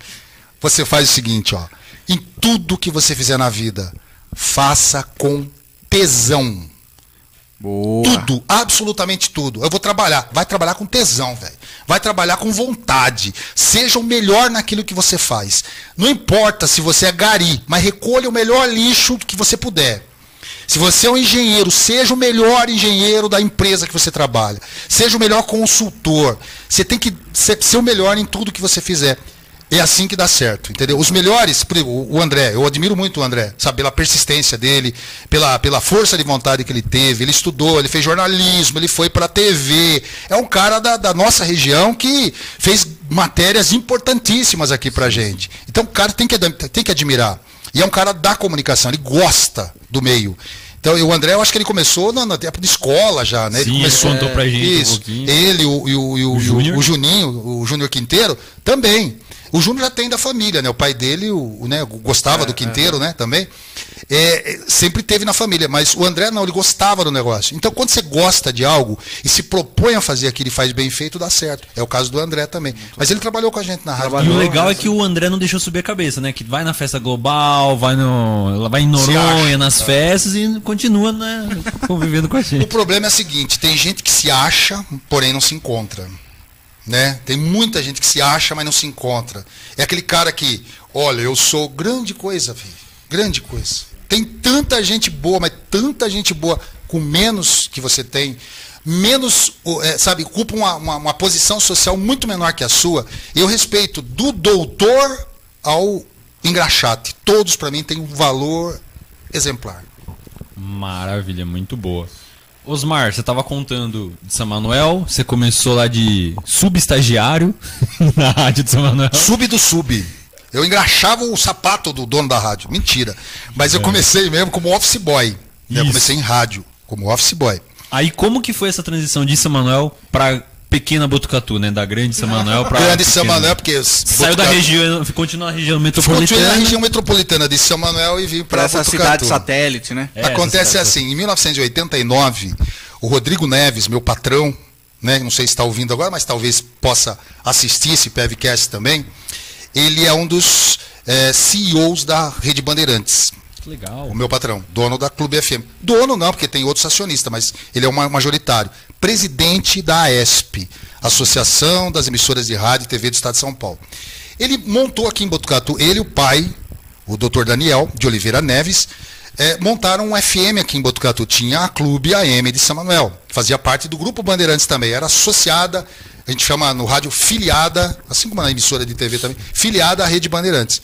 Você faz o seguinte, ó. Em tudo que você fizer na vida, faça com tesão. Boa. Tudo, absolutamente tudo. Eu vou trabalhar. Vai trabalhar com tesão, velho. Vai trabalhar com vontade. Seja o melhor naquilo que você faz. Não importa se você é gari, mas recolha o melhor lixo que você puder. Se você é um engenheiro, seja o melhor engenheiro da empresa que você trabalha. Seja o melhor consultor. Você tem que ser, ser o melhor em tudo que você fizer. É assim que dá certo, entendeu? Os melhores, o André, eu admiro muito o André, sabe, pela persistência dele, pela, pela força de vontade que ele teve. Ele estudou, ele fez jornalismo, ele foi para a TV. É um cara da, da nossa região que fez matérias importantíssimas aqui pra gente. Então o cara tem que, tem que admirar. E é um cara da comunicação, ele gosta do meio. Então, o André, eu acho que ele começou na, na época de escola já, né? Sim, ele começou, contou pra gente um Isso. pouquinho. Ele, o, e o, o, O o Juninho, o Júnior Quinteiro, também. O Júnior já tem da família, né? O pai dele, o, o, né, gostava do Quinteiro, né? Também. É, é, sempre teve na família, mas o André não, ele gostava do negócio. Então, quando você gosta de algo e se propõe a fazer aquilo e faz bem feito, dá certo. É o caso do André também. Mas ele trabalhou com a gente na rádio. E o Trabalhou, legal é que o André não deixou subir a cabeça, né? Que vai na festa global, vai no. vai em Noronha, nas festas e continua, né? Convivendo com a O gente. problema é o seguinte, tem gente que se acha, porém não se encontra. Né? Tem muita gente que se acha, mas não se encontra. É aquele cara que, olha, eu sou grande coisa, filho. Grande coisa. Tem tanta gente boa, mas tanta gente boa com menos que você tem, menos, é, sabe, ocupa uma, uma, uma posição social muito menor que a sua. Eu respeito do doutor ao engraxate. Todos, para mim, têm um valor exemplar. Maravilha, muito boa. Osmar, você estava contando de São Manuel, você começou lá de subestagiário [LAUGHS] na rádio de São Manuel. Sub do sub. Eu engraxava o sapato do dono da rádio. Mentira. Mas eu comecei mesmo como office boy. Eu Isso. comecei em rádio, como office boy. Aí como que foi essa transição de São Manuel para pequena Botucatu, né? Da grande São Manuel para Grande São Manuel, porque. Saiu da região, continua na região metropolitana. na região metropolitana de São Manuel e vim para essa Botucatu. cidade satélite, né? É, Acontece assim, em 1989, o Rodrigo Neves, meu patrão, né, não sei se está ouvindo agora, mas talvez possa assistir esse PevCast também, ele é um dos eh, CEOs da Rede Bandeirantes. Que legal. O meu patrão, dono da Clube FM. Dono não, porque tem outros acionistas, mas ele é o majoritário. Presidente da AESP, Associação das Emissoras de Rádio e TV do Estado de São Paulo. Ele montou aqui em Botucatu, ele o pai, o doutor Daniel de Oliveira Neves, eh, montaram um FM aqui em Botucatu. Tinha a Clube AM de São Manuel. Fazia parte do Grupo Bandeirantes também. Era associada, a gente chama no rádio filiada, assim como na emissora de TV também, filiada à Rede Bandeirantes.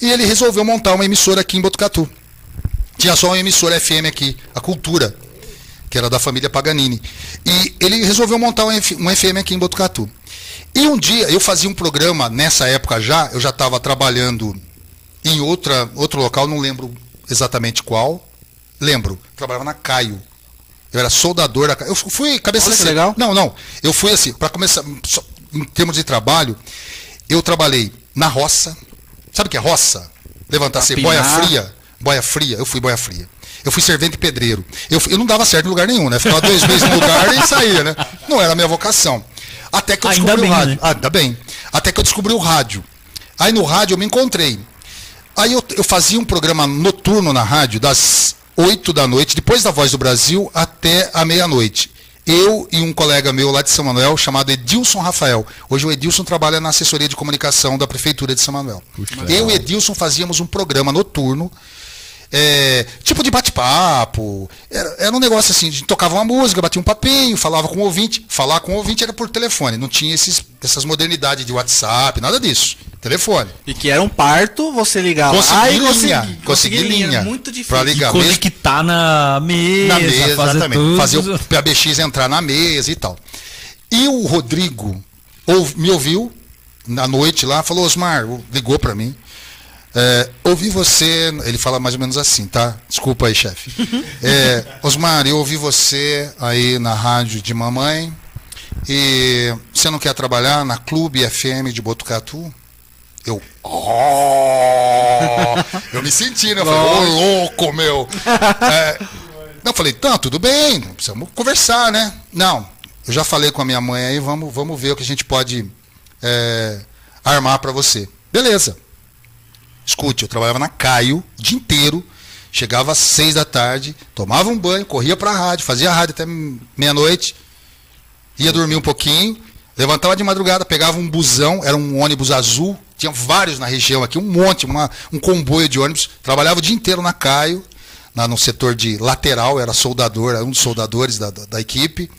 E ele resolveu montar uma emissora aqui em Botucatu. Tinha só uma emissora FM aqui, a Cultura, que era da família Paganini. E ele resolveu montar um FM aqui em Botucatu. E um dia, eu fazia um programa, nessa época já, eu já estava trabalhando em outra, outro local, não lembro exatamente qual. Lembro, trabalhava na Caio. Eu era soldador da Caio. Eu fui cabeça Olha assim. legal. Não, não. Eu fui assim, para começar, só em termos de trabalho, eu trabalhei na roça. Sabe o que é roça? Levantar Capinar. boia fria. Boia fria, eu fui boia fria. Eu fui servente e pedreiro. Eu, eu não dava certo em lugar nenhum, né? Ficava dois meses no lugar e saía, né? Não era a minha vocação. Até que eu Ainda descobri bem, o rádio. né? Ah, ainda bem. Até que eu descobri o rádio. Aí no rádio eu me encontrei. Aí eu, eu fazia um programa noturno na rádio, das 8 da noite, depois da Voz do Brasil, até a meia-noite. Eu e um colega meu lá de São Manuel, chamado Edilson Rafael. Hoje o Edilson trabalha na assessoria de comunicação da Prefeitura de São Manuel. eu e Edilson fazíamos um programa noturno, é, tipo de bate-papo. Era, era um negócio assim, a gente tocava uma música, batia um papinho, falava com o ouvinte. Falar com o ouvinte era por telefone, não tinha esses, essas modernidades de WhatsApp, nada disso. Telefone. E que era um parto, você ligar Consegui lá e linha, conseguir, consegui linha. Muito difícil. Pra ligar mesmo. Conectar na mesa, Na mesa, fazer exatamente. tudo. Fazer o PABX entrar na mesa e tal. E o Rodrigo ouv- me ouviu na noite lá, falou, Osmar, ligou pra mim. É, ouvi você, ele fala mais ou menos assim, tá? Desculpa aí, chefe. É, Osmar, eu ouvi você aí na rádio de mamãe e você não quer trabalhar na Clube FM de Botucatu? Eu, oh! eu me senti, né? Eu falei, ô louco, meu! [LAUGHS] É, não, eu falei, tá, tudo bem, precisamos conversar, né? Não, eu já falei com a minha mãe aí, vamos, vamos ver o que a gente pode é, armar pra você. Beleza. Escute, eu trabalhava na Caio o dia inteiro, chegava às seis da tarde, tomava um banho, corria pra rádio, fazia rádio até meia-noite, ia dormir um pouquinho, levantava de madrugada, pegava um busão, era um ônibus azul, tinha vários na região aqui, um monte, uma, um comboio de ônibus, trabalhava o dia inteiro na Caio, na, no setor de lateral, era soldador, era um dos soldadores da, da, da equipe.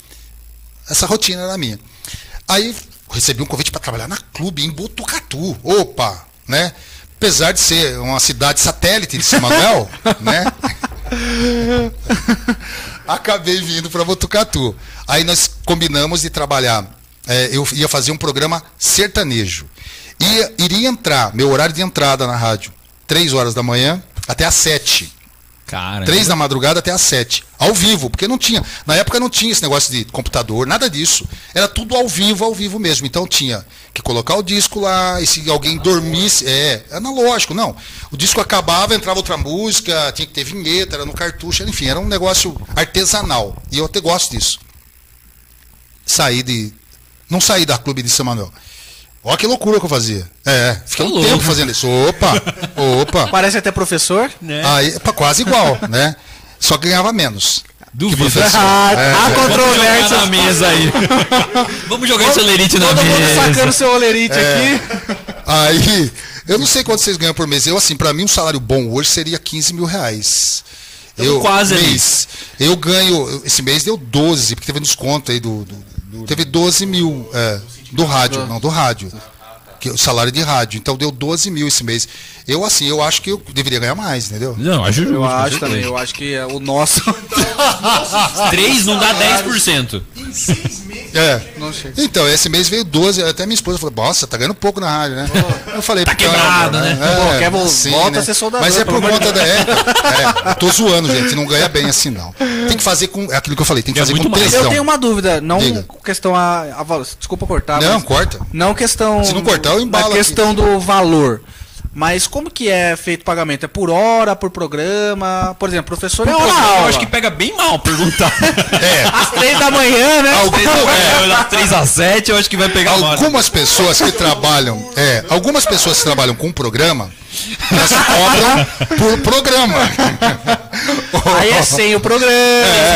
Essa rotina era minha. Aí recebi um convite para trabalhar na clube em Botucatu. Opa, né? Apesar de ser uma cidade satélite de São Manuel, [LAUGHS] né? [LAUGHS] Acabei vindo para Botucatu. Aí nós combinamos de trabalhar. é, eu ia fazer um programa sertanejo. Ia, iria entrar, meu horário de entrada na rádio, três horas da manhã até às sete. Cara, Três da madrugada até às sete. Ao vivo, porque não tinha. Na época não tinha esse negócio de computador, nada disso. Era tudo ao vivo, ao vivo mesmo. Então tinha que colocar o disco lá, e se alguém dormisse. É, analógico, não. O disco acabava, entrava outra música, tinha que ter vinheta, era no cartucho, enfim, era um negócio artesanal. E eu até gosto disso. Saí de. Não saí da clube de São Manuel. Olha que loucura que eu fazia. É, fiquei Tá um louco. tempo fazendo isso. Opa! Opa! Parece até professor. né? Aí, pá, quase igual, né? Só ganhava menos. Professor. Ah, É, há é. Controvérsia. na mesa aí. [LAUGHS] Vamos jogar esse olerite na Todo mundo sacando mesa. seu olerite É. aqui. Aí, eu não sei quanto vocês ganham por mês. Eu, assim, pra mim, um salário bom hoje seria 15 mil reais. Tamo quase ali. mês. Eu ganho, esse mês deu 12, porque teve desconto aí do. do- teve 12 mil é, do rádio, não, do rádio. Que, o salário de rádio. Então deu 12 mil esse mês. Eu, assim, eu acho que eu deveria ganhar mais, entendeu? Não, acho justo. Eu acho certeza. também, eu acho que é o nosso. [LAUGHS] Três não dá 10%. É. Não chega. Então, esse mês veio 12, até minha esposa falou, nossa, tá ganhando pouco na rádio, né? Eu falei, Tá "Pô, quebrado, né? Pô, quer vol- volta a ser soldador, Mas é por conta da. É, é, eu tô zoando, gente, não ganha bem assim, não. Tem que fazer com. É aquilo que eu falei, tem que É fazer muito com mais. tesão. Eu tenho uma dúvida, não Diga. questão a, a Desculpa cortar. Não, mas- corta. Não questão. Se não cortar, embalo Da questão do valor. Mas como que é feito o pagamento? É por hora, por programa? Por exemplo, professor é hora eu acho que pega bem mal perguntar. [LAUGHS] É. Às três da manhã, né? Algum- é, Das 3 a 7 eu acho que vai pegar mal. Algumas pessoas que trabalham, é, algumas pessoas que trabalham com programa, elas cobram por programa. Aí é sem o programa.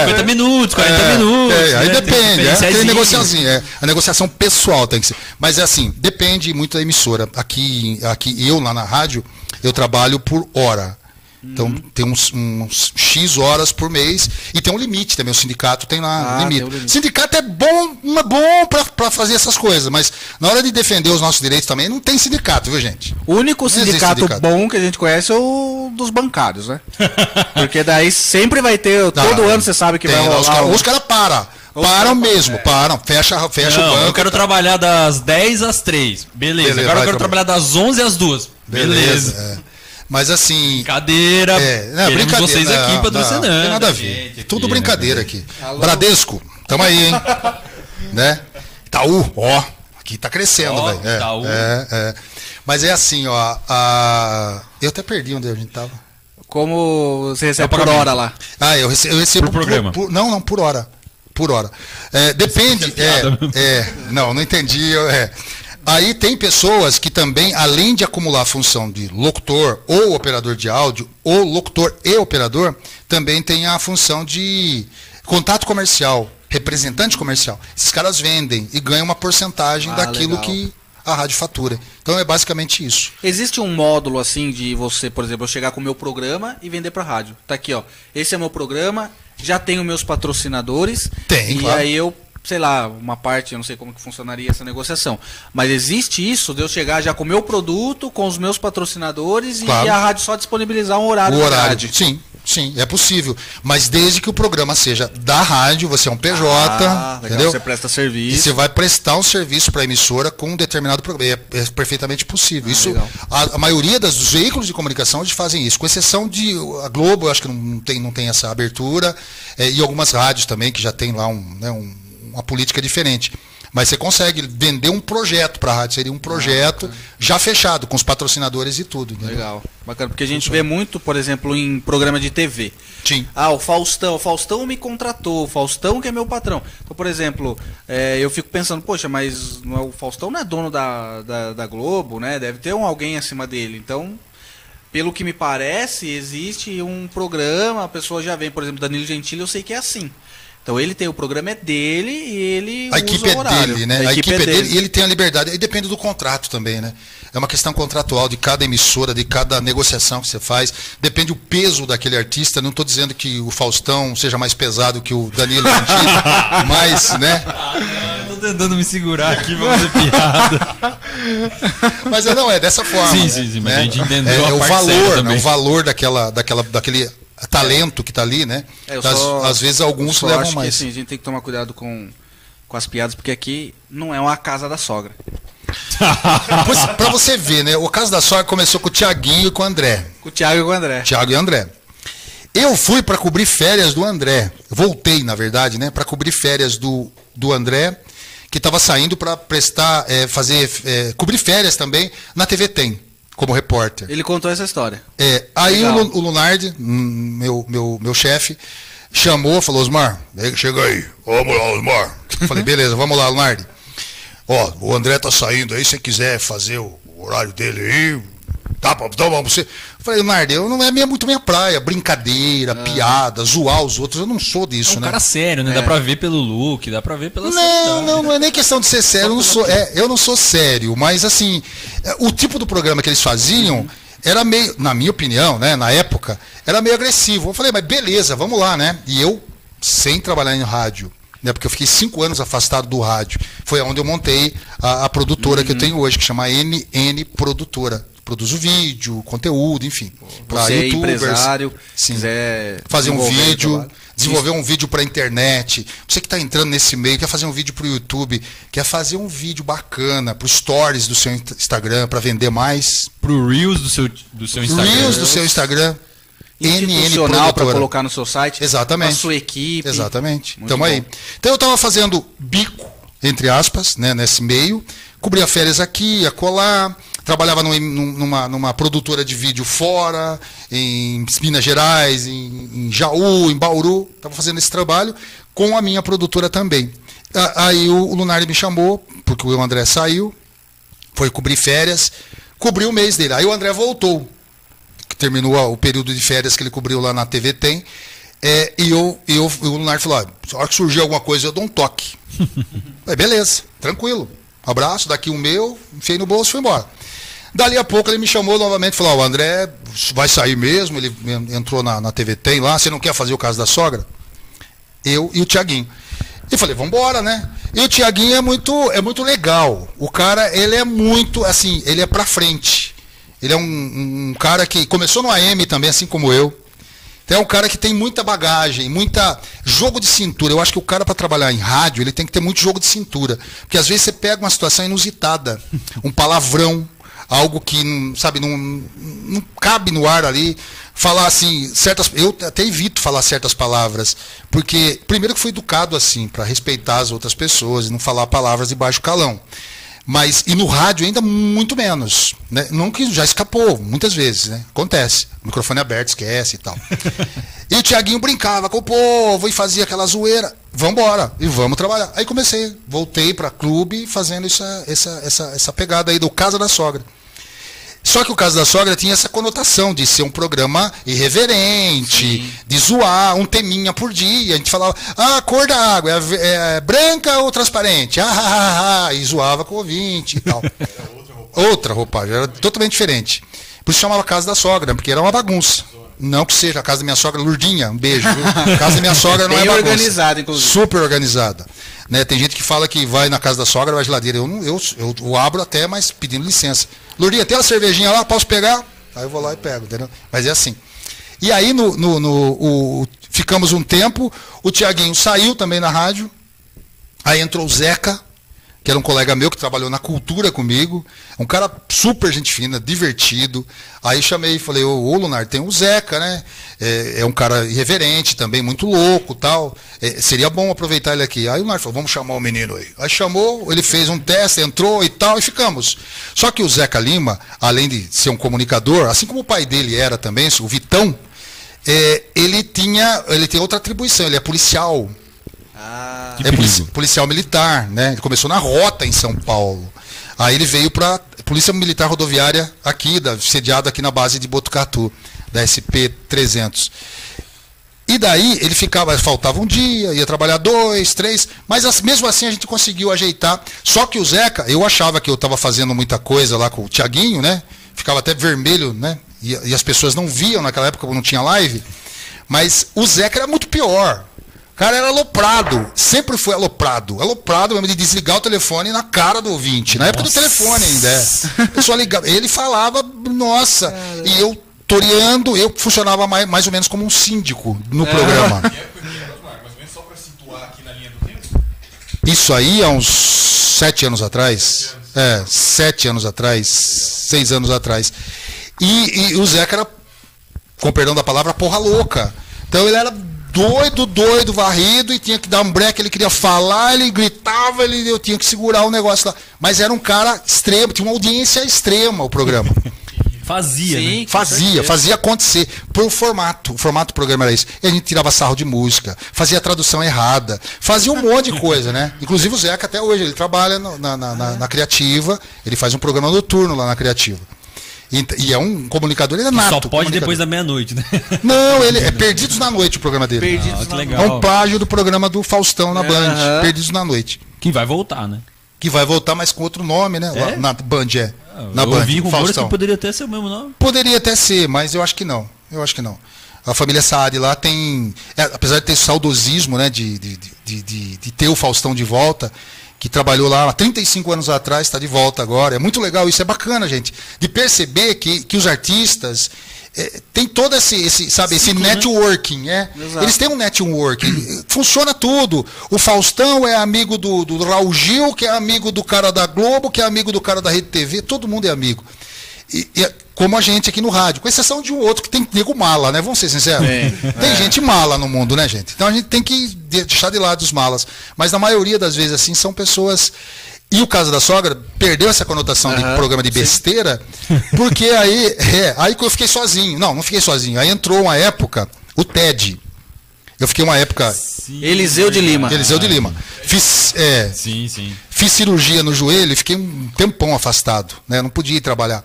50 minutos, 40 É, minutos. é, aí né? Tem depende, é aquele negociazinho, é, a negociação pessoal tem que ser. Mas é assim, depende muito da emissora. Aqui, aqui eu lá na rádio, eu trabalho por hora. Então Uhum. tem uns, uns X horas por mês e tem um limite também. O sindicato tem lá Ah, limite. tem um limite. Sindicato é bom, é bom para fazer essas coisas, mas na hora de defender os nossos direitos também não tem sindicato, viu gente? O único sindicato, sindicato. bom que a gente conhece é o dos bancários, né? [LAUGHS] Porque daí sempre vai ter. Tá, todo ano você sabe que tem, vai rolar. Os caras um- cara param. Param mesmo, param. Fecha, fecha o Não, banco. eu quero trabalhar das 10 às 3. Beleza. Beleza, Agora eu quero trabalhar das 11 às 2. Beleza. é. Mas assim, Cadeira. É, não, brincadeira. vocês não, aqui não, patrocinando. Não tem nada a gente, ver. aqui, Tudo né, brincadeira aqui. Bradesco, tamo aí, hein? [LAUGHS] né? Itaú, ó, aqui tá crescendo, velho. É, Itaú. é, é. Mas é assim, ó. a- Eu até perdi onde a gente tava. Como você recebe É o por hora lá? Ah, eu recebo, eu recebo Por programa. por- não, não, por hora. Por hora. É, depende. É, é, não, não entendi. eu- é. Aí tem pessoas que também, além de acumular a função de locutor ou operador de áudio, ou locutor e operador, também tem a função de contato comercial, representante comercial. Esses caras vendem e ganham uma porcentagem Ah, daquilo legal. que a rádio fatura. Então é basicamente isso. Existe um módulo assim de você, por exemplo, eu chegar com o meu programa e vender pra rádio. Tá aqui, ó. Esse é meu programa, já tenho meus patrocinadores. Tem, E claro. aí eu, sei lá, uma parte, eu não sei como que funcionaria essa negociação. Mas existe isso de eu chegar já com o meu produto, com os meus patrocinadores Claro. e a rádio só disponibilizar um horário o horário. Sim, sim, é possível. Mas desde que o programa seja da rádio, você é um PJ, Ah, legal, entendeu? Você presta E serviço. você vai prestar um serviço para a emissora com um determinado programa. É, é perfeitamente possível. isso, Ah, legal. a, a maioria das- dos veículos de comunicação eles fazem isso, com exceção de a Globo, eu acho que não, não tem, não tem essa abertura, é, e algumas rádios também que já tem lá um, né, um- uma política diferente. Mas você consegue vender um projeto para a rádio, seria um projeto já fechado, com os patrocinadores e tudo. entendeu? Legal, bacana. Porque a gente vê muito, por exemplo, em programa de TV. Sim. Ah, o Faustão, o Faustão me contratou, o Faustão que é meu patrão. Então, por exemplo, é, eu fico pensando, poxa, mas não é- o Faustão não é dono da, da, da Globo, né? Deve ter um alguém acima dele. Então, pelo que me parece, existe um programa, a pessoa já vem, por exemplo, Danilo Gentili, eu sei que é assim. Então ele tem o programa é dele e ele A usa equipe o é horário. dele, né? A, equipe, é dele e ele tem a liberdade. Aí depende do contrato também, né? É uma questão contratual de cada emissora, de cada negociação que você faz. Depende o peso daquele artista. Não estou dizendo que o Faustão seja mais pesado que o Danilo Gentili, [LAUGHS] mas, né? Tô tentando me segurar aqui pra fazer piada. [LAUGHS] Mas é, não, é dessa forma. Sim, né? sim, sim, mas Né? a gente entendeu É, a é o valor, né? o valor daquela, daquela, daquele talento que está ali, né? É, Das- só- às vezes alguns levam acho mais. Que, assim, a gente tem que tomar cuidado com, com as piadas, porque aqui não é uma casa da sogra. [LAUGHS] Para você ver, né? O caso da sorte começou com o Tiaguinho e com o André. Com o Thiago e com o André. Tiago e André. Eu fui para cobrir férias do André. Voltei, na verdade, né, para cobrir férias do, do André, que estava saindo para prestar, é, fazer, é, cobrir férias também na TV Tem, como repórter. Ele contou essa história. É, aí o, Legal. O Lunardi, hum, meu, meu, meu chefe, chamou, falou, Osmar, chega aí, vamos lá, Osmar. Falei, beleza, vamos lá, Lunardi. Ó, o André tá saindo aí, se quiser fazer o horário dele aí, tá, pra- tá bom você. Falei, Lunardi, eu não é minha, muito minha praia, brincadeira, piada, zoar os outros, eu não sou É disso, um né? cara sério, né? Dá pra ver pelo look, dá pra ver pela Não, não, não é nem questão de ser sério. Eu não sou, é, eu não sou sério, mas assim, é, o tipo do programa que eles faziam era meio, na minha opinião, né, na época, era meio agressivo. Eu falei, mas beleza, vamos lá, né? E eu, sem trabalhar em rádio, né, porque eu fiquei cinco anos afastado do rádio, foi onde eu montei a, a produtora que eu tenho hoje, que chama NN Produtora. Produzo vídeo, conteúdo, enfim. Você é empresário, Sim quiser fazer um o vídeo, desenvolver um vídeo para internet. Você que está entrando nesse meio, quer fazer um vídeo para o YouTube, quer fazer um vídeo bacana para stories do seu Insta- Instagram para vender mais. Pro Reels do seu, do seu Instagram. Reels do seu Instagram. NN institucional para colocar no seu site. Exatamente. A sua equipe. Exatamente. Muito Tamo bom. aí. Então eu estava fazendo bico, entre aspas, né, nesse meio. Cobria férias aqui, acolá. Trabalhava num- num- numa, numa produtora de vídeo fora, em Minas Gerais, em, em Jaú, em Bauru. Estava fazendo esse trabalho com a minha produtora também. Aí o, o Lunardi me chamou, porque o André saiu, foi cobrir férias, cobriu o mês dele. Aí o André voltou que terminou o período de férias que ele cobriu lá na TV Tem. É, e eu, e eu, o Lunardi falou: ah, se a hora que surgir alguma coisa, eu dou um toque. [LAUGHS] Falei, beleza, tranquilo. Abraço, daqui um meu, enfiei no bolso e fui embora. Dali a pouco ele me chamou novamente e falou: ó, o André vai sair mesmo, ele en- entrou na, na TV Tem lá, você não quer fazer o caso da sogra? Eu e o Tiaguinho. E falei, vamos embora, né? E o Tiaguinho é muito, é muito legal. O cara, ele é muito, assim, ele é pra frente. Ele é um, um cara que começou no AM também, assim como eu. Então é um cara que tem muita bagagem, muita jogo de cintura. Eu acho que o cara para trabalhar em rádio, ele tem que ter muito jogo de cintura, porque às vezes você pega uma situação inusitada, um palavrão, algo que não, sabe, não, não cabe no ar ali, falar assim certas, eu até evito falar certas palavras, porque primeiro que fui educado assim, para respeitar as outras pessoas e não falar palavras de baixo calão. Mas, e no rádio ainda muito menos. Né? Não que já escapou, muitas vezes, né? Acontece. Microfone aberto, esquece e tal. [LAUGHS] e o Tiaguinho brincava com o povo e fazia aquela zoeira. Vambora, e vamos trabalhar. Aí comecei, voltei para clube fazendo essa, essa, essa, essa pegada aí do Casa da Sogra. Só que o caso da sogra tinha essa conotação de ser um programa irreverente, de zoar, um teminha por dia. A gente falava, ah, a cor da água é, ve- é branca ou transparente? Ah, ah, ah, ah, e zoava com o ouvinte e tal. [LAUGHS] outra roupagem, era totalmente diferente. Por isso chamava Casa da Sogra, porque era uma bagunça. Não que seja a casa da minha sogra, Lurdinha, um beijo. Viu? Casa da minha [LAUGHS] sogra não é bagunça. organizada, inclusive. Super organizada. Né? Tem gente que fala que vai na casa da sogra, vai à geladeira. Eu, não, eu, eu, eu abro até, mas pedindo licença. Lurdinha, tem uma cervejinha lá, posso pegar? Aí eu vou lá e pego, entendeu? Mas é assim. E aí no, no, no- o- ficamos um tempo, o Tiaguinho saiu também na rádio, aí entrou o Zeca, que era um colega meu que trabalhou na cultura comigo, um cara super gente fina, divertido. Aí chamei e falei, ô, ô Lunar, tem o Zeca, né? É, é um cara irreverente também, muito louco tal. É, seria bom aproveitar ele aqui. Aí o Lunar falou, vamos chamar o menino aí. Aí chamou, ele fez um teste, entrou e tal, e ficamos. Só que o Zeca Lima, além de ser um comunicador, assim como o pai dele era também, o Vitão, é, ele tinha, ele tem outra atribuição, ele é policial. Ah, É polici- policial militar, né? Ele começou na rota em São Paulo. Aí ele veio para Polícia Militar Rodoviária aqui, da, sediado aqui na base de Botucatu, da SP 300. E daí ele ficava, faltava um dia, ia trabalhar dois, três, mas as- mesmo assim a gente conseguiu ajeitar. Só que o Zeca, eu achava que eu estava fazendo muita coisa lá com o Tiaguinho, né? Ficava até vermelho, né? E, e as pessoas não viam naquela época, não tinha live. Mas o Zeca era muito pior. Cara era aloprado, sempre foi aloprado. Aloprado mesmo de desligar o telefone na cara do ouvinte. Na época do telefone ainda. É. Pessoa ligava, ele falava, nossa, e eu toreando, eu funcionava mais, mais ou menos como um síndico no programa. Do [LAUGHS] tempo. Isso aí há uns sete anos atrás. É, sete anos atrás, seis anos atrás. E, e o Zeca era, com perdão da palavra, porra louca. Então ele era doido, doido, varrido, e tinha que dar um break, ele queria falar, ele gritava, ele, eu tinha que segurar o negócio lá. Mas era um cara extremo, tinha uma audiência extrema o programa. [LAUGHS] Fazia, né? Fazia, fazia acontecer. Por formato. O formato do programa era isso. E a gente tirava sarro de música, fazia a tradução errada, fazia um monte de coisa, né? Inclusive o Zeca até hoje, ele trabalha no- na, na, na- na Criativa, ele faz um programa noturno lá na Criativa. E, e é um comunicador, ele é nato. Só pode depois da meia-noite, né? [LAUGHS] Não, ele é Perdidos na Noite o programa dele. Perdidos Ah, que na legal. É um plágio do programa do Faustão na Band, Aham. Perdidos na Noite. Que vai voltar, né? Que vai voltar, mas com outro nome, né? É? Na Band, é. Na eu Band, ouvi rumores Faustão. que poderia até ser o mesmo nome. Poderia até ser, mas eu acho que não. Eu acho que não. A família Saad lá tem. é, apesar de ter saudosismo, né? De, de, de, de, de ter o Faustão de volta, que trabalhou lá há 35 anos atrás, está de volta agora. É muito legal, isso é bacana, gente. De perceber que, que os artistas. É, tem todo esse, esse sabe, esse networking, é. Exato. Eles têm um networking, funciona tudo. O Faustão é amigo do, do Raul Gil, que é amigo do cara da Globo, que é amigo do cara da Rede TV, todo mundo é amigo. E, e é como a gente aqui no rádio, com exceção de um outro que tem nego mala, né? Vamos ser sinceros. Tem gente mala no mundo, né, gente? Então a gente tem que de- deixar de lado os malas. Mas na maioria das vezes, assim, são pessoas. E o caso da sogra perdeu essa conotação de Aham, programa de besteira, porque aí, [LAUGHS] é, aí que eu fiquei sozinho. Não, não fiquei sozinho. Aí entrou uma época, o TED. Eu fiquei uma época. Eliseu de Lima. Eliseu de Lima. Fiz, é, Sim, sim. Fiz cirurgia no joelho e fiquei um tempão afastado, né? Não podia ir trabalhar.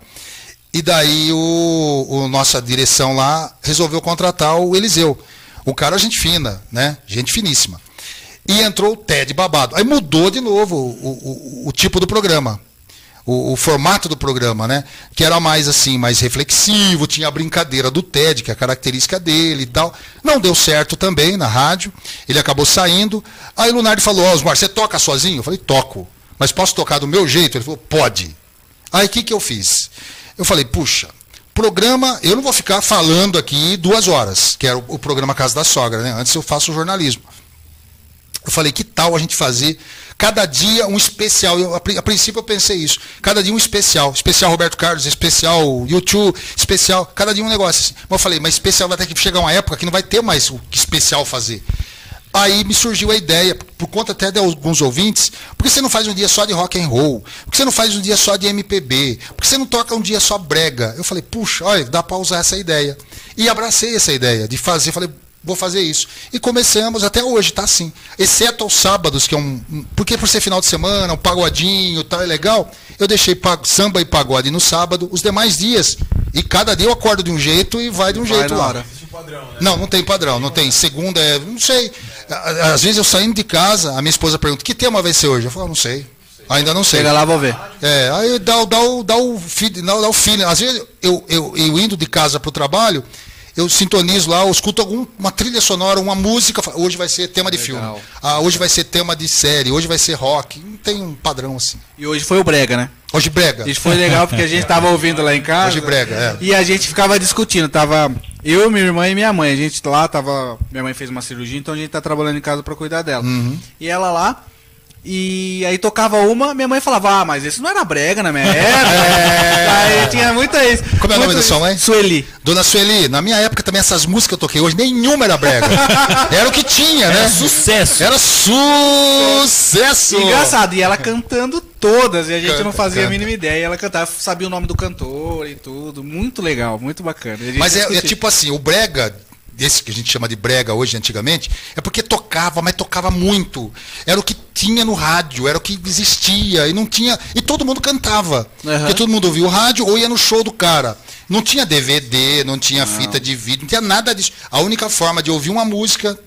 E daí o, o nossa direção lá resolveu contratar o Eliseu. O cara gente fina, né? Gente finíssima. E entrou o Ted babado. Aí mudou de novo o, o- o- tipo do programa. O, o formato do programa, né? Que era mais assim, mais reflexivo, tinha a brincadeira do TED, que é a característica dele e tal. Não deu certo também na rádio. Ele acabou saindo. Aí o Lunardi falou, Osmar, você toca sozinho? Eu falei, toco. Mas posso tocar do meu jeito? Ele falou, pode. Aí o que, que eu fiz? Eu falei, puxa, programa, eu não vou ficar falando aqui duas horas, que era o, programa Casa da Sogra, né? Antes eu faço jornalismo. Eu falei, que tal a gente fazer cada dia um especial? Eu, a, a princípio eu pensei isso. Cada dia um especial. Especial Roberto Carlos, especial YouTube, especial. Cada dia um negócio assim. Mas eu falei, mas especial vai ter que chegar uma época que não vai ter mais o que especial fazer. Aí me surgiu a ideia, por conta até de alguns ouvintes, por que você não faz um dia só de rock and roll? Por que você não faz um dia só de MPB? Por que você não toca um dia só brega? Eu falei, puxa, olha, dá para usar essa ideia. E abracei essa ideia de fazer, falei, vou fazer isso. E começamos até hoje, tá assim. Exceto aos sábados, que é um. Porque por ser final de semana, um pagodinho tal, é legal. Eu deixei samba e pagode no sábado, os demais dias. E cada dia eu acordo de um jeito e vai de um Vai jeito lá. padrão, né? Não, não tem padrão, não tem. Segunda é. Não sei. Às vezes eu saindo de casa, a minha esposa pergunta: que tema vai ser hoje? Eu falo, não sei. Ainda não sei. Chega lá, vou ver. É, aí dá, o- dá, o, dá, o dá, o- dá o feeling. Às vezes eu, eu, eu indo de casa para o trabalho, eu sintonizo lá, eu escuto alguma trilha sonora, uma música. Hoje vai ser tema de filme. Ah, hoje vai ser tema de série, hoje vai ser rock. Não tem um padrão assim. E hoje foi o Brega, né? Hoje brega. Isso foi legal porque a gente [LAUGHS] tava ouvindo lá em casa. Hoje brega, é. E a gente ficava discutindo. Tava eu, minha irmã e minha mãe. A gente lá tava. Minha mãe fez uma cirurgia, então a gente tá trabalhando em casa pra cuidar dela. Uhum. E ela lá. E aí tocava uma, minha mãe falava, ah, mas esse não era brega na minha [LAUGHS] época. Aí tinha muita isso. Como é o nome da sua mãe? Sueli. Dona Sueli, na minha época também essas músicas que eu toquei hoje, nenhuma era brega. [LAUGHS] Era o que tinha, né? Era sucesso. Era sucesso! Engraçado, e ela cantando todas, e a gente Canta, não fazia canta. a mínima ideia. E ela cantava, sabia o nome do cantor e tudo. Muito legal, muito bacana. Mas é, é tipo assim, o brega, esse que a gente chama de brega hoje, antigamente, é porque tocava, mas tocava muito. Era o que tinha no rádio, era o que existia, e não tinha. E todo mundo cantava. Aham. Porque todo mundo ouvia o rádio ou ia no show do cara. Não tinha DVD, não tinha fita de vídeo, não tinha nada disso. A única forma de ouvir uma música,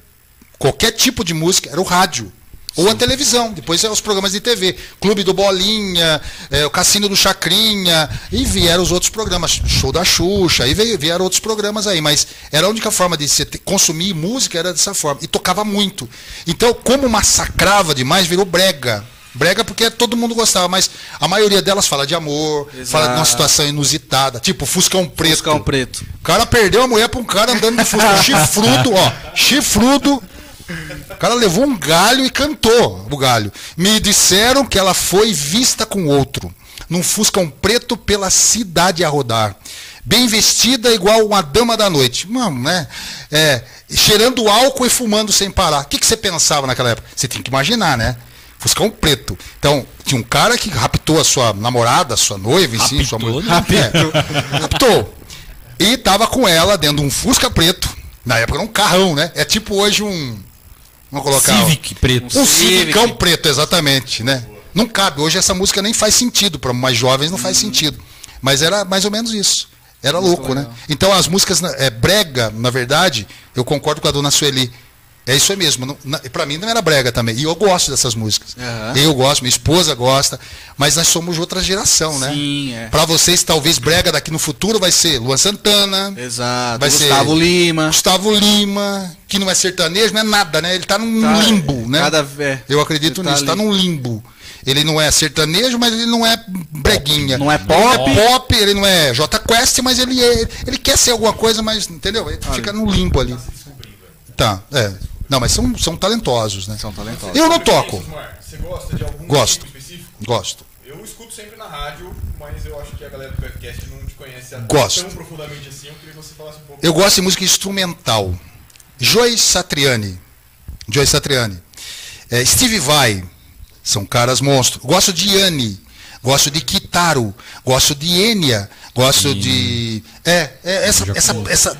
qualquer tipo de música, era o rádio. Ou a televisão, depois é os programas de TV. Clube do Bolinha, é, o Cassino do Chacrinha, e vieram os outros programas, show da Xuxa, veio, vieram outros programas aí, mas era a única forma de você ter- consumir música era dessa forma. E tocava muito. Então, como massacrava demais, virou brega. Brega porque todo mundo gostava, mas a maioria delas fala de amor, fala de uma Exato. situação inusitada, tipo Fuscão Preto. Fuscão preto. O cara perdeu a mulher pra um cara andando de Fusca [LAUGHS] chifrudo, ó. Chifrudo. O cara levou um galho e cantou o galho. Me disseram que ela foi vista com outro. Num Fuscão preto pela cidade a rodar. Bem vestida, igual uma dama da noite. Mano, né? É, cheirando álcool e fumando sem parar. O que, que você pensava naquela época? Você tem que imaginar, né? Fuscão preto. Então, tinha um cara que raptou a sua namorada, a sua noiva, em si, sua Raptou, mulher. né? É, raptou. E tava com ela dentro de um Fusca preto. Na época era um carrão, né? É tipo hoje um. Vamos colocar. Civic preto. Um Civic. Civicão preto, exatamente, né? Não cabe. Hoje essa música nem faz sentido. Para mais jovens não faz sentido. Mas era mais ou menos isso. Era louco, né? Então as músicas na- é, brega, na verdade, eu concordo com a dona Sueli. É isso aí mesmo. Pra mim não era brega também. E eu gosto dessas músicas. Aham. Eu gosto, minha esposa gosta. Mas nós somos de outra geração, né? Sim, é. Pra vocês, talvez brega daqui no futuro vai ser Luan Santana, Exato. Vai ser- Gustavo Lima. Gustavo Lima, que não é sertanejo, não é nada, né? Ele tá num Tá, limbo, né? cada- é. Eu acredito Ele tá nisso, tá ali. num limbo. Ele não é sertanejo, mas ele não é breguinha. Não é Ele pop. não é pop, ele não é J Quest, mas ele é, ele quer ser alguma coisa, mas entendeu? Ele fica no limbo ali. Tá, é. Não, mas são, são talentosos, né? São talentosos. Eu não toco. Você gosta de algum Gosto. tipo específico? Gosto. Eu escuto sempre na rádio, mas eu acho que a galera do podcast não te conhece a- Gosto. tão profundamente assim. Eu queria que você falasse um pouco. Eu gosto de música instrumental. Joyce Satriani. Joyce Satriani. É, Steve Vai. São caras monstros. Gosto de Yanni. Gosto de Kitaro. Gosto de Enya. Gosto de. É, é essa, essa, essa.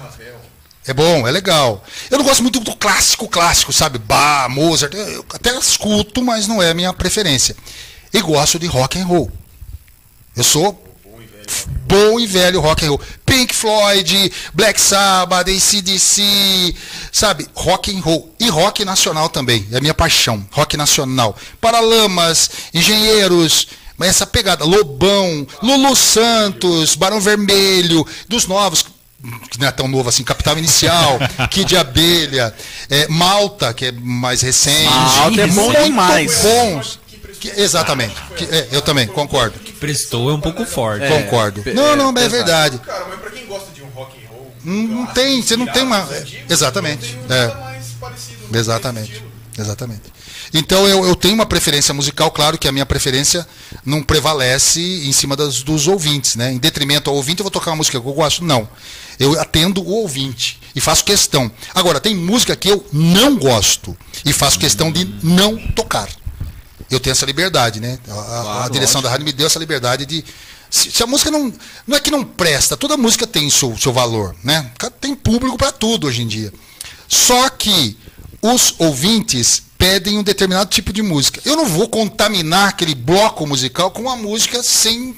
É bom, é legal. Eu não gosto muito do clássico clássico, sabe? Bach, Mozart. Eu até escuto, mas não é a minha preferência. E gosto de rock and roll. Eu sou bom e velho rock and roll. Pink Floyd, Black Sabbath, ACDC, sabe? Rock and roll. E rock nacional também. É a minha paixão. Rock nacional. Paralamas, Engenheiros, mas essa pegada. Lobão, Lulu Santos, Barão Vermelho, dos novos. Que não é tão novo assim, Capital Inicial, [LAUGHS] Kid de Abelha, é, Malta, que é mais recente. Malta é bom demais. Bons. Que- exatamente. Que- é, eu também, concordo. Prestou é um pouco forte. É. Concordo. Não, é, não, mas é pesado. verdade. Cara, mas pra quem gosta de um rock and roll, Não, não tem, você não tem uma. Exatamente. não É, não exatamente. estilo. Exatamente. Então eu, eu tenho uma preferência musical, claro que a minha preferência não prevalece em cima das, dos ouvintes, né? Em detrimento ao ouvinte, eu vou tocar uma música que eu gosto? Não. Eu atendo o ouvinte e faço questão. Agora, tem música que eu não gosto e faço questão de não tocar. Eu tenho essa liberdade, né? A, a- a direção da rádio me deu essa liberdade de. Se, se a música não. Não é que não presta, toda música tem seu, seu valor, né? Tem público para tudo hoje em dia. Só que os ouvintes pedem um determinado tipo de música. Eu não vou contaminar aquele bloco musical com uma música sem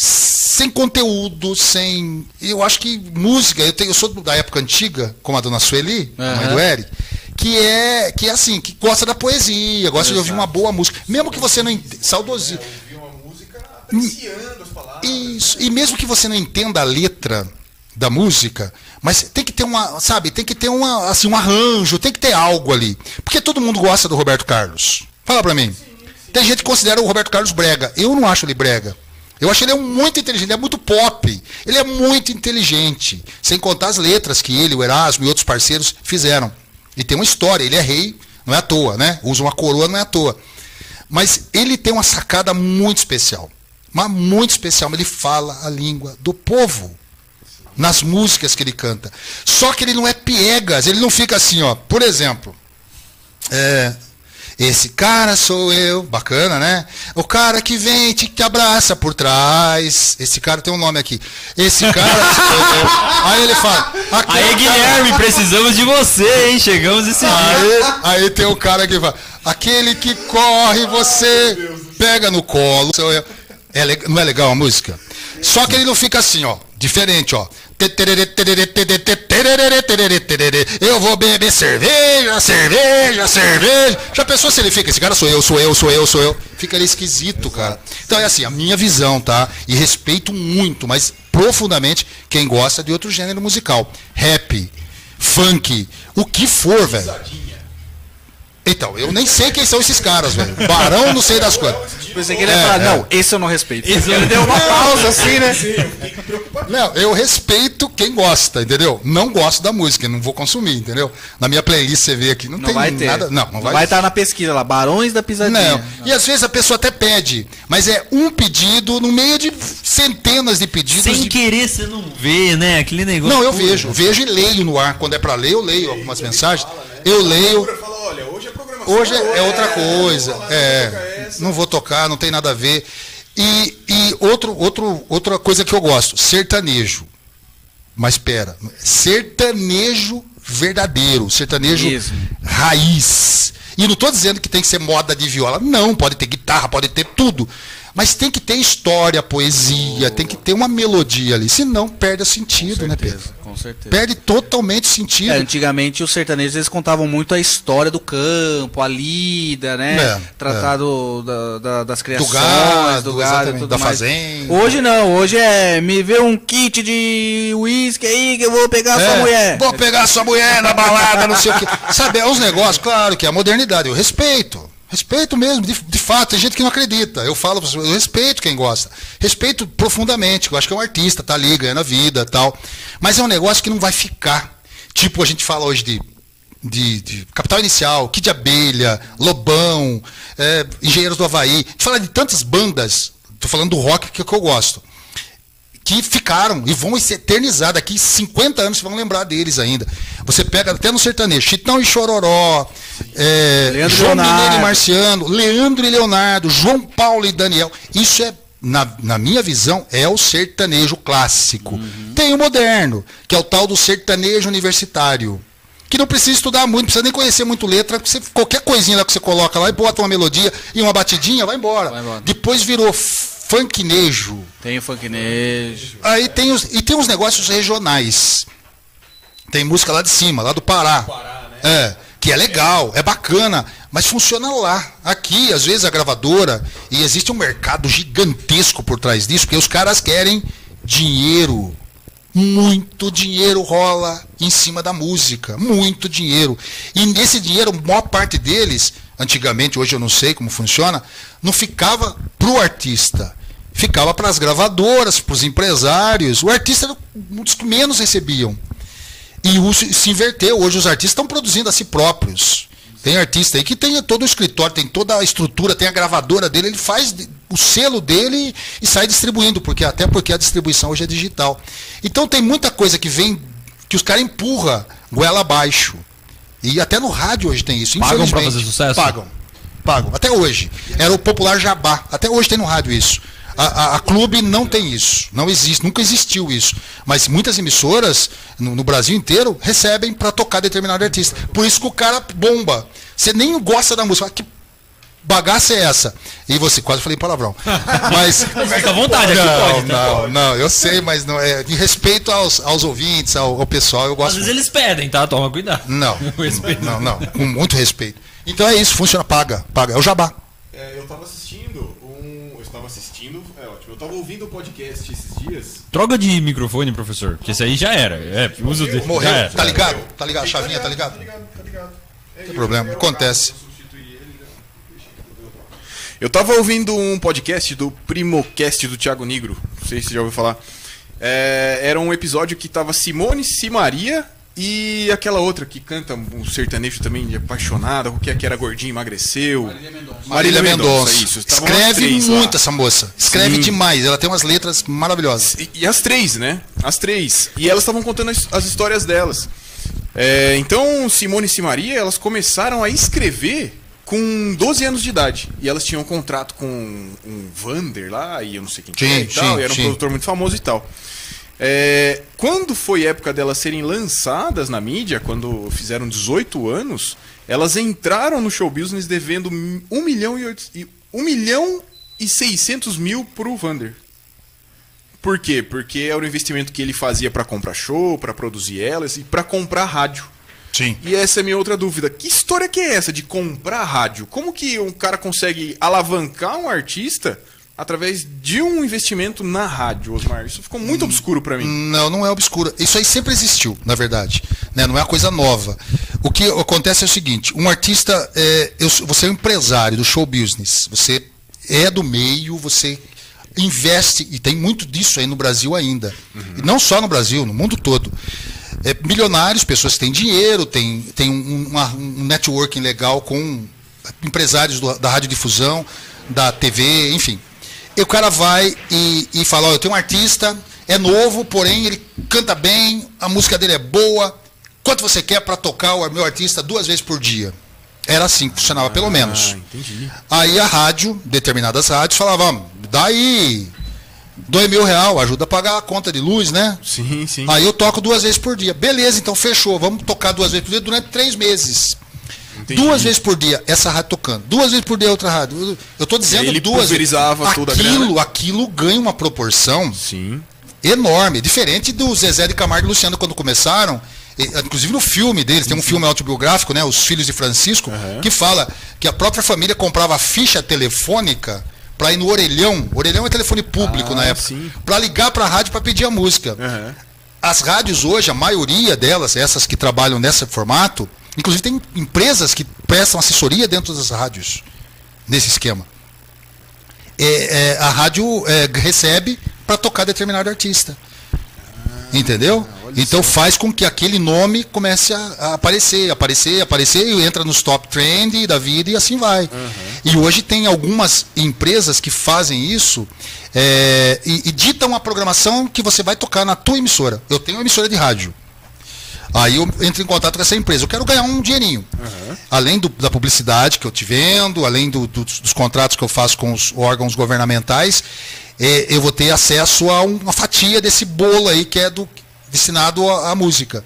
sem conteúdo, sem. Eu acho que música, eu, tenho, eu sou da época antiga, como a dona Sueli, mãe Aham. do Eric, que é, que é assim, que gosta da poesia, gosta de ouvir uma boa música. Mesmo que você não entenda. Saudosismo. Ouvir uma música apreciando as palavras. Isso. E mesmo que você não entenda a letra da música, mas tem que ter uma, sabe, tem que ter uma, assim, um arranjo, tem que ter algo ali. Porque todo mundo gosta do Roberto Carlos. Fala pra mim. Tem gente que considera o Roberto Carlos brega. Eu não acho ele brega. Eu acho ele um muito inteligente, ele é muito pop. Ele é muito inteligente. Sem contar as letras que ele, o Erasmo e outros parceiros fizeram. E tem uma história, ele é rei, não é à toa, né? Usa uma coroa, não é à toa. Mas ele tem uma sacada muito especial. Mas muito especial. Ele fala a língua do povo. Nas músicas que ele canta. Só que ele não é piegas. Ele não fica assim, ó. Por exemplo. É, esse cara sou eu. Bacana, né? O cara que vem e te, te abraça por trás. Esse cara tem um nome aqui. Esse cara [LAUGHS] sou eu. Aí ele fala. "Aquele Aí, Guilherme, [LAUGHS] precisamos de você, hein? Chegamos esse dia. Aí, aí tem o cara que fala, aquele que corre, você pega no colo. Sou eu. É não é legal a música? Só que ele não fica assim, ó. Diferente, ó. Eu vou beber cerveja, cerveja, cerveja. Já pensou se ele fica? Esse cara sou eu, sou eu, sou eu, sou eu. Fica ali esquisito, cara. Então é assim, a minha visão, tá? E respeito muito, mas profundamente quem gosta de outro gênero musical. Rap, funk, o que for, velho. Então, eu nem sei quem são esses caras, velho. Barão, não sei das quantas. Pensei que ele É, ia falar, é. não, esse eu não respeito. Esse Ele deu uma pausa assim, né? Não, eu respeito quem gosta, entendeu? Não gosto da música, não vou consumir, entendeu? Na minha playlist você vê aqui, não, Não tem vai ter. nada. Não, não vai, vai estar na pesquisa lá, Barões da Pisadinha. Não. E às vezes a pessoa até pede, mas é um pedido no meio de centenas de pedidos. Sem de... querer, você não vê, né? Aquele negócio. Não, eu Pô, vejo, vejo e leio no ar. Quando é pra ler, eu leio algumas mensagens. Eu leio. Fala, olha, hoje é. Hoje é, é outra coisa. É, não vou tocar, não tem nada a ver. E, e outro, outro, outra coisa que eu gosto, sertanejo. Mas espera, sertanejo verdadeiro, sertanejo Isso. raiz. E não estou dizendo que tem que ser moda de viola. Não, pode ter guitarra, pode ter tudo. Mas tem que ter história, poesia, tem que ter uma melodia ali. Senão perde sentido, né, Pedro? Com certeza. Perde totalmente sentido. É, antigamente os sertanejos eles contavam muito a história do campo, a lida, né? É, Tratar do- da- da- das criações, gado, do gado, tudo da mais. fazenda. Hoje não, hoje é me vê um kit de uísque aí que eu vou pegar a sua É, mulher. Vou pegar sua mulher na balada, não sei o quê. [LAUGHS] Sabe, é uns negócios, claro que é a modernidade. Eu respeito. Respeito mesmo, de, de fato, tem gente que não acredita. Eu falo, eu respeito quem gosta. Respeito profundamente. Eu acho que é um artista, tá ali, ganhando a vida tal. Mas é um negócio que não vai ficar. Tipo, a gente fala hoje de, de, de Capital Inicial, Kid Abelha, Lobão, é, Engenheiros do Havaí. A gente fala de tantas bandas, tô falando do rock que, que eu gosto que ficaram e vão se eternizar. Daqui 50 anos vocês vão lembrar deles ainda. Você pega até no sertanejo, Chitão e Chororó, é, Leandro João Leonardo. Mineiro e Marciano, Leandro e Leonardo, João Paulo e Daniel. Isso é, na, na minha visão, é o sertanejo clássico. Uhum. Tem o moderno, que é o tal do sertanejo universitário. Que não precisa estudar muito, não precisa nem conhecer muito letra. Você, qualquer coisinha lá que você coloca lá e bota uma melodia e uma batidinha, vai embora. Vai embora. Depois virou funknejo. Tem o funknejo. Aí tem os, e tem uns negócios regionais. Tem música lá de cima, lá do Pará. É, que é legal, é bacana, mas funciona lá. Aqui, às vezes, a gravadora, e existe um mercado gigantesco por trás disso, porque os caras querem dinheiro. Muito dinheiro rola em cima da música. Muito dinheiro. E nesse dinheiro, a maior parte deles, antigamente, hoje eu não sei como funciona, não ficava pro artista. Ficava para as gravadoras, para os empresários. O artista era um dos que menos recebiam. E isso se inverteu. Hoje os artistas estão produzindo a si próprios. Tem artista aí que tem todo o escritório, tem toda a estrutura, tem a gravadora dele, ele faz o selo dele e sai distribuindo, porque até porque a distribuição hoje é digital. Então tem muita coisa que vem que os caras empurra goela abaixo. E até no rádio hoje tem isso. Pagam infelizmente. fazer sucesso? Pagam. Pagam. Até hoje. Era o popular jabá. Até hoje tem no rádio isso. A, a- a clube não tem isso. Não existe. Nunca existiu isso. Mas muitas emissoras no, no Brasil inteiro recebem para tocar determinado artista. Por isso que o cara bomba. Você nem gosta da música. Que bagaça é essa? E você, quase falei palavrão. [LAUGHS] Mas. Fica à vontade, aqui não, pode, né? não, não, eu sei, mas não é. De respeito aos, aos ouvintes, ao, ao pessoal, eu Às gosto. vezes eles pedem, tá? Toma cuidado. Não, [LAUGHS] Com respeito. não, não, com muito respeito. Então é isso, funciona, paga, paga. É o jabá. É, eu tava assistindo estava assistindo, é ótimo. Eu tava ouvindo o podcast esses dias. Troca de microfone, professor, que esse aí já era. É, uso dele. Morreu, Já era. tá ligado? Tá ligado? A chavinha tá ligado? Tá ligado, tá ligado. É, Tem problema, acontece. eu né? Eu tava ouvindo um podcast do Primocast do Thiago Negro. Não sei se você já ouviu falar. É, era um episódio que tava Simone Simaria e aquela outra que canta um sertanejo também de apaixonada, que, que era gordinha, emagreceu. Marília Mendonça. Marília Mendonça. isso. Escreve três lá. muito essa moça. Escreve Sim. demais. Ela tem umas letras maravilhosas. E, e as três, né? As três. E elas estavam contando as, as histórias delas. É, então, Simone e Simaria, elas começaram a escrever com 12 anos de idade. E elas tinham um contrato com um Vander lá, e eu não sei quem que Sim, é e tal, sim, e era um sim. produtor muito famoso e tal. É, quando foi época delas serem lançadas na mídia, quando fizeram 18 anos, elas entraram no show business devendo 1 milhão e, 8, e 1 milhão e 600 mil pro Vander. Por quê? Porque era o investimento que ele fazia pra comprar show, pra produzir elas e pra comprar rádio. Sim. E essa é a minha outra dúvida. Que história que é essa de comprar rádio? Como que um cara consegue alavancar um artista através de um investimento na rádio, Osmar? Isso ficou muito obscuro pra mim. Não, não é obscura. Isso aí sempre existiu, na verdade. Né? Não é uma coisa nova. O que acontece é o seguinte: um artista, é, eu você é um empresário do show business, você é do meio, você investe, e tem muito disso aí no Brasil ainda. E não só no Brasil, no mundo todo. É, milionários, pessoas que têm dinheiro, tem, tem um, uma- um networking legal com empresários do- da radiodifusão, da TV, enfim. E o cara vai e, e fala, ó, eu tenho um artista, é novo, porém ele canta bem, a música dele é boa. Quanto você quer para tocar o meu artista duas vezes por dia? Era assim que funcionava, pelo menos. Ah, entendi. Aí a rádio, determinadas rádios, falavam, dá aí dois mil real, ajuda a pagar a conta de luz, né? Sim, sim. Aí eu toco duas vezes por dia. Beleza, então fechou. Vamos tocar duas vezes por dia durante três meses. Entendi. Duas vezes por dia, essa rádio tocando. Duas vezes por dia, outra rádio. Eu estou dizendo ele duas pulverizava vezes. toda aquilo, aquilo ganha uma proporção Sim. enorme. Diferente do Zezé de Camargo e Luciano quando começaram. Inclusive no filme deles, tem um filme autobiográfico, né? Os Filhos de Francisco, que fala que a própria família comprava ficha telefônica para ir no orelhão. Orelhão é telefone público Ah, na época. Para ligar para a rádio para pedir a música. Aham. As rádios hoje, a maioria delas, essas que trabalham nesse formato, inclusive tem empresas que prestam assessoria dentro das rádios, nesse esquema. É, é, a rádio é, recebe para tocar determinado artista. Entendeu? Então faz com que aquele nome comece a, a aparecer, aparecer, aparecer e entra nos top trend da vida e assim vai. E hoje tem algumas empresas que fazem isso é, e, e ditam a programação que você vai tocar na tua emissora. Eu tenho uma emissora de rádio. Aí eu entro em contato com essa empresa. Eu quero ganhar um dinheirinho. Além do- da publicidade que eu te vendo, além do- dos, dos contratos que eu faço com os órgãos governamentais, eh, eu vou ter acesso a um- uma fatia desse bolo aí que é do, destinado à, à música.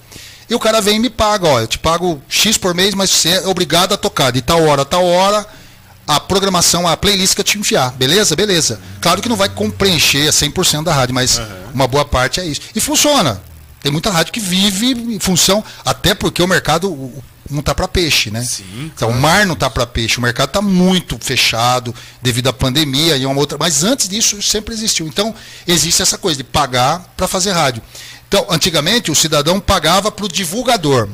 E o cara vem e me paga, ó, eu te pago X por mês, mas você é obrigado a tocar de tal hora a tal hora a programação, a playlist que eu te enfiar. Beleza? Beleza. Claro que não vai preencher 100% da rádio, mas uma boa parte é isso. E funciona. Tem muita rádio que vive em função, até porque o mercado não está para peixe, né? Sim, Então o mar não está para peixe, o mercado está muito fechado devido à pandemia e uma outra. Mas antes disso sempre existiu. Então existe essa coisa de pagar para fazer rádio. Então antigamente o cidadão pagava para o divulgador.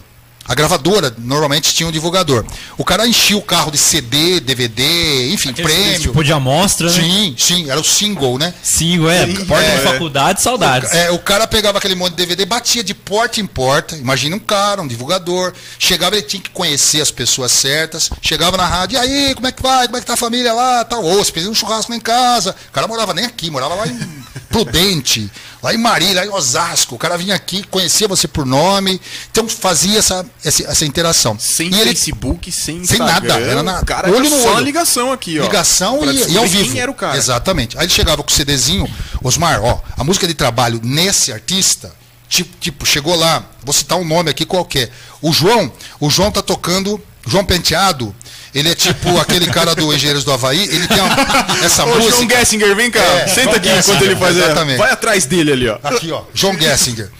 A gravadora normalmente tinha um divulgador. O cara enchia o carro de CD, DVD, enfim, Aqueles- prêmio. Tipo de amostra, né? Sim, sim, era o single, né? Sim, é. Porta é. de faculdade, saudades. É, o cara pegava aquele monte de DVD, batia de porta em porta. Imagina um cara, um divulgador. Chegava, ele tinha que conhecer as pessoas certas. Chegava na rádio, e aí, como é que vai? Como é que tá a família lá? Tal. Ou se fez um churrasco lá em casa. O cara morava nem aqui, morava lá em [LAUGHS] Prudente, lá em Marília, lá em Osasco. O cara vinha aqui, conhecia você por nome. Então fazia essa, essa, essa interação. Sem e ele Facebook, sem Sem Instagram. nada, era na- O cara olho no só olho. a ligação aqui, ó. Ligação e, e ao vivo. Quem era o cara? Exatamente. Aí ele chegava com o CDzinho, Osmar, ó, a música de trabalho nesse artista, tipo, tipo, chegou lá, vou citar um nome aqui qualquer. O João, o João tá tocando, João Penteado, ele é tipo aquele cara do Engenheiros do Havaí, ele tem uma- essa Ô, música. João Gessinger, vem cá. É, Senta João aqui enquanto Gessinger, ele faz. a- exatamente. Vai atrás dele ali, ó. Aqui, ó, João Gessinger.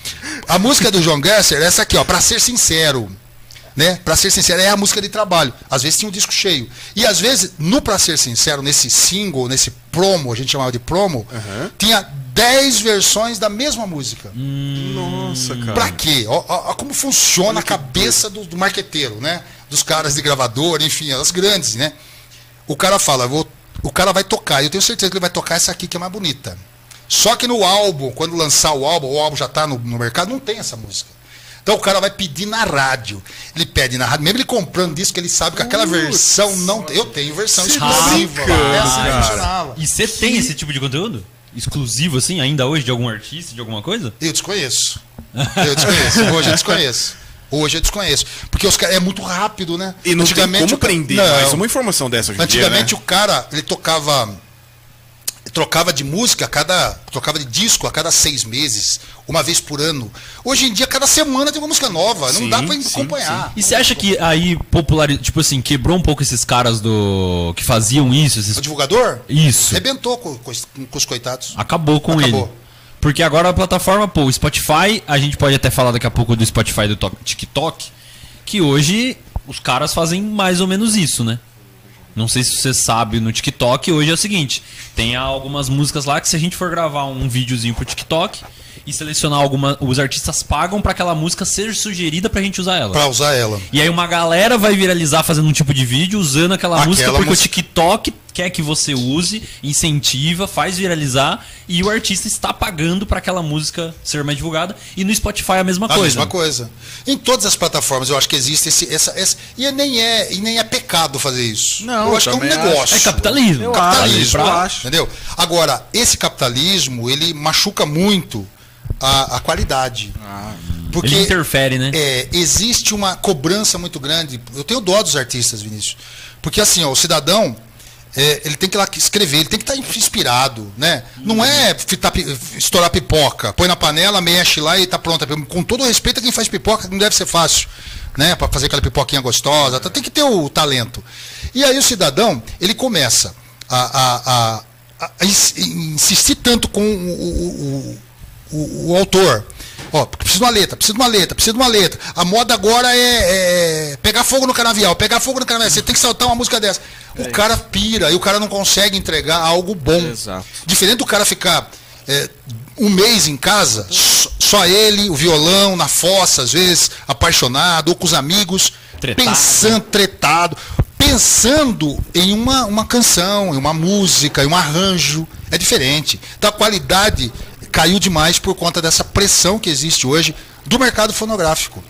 A música do João Gessinger é essa aqui, ó, pra ser sincero. Né? Pra ser sincero, é a música de trabalho. Às vezes tinha um disco cheio. E às vezes, no Pra Ser Sincero, nesse single, nesse promo, a gente chamava de promo, tinha 10 versões da mesma música. Nossa, cara. Pra quê? Ó, ó- ó como funciona a cabeça do, do marqueteiro, né? Dos caras de gravador, enfim, as grandes, né? O cara fala, vou, o cara vai tocar, eu tenho certeza que ele vai tocar essa aqui que é mais bonita. Só que no álbum, quando lançar o álbum, o álbum já está no, no mercado, não tem essa música. Então o cara vai pedir na rádio. Ele pede na rádio, mesmo ele comprando disco, ele sabe que aquela versão não tem. Eu tenho versão tá exclusiva. É. E você tem esse tipo de conteúdo? Exclusivo, assim, ainda hoje, de algum artista, de alguma coisa? Eu desconheço. Eu desconheço. Hoje eu desconheço. Hoje eu desconheço. Porque os caras é muito rápido, né? E não tem como prender Não. mais uma informação dessa hoje em dia, Antigamente né? o cara, ele tocava. Trocava de música a cada. Trocava de disco a cada seis meses, uma vez por ano. Hoje em dia, cada semana tem uma música nova. não Sim, dá pra sim, acompanhar. E você acha que aí popularizou, tipo assim, quebrou um pouco esses caras do. que faziam isso, esses. O divulgador Isso. arrebentou com, com os- com os coitados. Acabou com Acabou. ele. Porque agora a plataforma, pô, o Spotify, a gente pode até falar daqui a pouco do Spotify do to- TikTok, que hoje os caras fazem mais ou menos isso, né? Não sei se você sabe, no TikTok hoje é o seguinte: tem algumas músicas lá que se a gente for gravar um videozinho pro TikTok e selecionar alguma. Os artistas pagam pra aquela música ser sugerida pra gente usar ela. Pra usar ela. E aí uma galera vai viralizar fazendo um tipo de vídeo usando aquela, Aquela música porque música. o TikTok quer que você use, incentiva, faz viralizar e o artista está pagando para aquela música ser mais divulgada. E no Spotify é a mesma A coisa. mesma coisa. Em todas as plataformas eu acho que existe esse, essa, essa. E nem é, e nem é pecado fazer isso. Não, eu acho que é um negócio. É capitalismo. Eu capitalismo. acho, eu acho. Entendeu? Agora, esse capitalismo, ele machuca muito a, a qualidade. Porque Ele interfere, né? é, existe uma cobrança muito grande. Eu tenho dó dos artistas, Vinícius. Porque assim, ó, o cidadão, é, ele tem que ir lá escrever, ele tem que estar inspirado, né? Não é fitar estourar pipoca, põe na panela, mexe lá e tá pronta. Com todo o respeito a quem faz pipoca, não deve ser fácil, né? Para fazer aquela pipoquinha gostosa, tá- tem que ter o talento. E aí o cidadão, ele começa a, a- a- a- a ins- insistir tanto com o- o- o, o, o autor. Ó, precisa de uma letra, precisa de uma letra, precisa de uma letra. A moda agora é, é pegar fogo no canavial, pegar fogo no canavial. Você tem que saltar uma música dessa. O cara pira e o cara não consegue entregar algo bom. Exato. Diferente do cara ficar é, um mês em casa, só, ele, o violão, na fossa, às vezes, apaixonado, ou com os amigos, Tretado. pensando, tretado, pensando em uma, uma canção, em uma música, em um arranjo. É diferente. Então a qualidade caiu demais por conta dessa pressão que existe hoje do mercado fonográfico.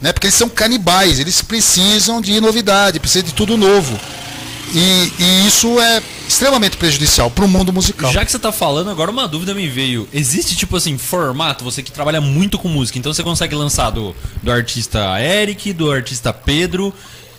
Né? Porque eles são canibais, eles precisam de novidade, precisam de tudo novo. E, e isso é extremamente prejudicial para o mundo musical. Já que você tá falando, agora uma dúvida me veio. Existe, tipo assim, formato, você que trabalha muito com música, então você consegue lançar do, do artista Eric, do artista Pedro.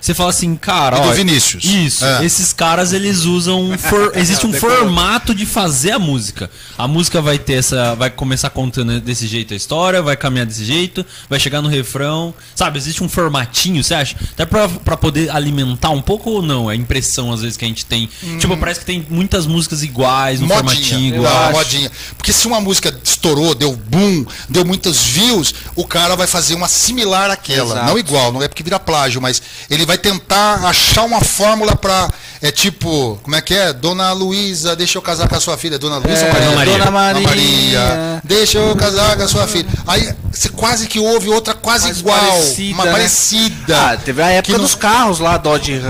Você fala assim, cara, E do ó, Vinícius. Isso, É. esses caras eles usam. um for- [LAUGHS] existe um formato de fazer a música. A música vai ter essa. Vai começar contando desse jeito a história, vai caminhar desse jeito, vai chegar no refrão. Sabe, existe um formatinho, você acha? Até pra, pra poder alimentar um pouco ou não? É a impressão, às vezes, que a gente tem. Tipo, parece que tem muitas músicas iguais, um formatinho modinha, igual. uma modinha. Porque se uma música estourou, deu boom, deu muitos views, o cara vai fazer uma similar àquela. Exato. Não igual, não é porque vira plágio, mas ele vai tentar achar uma fórmula para É tipo, como é que é? Dona Luísa, deixa eu casar com a sua filha. Dona Luísa É, Maria? Dona Maria. Dona Maria. Maria, deixa eu casar com a sua filha. Aí você quase que ouve outra quase Mais igual, parecida, uma né? parecida. Ah, teve a época Que não- dos carros lá, Dodge Ram.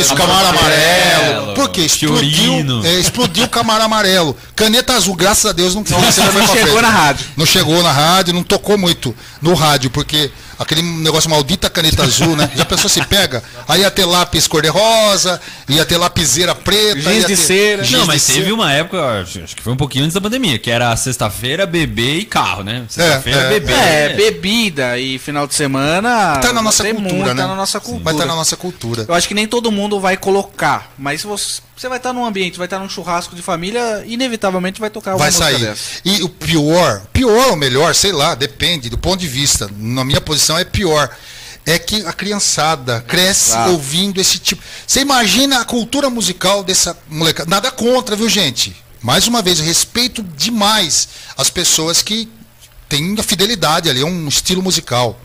Isso, camaro amarelo. amarelo, Por quê? Explodiu, é, explodiu o camaro amarelo. Caneta azul, graças a Deus, não, não, Não chegou na rádio. Não chegou na rádio, não tocou muito no rádio, porque aquele negócio maldita caneta azul, né? Já pensou se pega? Aí ia ter lápis cor-de-rosa, ia ter lapiseira preta. Giz ia de ter- cera. giz Não, mas teve cera. uma época, acho que foi um pouquinho antes da pandemia, que era sexta-feira, bebê e carro, né? Sexta-feira, É, é. bebê. É, bebida e final de semana. Tá na nossa cultura, muito, né? Tá na nossa cultura. Vai estar na nossa cultura. Eu acho que nem todo mundo vai colocar, mas se você, você vai estar num ambiente, vai estar num churrasco de família, inevitavelmente vai tocar alguma Vai música sair. dessa. E o pior, pior ou melhor, sei lá, depende do ponto de vista. Na minha posição é pior. É que a criançada cresce Exato. ouvindo esse tipo. Você imagina a cultura musical dessa molecada. Nada contra, viu, gente? Mais uma vez, respeito demais as pessoas que têm a fidelidade ali, é um estilo musical.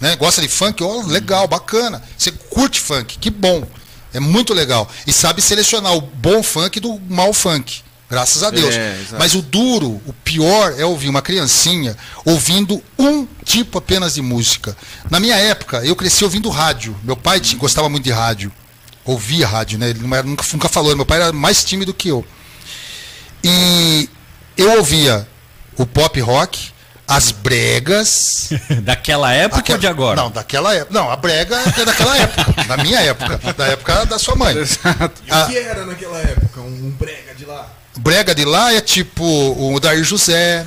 Né? Gosta de funk? Ó, legal, bacana. Você curte funk, que bom. É muito legal. E sabe selecionar o bom funk do mau funk. Graças a Deus. É. Mas o duro, o pior é ouvir uma criancinha ouvindo um tipo apenas de música. Na minha época, eu cresci ouvindo rádio. Meu pai tinha- gostava muito de rádio. Ouvia rádio, né? Ele era- nunca, nunca falou. Meu pai era mais tímido que eu. E eu ouvia o pop rock, as bregas. [LAUGHS] Daquela época Aquela- ou de agora? Não, daquela época. Não, a brega é daquela época. [LAUGHS] da minha época. Da época da sua mãe. E Ah. o que era naquela época? Um, brega de lá? Brega de lá é tipo o Dair José.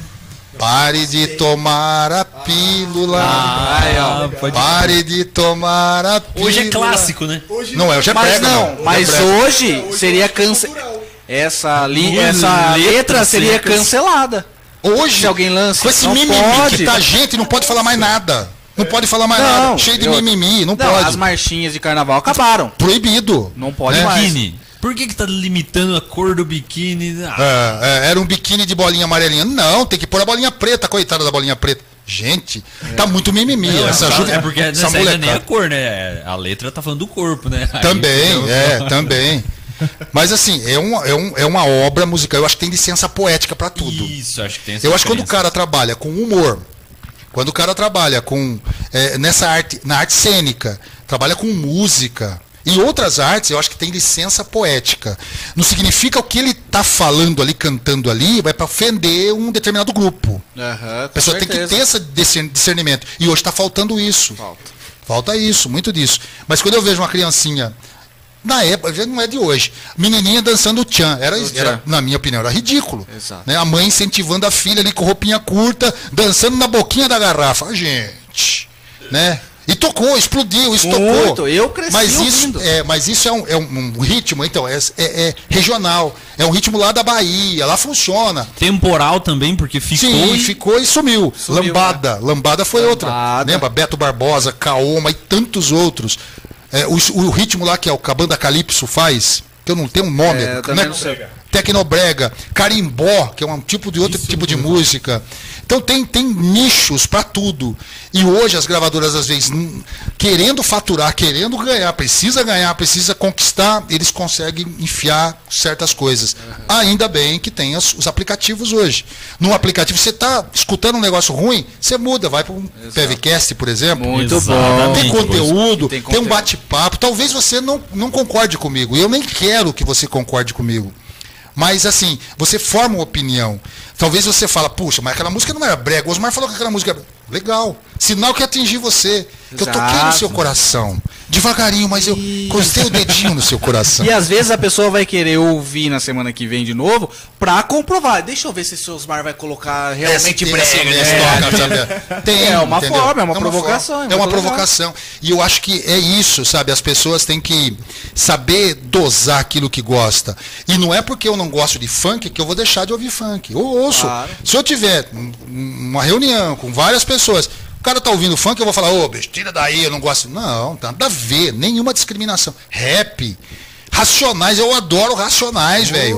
Pare de tomar a pílula. Ah, pode... Pare de tomar a pílula. Hoje é clássico, né? Hoje Não é, hoje é Mas brega, não, não. mas Hoje é hoje seria cance... essa, li... Essa letras letra seria cancelada. Hoje, Se alguém lança, com esse mimimi pode. que tá gente, não pode falar mais nada. Não pode falar mais Não, nada. Cheio de eu- mimimi, não, Não, pode. as marchinhas de carnaval acabaram. Proibido. Não pode né? mais. Biquíni. Por que que tá limitando a cor do biquíni? Ah, É, é, era um biquíni de bolinha amarelinha. Não, tem que pôr a bolinha preta, coitada da bolinha preta. Gente, tá muito mimimi. não, essa é, juve- é porque essa nessa ainda nem a molecada. cor, né? A letra tá falando do corpo, né? Aí, Também, entendeu? é, também. Mas assim, é, um, é, um, é uma obra musical. Eu acho que tem licença poética pra tudo. Isso, acho que tem essa Eu acho que quando o cara trabalha com humor, quando o cara trabalha com é, nessa arte, na arte cênica, trabalha com música e outras artes, eu acho que tem licença poética. Não significa o que ele tá falando ali, cantando ali, vai para ofender um determinado grupo. Aham, A pessoa tem que ter esse discern- discernimento. E hoje está faltando isso. Falta. Falta isso, muito disso. Mas quando eu vejo uma criancinha, na época, já não é de hoje, menininha dançando o tchan, era, tchan. era, na minha opinião, era ridículo. Exato. Né? A mãe incentivando a filha ali com roupinha curta, dançando na boquinha da garrafa. Ah, Gente, né? E tocou, explodiu, isso tocou. Muito, eu cresci mas isso, é, mas isso é um, é um- ritmo, então, é, é- é regional. É um ritmo lá da Bahia, lá funciona. Temporal também, porque ficou Sim, e... ficou e sumiu. Sumiu, né? Lambada. Lambada foi outra. Lambada. Lembra? Beto Barbosa, Kaoma e tantos outros. É, o, o ritmo lá que é o Cabanda Calypso faz, que eu não tenho um nome. É, eu também não sei. Tecnobrega, carimbó, que é um tipo de outro tipo de música. Então tem, tem nichos para tudo. E hoje as gravadoras, às vezes, querendo faturar, querendo ganhar, precisa ganhar, precisa conquistar, eles conseguem enfiar certas coisas. Ainda bem que tem as- os aplicativos hoje. Num aplicativo, você está escutando um negócio ruim, você muda, vai para um PVCast, por exemplo. Muito bom. Tem conteúdo, Tem tem, um bate-papo. Talvez você não, não concorde comigo. Eu nem quero que você concorde comigo. Mas assim, você forma uma opinião. Talvez você fala, puxa, mas aquela música não era brega. O Osmar falou que aquela música era legal. Sinal que atingi você. Que eu toquei no seu coração. Devagarinho, mas eu encostei o dedinho no seu coração. E às vezes a pessoa vai querer ouvir na semana que vem de novo pra comprovar. Deixa eu ver se o seu Osmar vai colocar realmente brega. né? sabe? Tem, É uma entendeu? forma, é uma provocação, forma. é É uma provocação. E eu acho que é isso, sabe? As pessoas têm que saber dosar aquilo que gosta. E não é porque eu não gosto de funk que eu vou deixar de ouvir funk. Eu ouço. Claro. Se eu tiver um- uma reunião com várias pessoas, cara tá ouvindo funk, eu vou falar, ô, bicho, tira daí, eu não gosto. Não, nada a ver, nenhuma discriminação. Rap. Racionais, eu adoro Racionais, velho.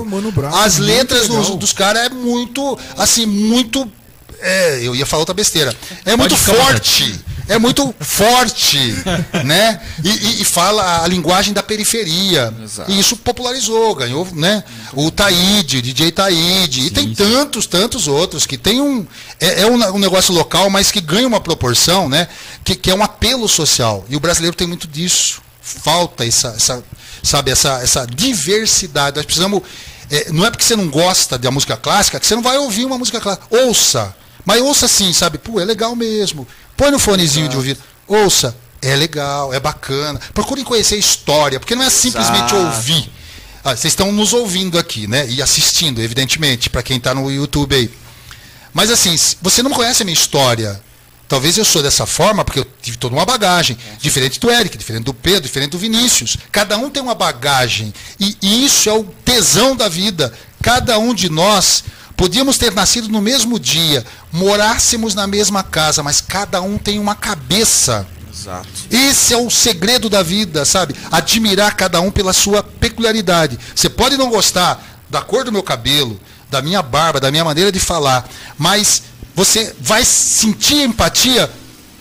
As muito letras dos, dos caras é muito, assim, muito. É, eu ia falar outra besteira. É muito ficar à forte. É muito forte, [LAUGHS] né? E, e- fala a linguagem da periferia. Exato. E isso popularizou, ganhou, né? O Taíde, DJ Taíde, e tem tantos, tantos outros que tem um é, é um, um negócio local, mas que ganha uma proporção, né? Que, que é um apelo social. E o brasileiro tem muito disso. Falta essa, essa sabe, essa, essa diversidade. Nós precisamos. é, não é porque você não gosta da música clássica que você não vai ouvir uma música clássica. Ouça. Mas ouça assim, sabe? Pô, é legal mesmo. Põe no fonezinho de ouvido. Ouça. É legal, é bacana. Procurem conhecer a história, porque não é simplesmente Exato. ouvir. Ah, vocês estão nos ouvindo aqui, né? E assistindo, evidentemente, para quem está no YouTube aí. Mas assim, você não conhece a minha história. Talvez eu sou dessa forma porque eu tive toda uma bagagem. Diferente do Eric, diferente do Pedro, diferente do Vinícius. Cada um tem uma bagagem. E isso é o tesão da vida. Cada um de nós podíamos ter nascido no mesmo dia, morássemos na mesma casa, mas cada um tem uma cabeça. Exato. Esse é o segredo da vida, sabe? Admirar cada um pela sua peculiaridade. Você pode não gostar da cor do meu cabelo, da minha barba, da minha maneira de falar, mas você vai sentir empatia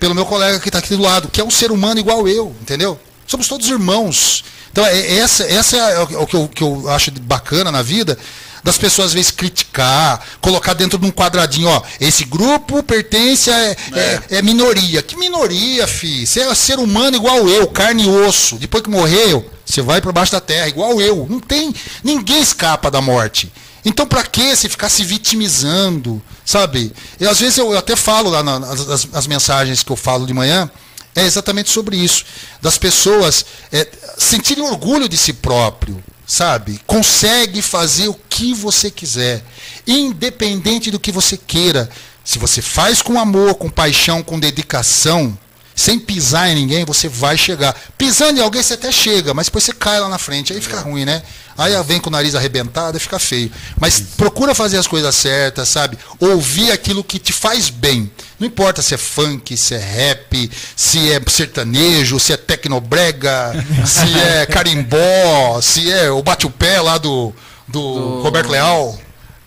pelo meu colega que está aqui do lado, que é um ser humano igual eu, entendeu? Somos todos irmãos. Então, é, é essa, essa é o que eu, que eu acho bacana na vida, das pessoas às vezes criticar, colocar dentro de um quadradinho, ó, esse grupo pertence a é, é- é minoria. Que minoria, fi? Você é ser humano igual eu, carne e osso. Depois que morreu, você vai para baixo da terra, igual eu. Não tem, ninguém escapa da morte. Então, para que se ficar se vitimizando, sabe? E às vezes eu, eu até falo lá na- nas as, as mensagens que eu falo de manhã, é exatamente sobre isso. Das pessoas é, sentirem orgulho de si próprio, sabe? Consegue fazer o que você quiser, independente do que você queira. Se você faz com amor, com paixão, com dedicação, sem pisar em ninguém, você vai chegar. Pisando em alguém, você até chega, mas depois você cai lá na frente, aí fica ruim, né? Aí vem com o nariz arrebentado e fica feio. Mas procura fazer as coisas certas, sabe? Ouvir aquilo que te faz bem. Não importa se é funk, se é rap, se é sertanejo, se é tecnobrega, [LAUGHS] se é carimbó, se é o bate-o-pé lá do, do, Roberto Leal.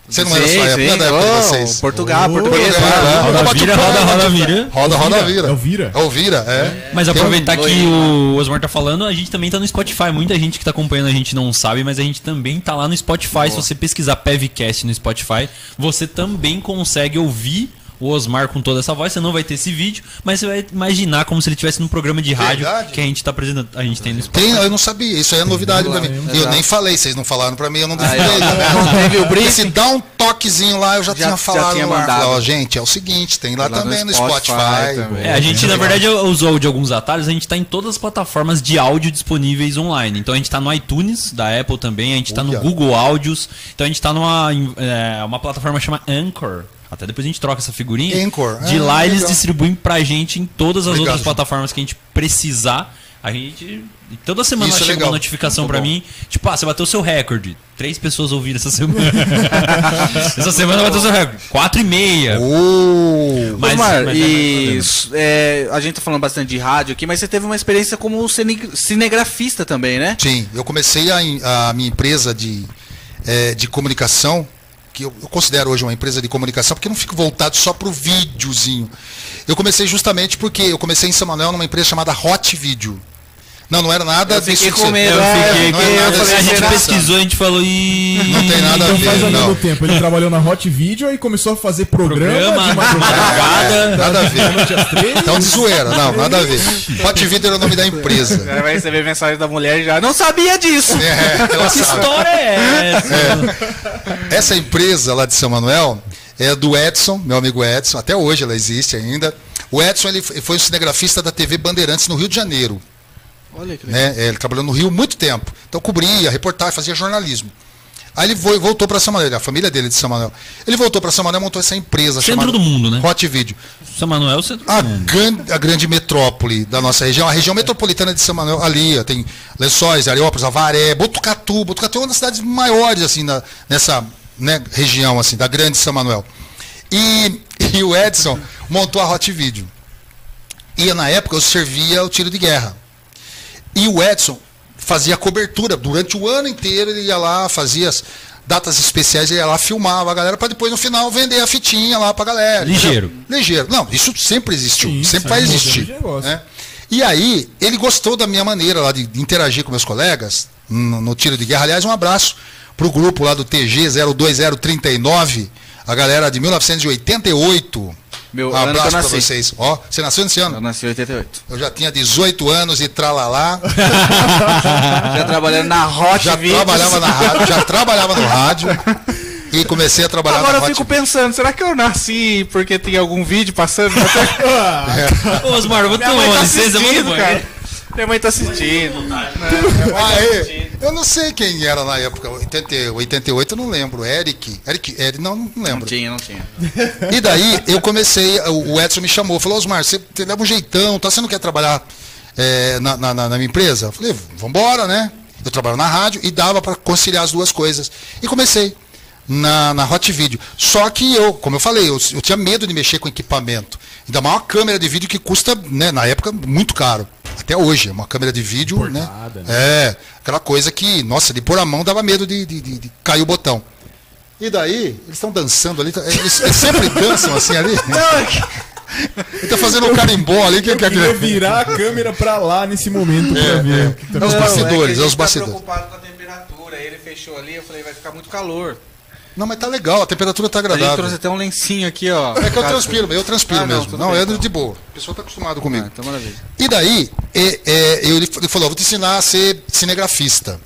Você não é da sua época, não é da época de Ô, vocês. Portugal, Ô, português. Portugal, lá. né? Roda, o vira, roda, roda, vira. Roda, roda, vira. É o Vira? É o Vira, é. Mas Tem um aproveitar que loirinho. o Osmar tá falando, a gente também tá no Spotify. Muita gente que tá acompanhando a gente não sabe, mas a gente também tá lá no Spotify. Se você pesquisar Pevcast no Spotify, você também consegue ouvir o Osmar com toda essa voz. Você não vai ter esse vídeo, mas você vai imaginar como se ele estivesse num programa de rádio Verdade. que a gente tá apresentando. A gente tem no Spotify. Tem, eu não sabia, isso aí é novidade pra mim. Eu nem falei, vocês não falaram pra mim, eu não não teve o briefing. se dá um toquezinho lá, eu já, Já- tinha já falado tinha no ar. mandado. Gente, é o seguinte, tem lá, Lá no também no Spotify Spotify. também. É, a gente, na verdade, usou de alguns atalhos, a gente tá em todas as plataformas de áudio disponíveis online. Então a gente tá no iTunes da Apple também, a gente tá no. Google Áudios, então a gente tá numa é, uma plataforma chamada Anchor. Até depois a gente troca essa figurinha. Anchor. De Ah, lá eles legal. distribuem pra gente em todas as Legal, outras plataformas que a gente precisar. A gente. e Toda semana Isso é chega legal. uma notificação bom. mim. Tipo, ah, você bateu o seu recorde. Três pessoas ouviram essa semana. [LAUGHS] essa semana bateu o seu recorde. Quatro e meia. Oh, Mas- Osmar, mas é e mais s- é, a gente tá falando bastante de rádio aqui, mas você teve uma experiência como cine- cinegrafista também, né? Sim, eu comecei a, a minha empresa de, eh, de comunicação, que eu, eu considero hoje uma empresa de comunicação, porque eu não fico voltado só para o videozinho. Eu comecei justamente porque eu comecei em São Manuel numa empresa chamada Hot Video. Não, não era nada Eu fiquei disso com medo, Eu é, fiquei, não que- é nada eu falei, a gente pesquisou, a gente falou e Não tem nada a Então faz ver, ao não. mesmo tempo. Ele trabalhou na Hot Video e começou a fazer programa, Programa, de madrugada. madrugada. Nada a ver. Então de zoeira, não, nada a ver. Hot Video era o nome da empresa. Aí vai receber mensagem da mulher e já não sabia disso. É, ela Que sabe. história é essa? Essa empresa lá de São Manuel é do Edson, meu amigo Edson, até hoje ela existe ainda. O Edson ele foi o cinegrafista da TV Bandeirantes no Rio de Janeiro. Olha que legal. Né? É, Ele trabalhou no Rio muito tempo. Então cobria, reportagem, fazia jornalismo. Aí ele foi- voltou para São Manuel, a família dele é de São Manuel. Ele voltou para São Manuel e montou essa empresa Centro chamada do mundo, né? Hot Video. São Manuel é o centro A, do mundo. grande, a grande metrópole da nossa região, a região metropolitana de São Manuel, ali, tem Lençóis, Areópolis, Avaré, Botucatu. Botucatu é uma das cidades maiores, assim, na- nessa né, região, assim, da grande São Manuel. E, e o Edson montou a Hot Video. E na época eu servia o tiro de guerra. E o Edson fazia cobertura durante o ano inteiro, ele ia lá, fazia as- datas especiais, ele ia lá, filmava a galera para depois no final vender a fitinha lá pra galera. Ligeiro. entendeu? Ligeiro. Não, isso sempre existiu, Sim, sempre vai mudando existir. né? E aí, ele gostou da minha maneira lá de, de interagir com meus colegas no, no tiro de guerra. Aliás, um abraço pro grupo lá do TG 02039, a galera de 1988. Meu um eu abraço pra nasci. vocês. Ó, você nasceu nesse Eu ano? nasci em 88. Eu já tinha 18 anos e tralalá. [LAUGHS] Já trabalhando na Hot já Videos. trabalhava na rádio, já trabalhava no rádio. E comecei a trabalhar Agora na eu fico Hot pensando, será que eu nasci porque tem algum vídeo passando? [LAUGHS] TV? Ô, Osmar, eu vou tomar tá licença, eu assistindo, banheiro. cara. Minha mãe tá assistindo. Aê, eu não sei quem era na época, 80, 88 eu não lembro. Eric, Eric, Eric não, não Não lembro. tinha, não tinha. E daí eu comecei, o Edson me chamou, falou, Osmar, você você leva um jeitão, tá? Você não quer trabalhar é, na, na- na- na minha empresa? Eu falei, vambora, né? Eu trabalho na rádio e dava para conciliar as duas coisas. E comecei na, na Hot Video. Só que eu, como eu falei, eu, eu tinha medo de mexer com equipamento. Ainda mais uma câmera de vídeo que custa, né, na época, muito caro. Até hoje, é uma câmera de vídeo, né? Importada, né? É, aquela coisa que, nossa, de pôr a mão dava medo de, de, de- de cair o botão. E daí, eles estão dançando ali, tá- eles, eles sempre [LAUGHS] dançam assim ali. Ele tá fazendo um carimbó ali, que, Eu que, queria que, virar a câmera pra lá nesse momento pra É, ver. é. o que tá É os bastidores, a é os tá bastidores. preocupado com a temperatura. Aí ele fechou ali, eu falei, vai ficar muito calor. Não, mas tá legal, a temperatura tá A gente agradável. trouxe até um lencinho aqui, ó. É que eu transpiro, eu transpiro Ah, não, mesmo. tudo Não, bem, é então. de boa. A pessoa tá acostumado comigo. Ah, então maravilha. E daí, é, é, ele falou, vou te ensinar a ser cinegrafista.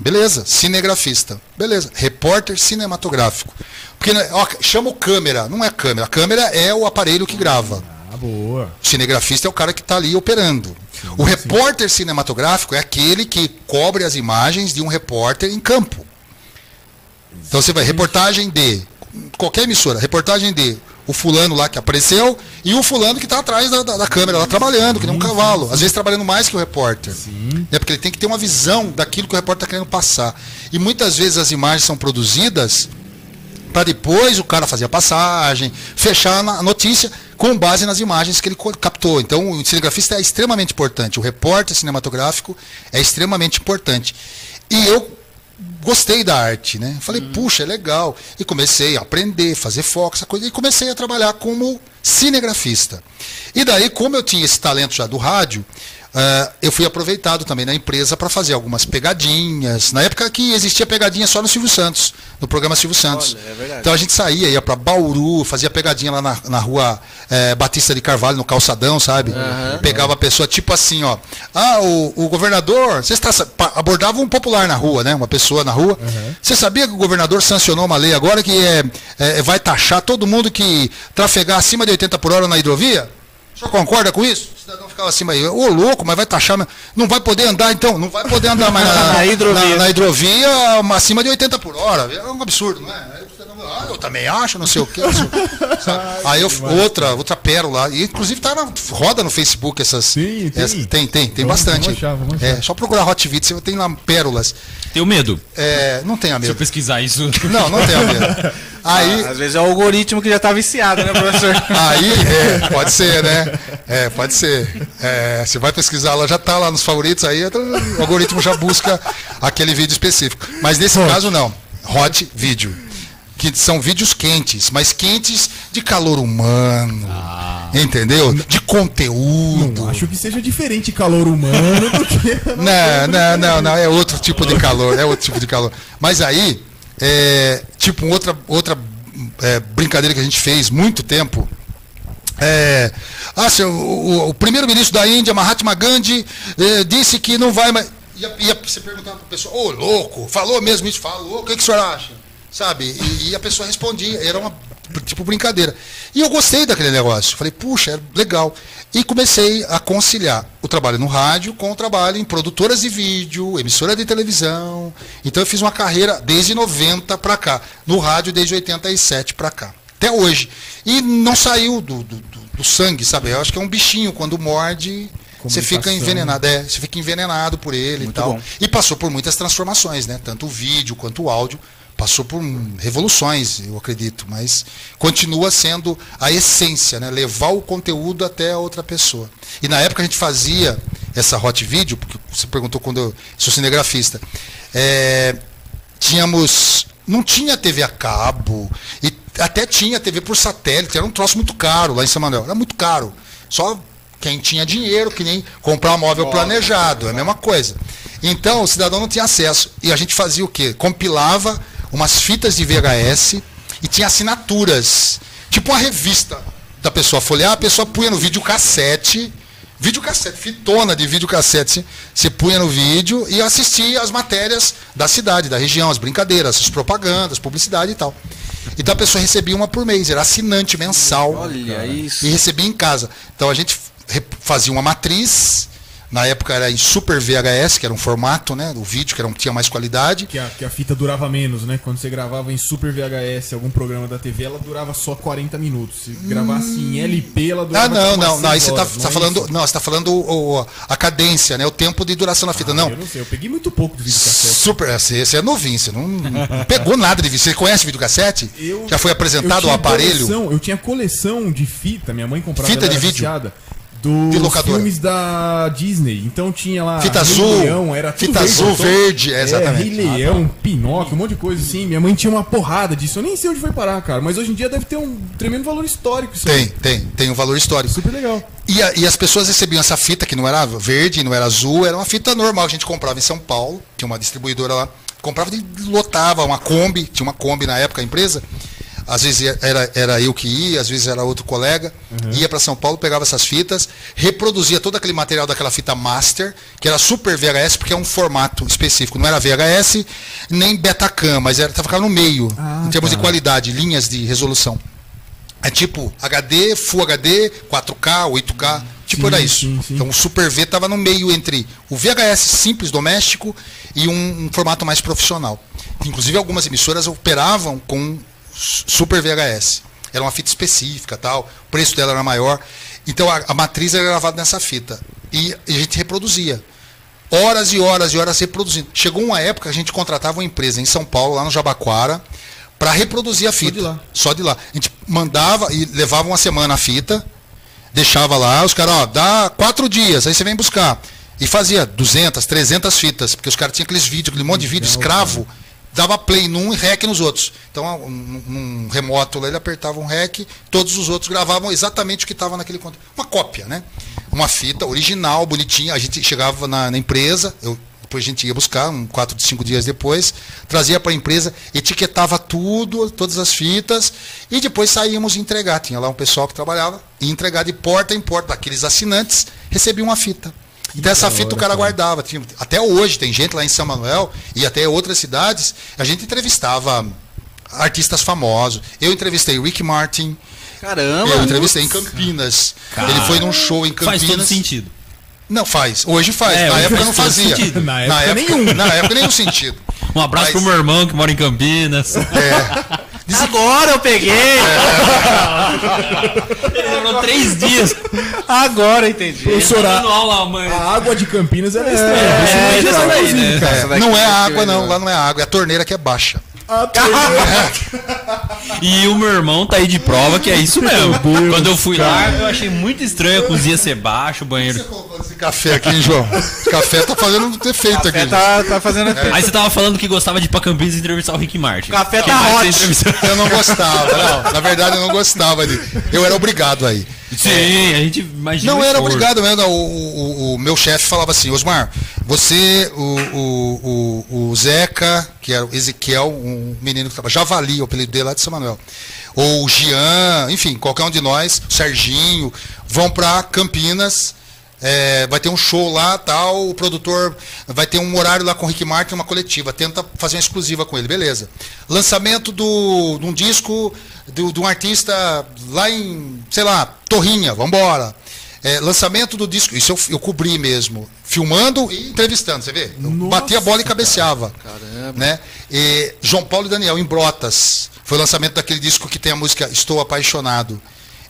Beleza, cinegrafista. Beleza, repórter cinematográfico. Porque né, ó, chama o câmera, não é câmera. A câmera é o aparelho que grava. Ah, boa. O cinegrafista é o cara que está ali operando. o repórter cinematográfico é aquele que cobre as imagens de um repórter em campo. Então você vai, reportagem de qualquer emissora, reportagem de o fulano lá que apareceu e o fulano que está atrás da, da- da câmera lá trabalhando, que nem um cavalo. Às vezes trabalhando mais que o repórter. Né? Porque ele tem que ter uma visão daquilo que o repórter está querendo passar. E muitas vezes as imagens são produzidas para depois o cara fazer a passagem, fechar a notícia com base nas imagens que ele captou. Então o cinegrafista é extremamente importante, o repórter cinematográfico é extremamente importante. E eu gostei da arte, né? Falei, puxa, é legal. E comecei a aprender, fazer foco, essa coisa, e comecei a trabalhar como cinegrafista. E daí, como eu tinha esse talento já do rádio, ah, eu fui aproveitado também na empresa para fazer algumas pegadinhas. Na época que existia pegadinha só no Silvio Santos, no programa Silvio Santos. Olha, é. Então a gente saía, ia para Bauru, fazia pegadinha lá na, na rua eh, Batista de Carvalho, no calçadão, sabe? Pegava a pessoa tipo assim, ó. Ah, o, o governador, você está, abordava um popular na rua, né? Uma pessoa na rua. Você sabia que o governador sancionou uma lei agora que é, é, vai taxar todo mundo que trafegar acima de 80 por hora na hidrovia? O senhor concorda com isso? O cidadão ficava acima aí, ô louco, mas vai taxar. mas Não vai poder andar então? Não vai poder andar mais [LAUGHS] na, Na hidrovia. na- na hidrovia acima de 80 por hora. É um absurdo, não é? Aí o cidadão, ah, eu também acho, não sei o quê. não sei o quê", [LAUGHS] sabe? Aí eu, outra, outra pérola. E inclusive tá na, roda no Facebook essas. Sim, tem. essa- tem, tem, tem Vamos- bastante. vamos achar, vamos achar. É, só procurar Hot Video, você tem lá pérolas. Tenho medo. É, não tenha Se eu medo. pesquisar isso. Não, não tenha medo. [LAUGHS] Aí, Às vezes é o algoritmo que já tá viciado, né, professor? [LAUGHS] Aí, é, pode ser, né? É, pode ser. É, você vai pesquisar lá, já tá lá nos favoritos, aí o algoritmo já busca aquele vídeo específico. Mas nesse caso, não. Hot Video. Que são vídeos quentes, mas quentes de calor humano. Entendeu? De conteúdo. Não acho que seja diferente calor humano do que. [LAUGHS] Não, não, não, não, é outro tipo de calor, é outro tipo de calor. Mas aí, é, tipo, outra, outra é, brincadeira que a gente fez muito tempo. É, seu, o, o- o primeiro-ministro da Índia, Mahatma Gandhi, eh, disse que não vai mais. Ia, ia você perguntava para a pessoa, ô louco, falou mesmo isso? Falou, o que, que o senhor acha? Sabe? E, e a pessoa respondia, era uma tipo brincadeira. E eu gostei daquele negócio. Falei, puxa, é legal. E comecei a conciliar o trabalho no rádio com o trabalho em produtoras de vídeo, emissora de televisão. Então eu fiz uma carreira desde 90 para cá, no rádio desde 87 para cá, até hoje. E não saiu do, do, do- sangue, sabe? Eu acho que é um bichinho, quando morde, você fica envenenado, é, você fica envenenado por ele e tal. bom. E passou por muitas transformações, né? Tanto o vídeo quanto o áudio. Passou por revoluções, eu acredito, mas continua sendo a essência, né? Levar o conteúdo até a outra pessoa. E na época a gente fazia essa hot video, porque você perguntou quando eu sou cinegrafista. É, tínhamos. Não tinha TV a cabo. E até tinha TV por satélite. Era um troço muito caro lá em São Manuel. Era muito caro. Só quem tinha dinheiro, que nem comprar um móvel planejado. É a mesma coisa. Então o cidadão não tinha acesso. E a gente fazia o quê? Compilava umas fitas de VHS e tinha assinaturas. Tipo uma revista da pessoa folhear, a pessoa punha no videocassete. Videocassete, fitona de videocassete. Você punha no vídeo e assistia as matérias da cidade, da região, as brincadeiras, as propagandas, publicidade e tal. Então a pessoa recebia uma por mês, era assinante mensal. Olha isso. E recebia em casa. Então a gente fazia uma matriz. Na época era em Super VHS, que era um formato, né? O vídeo que era um, tinha mais qualidade. Que a, que a fita durava menos, né? Quando você gravava em Super VHS algum programa da TV, ela durava só 40 minutos. Se gravasse em LP, ela Ah, durava não, tipo não, não. Aí você tá, horas, tá não é falando. isso? Não, você tá falando o- o- a cadência, né? O tempo de duração da fita. Ah, não. Eu não sei, eu peguei muito pouco de videocassete. Super, você, você é novinho, você não, não pegou nada de vídeo. Você conhece videocassete? Eu- Já foi apresentado o aparelho? coleção- eu tinha coleção de fita, minha mãe comprava Fita de vídeo? viciada, Dos De locadora. filmes da Disney. Então tinha lá. Fita Rei azul, Leão, era tudo fita verde, azul, então- verde, é, exatamente. Rei Leão, Pinóquio, um monte de coisa assim. Minha mãe tinha uma porrada disso. Eu nem sei onde foi parar, cara. Mas hoje em dia deve ter um tremendo valor histórico isso Tem, aí. tem, tem um valor histórico. Super legal. E, a- e as pessoas recebiam essa fita, que não era verde, não era azul, era uma fita normal. A gente comprava em São Paulo, tinha uma distribuidora lá, comprava e lotava uma Kombi, tinha uma Kombi na época, a empresa. Às vezes era, era eu que ia, às vezes era outro colega. Ia para São Paulo, pegava essas fitas, reproduzia todo aquele material daquela fita master, que era super VHS, porque é um formato específico. Não era VHS nem Betacam, mas era, ficava no meio, Ah, em termos tá. de qualidade, linhas de resolução. É tipo HD, Full HD, 4K, 8K. Tipo, Sim, era isso. sim, sim. Então o Super V estava no meio entre o VHS simples doméstico e um, um formato mais profissional. Inclusive algumas emissoras operavam com Super VHS. Era uma fita específica, tal. O preço dela era maior. Então a, a matriz era gravada nessa fita e a gente reproduzia. Horas e horas e horas reproduzindo. Chegou uma época que a gente contratava uma empresa em São Paulo, lá no Jabaquara, para reproduzir a fita. de lá. Só de lá. A gente mandava e levava uma semana a fita, deixava lá, os caras, ó, dá quatro dias, aí você vem buscar. E fazia 200, 300 fitas, porque os caras tinham aqueles vídeos, aquele monte de vídeo escravo, dava play num e rec nos outros. Então, um- remoto lá, ele apertava um rec, todos os outros gravavam exatamente o que estava naquele conteúdo. Uma cópia, né? Uma fita original, bonitinha. A gente chegava na, na empresa, eu, depois a gente ia buscar, um, quatro, cinco dias depois, trazia para a empresa, etiquetava tudo, todas as fitas, e depois saíamos entregar. Tinha lá um pessoal que trabalhava, e entregar de porta em porta, aqueles assinantes recebiam uma fita. Então essa fita o cara guardava. Tinha- até hoje tem gente lá em São Manuel e até outras cidades, a gente entrevistava artistas famosos. Eu entrevistei Rick Martin, Caramba. eu entrevistei em Campinas. Ele foi num show em Campinas. Faz todo sentido. Não faz. Hoje faz. É, Na hoje época faz não fazia. sentido. Na época nenhum. [LAUGHS] Na época nenhum sentido. Um abraço Mas- pro meu irmão que mora em Campinas. Agora eu peguei! Ele demorou três dias. Agora eu entendi. Professor, a, aula, mãe. a água de Campinas é, É, estranha. é, Você essa não né? é água, não. Lá não é água. É a torneira que é baixa. E o meu irmão tá aí de prova que é isso mesmo. Deus, Quando eu fui lá, eu achei muito estranho a cozinha ser baixa, o banheiro. colocou esse café aqui, hein, João? Esse café tá fazendo defeito aqui. Tá, tá fazendo efeito. Aí você tava falando que gostava de ir pra Campinas e entrevistar o Rick Martin. Café tá você hot. Eu não gostava, não. Na verdade, eu não gostava de. Eu era obrigado aí. Sim, a gente imagina. Não era obrigado mesmo. O, o- o meu chefe falava assim, Osmar, você, o, o, Zeca, que era o Ezequiel, um menino que estava Javali, o apelido dele lá de São Manuel. Ou o Jean, enfim, qualquer um de nós, o Serginho, vão para Campinas. É, vai ter um show lá, tal, o produtor vai ter um horário lá com o Rick Martin, uma coletiva, tenta fazer uma exclusiva com ele, beleza. Lançamento do, de um disco do- de um artista lá em, sei lá, Torrinha, vambora. É, lançamento do disco, isso eu, eu cobri mesmo, filmando e entrevistando, você vê? Batia a bola e cabeceava. Né? E João Paulo e Daniel, em Brotas, foi o lançamento daquele disco que tem a música Estou Apaixonado.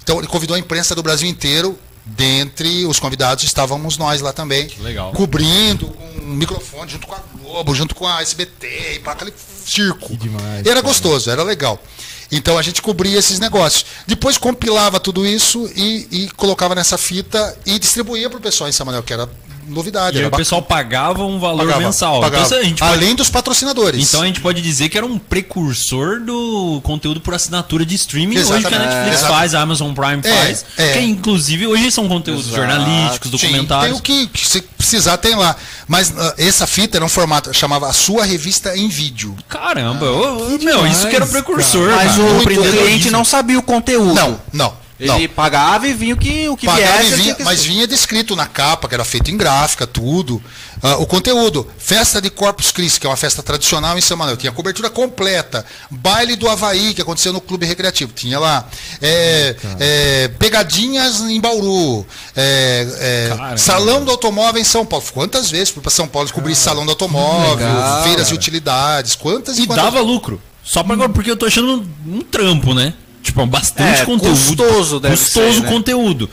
Então ele convidou a imprensa do Brasil inteiro, dentre os convidados estávamos nós lá também, legal. cobrindo com um microfone, junto com a Globo, junto com a SBT, e para aquele circo. demais, E era cara. gostoso, era legal. Então a gente cobria esses negócios. Depois compilava tudo isso e, e colocava nessa fita e distribuía para o pessoal em São Manuel, que era novidade. E o pessoal pagava um valor Pagava, mensal. pagava. Então, a gente pode- Além dos patrocinadores. então a gente pode dizer que era um precursor do conteúdo por assinatura de streaming hoje que a Exatamente. Netflix É. faz, a Amazon Prime É, faz. é. Que inclusive hoje são conteúdos Exato. jornalísticos, Sim, tem documentários. o que, que se precisar tem lá. Mas ah, essa fita era um formato, chamava a sua revista em vídeo. Caramba, ô, ô, meu, isso que era o precursor. Mas cara. o, cliente não sabia o conteúdo. Não, não, não. Ele pagava e vinha o que, o que Pagava viesse. e vinha, que- mas vinha descrito na capa, que era feito em gráfica, tudo. Ah, o conteúdo. Festa de Corpus Christi, que é uma festa tradicional em São Manuel. Tinha cobertura completa. Baile do Havaí, que aconteceu no Clube Recreativo. Tinha lá. É, é, pegadinhas em Bauru. É, é, Caramba. salão do automóvel em São Paulo. Quantas vezes fui para São Paulo descobrir salão do automóvel, legal, feiras de utilidades. Quantas E quantas- dava lucro. Só pra agora, porque eu tô achando um, um trampo, né? Tipo, bastante É, conteúdo. custoso deve Custoso ser, né? conteúdo.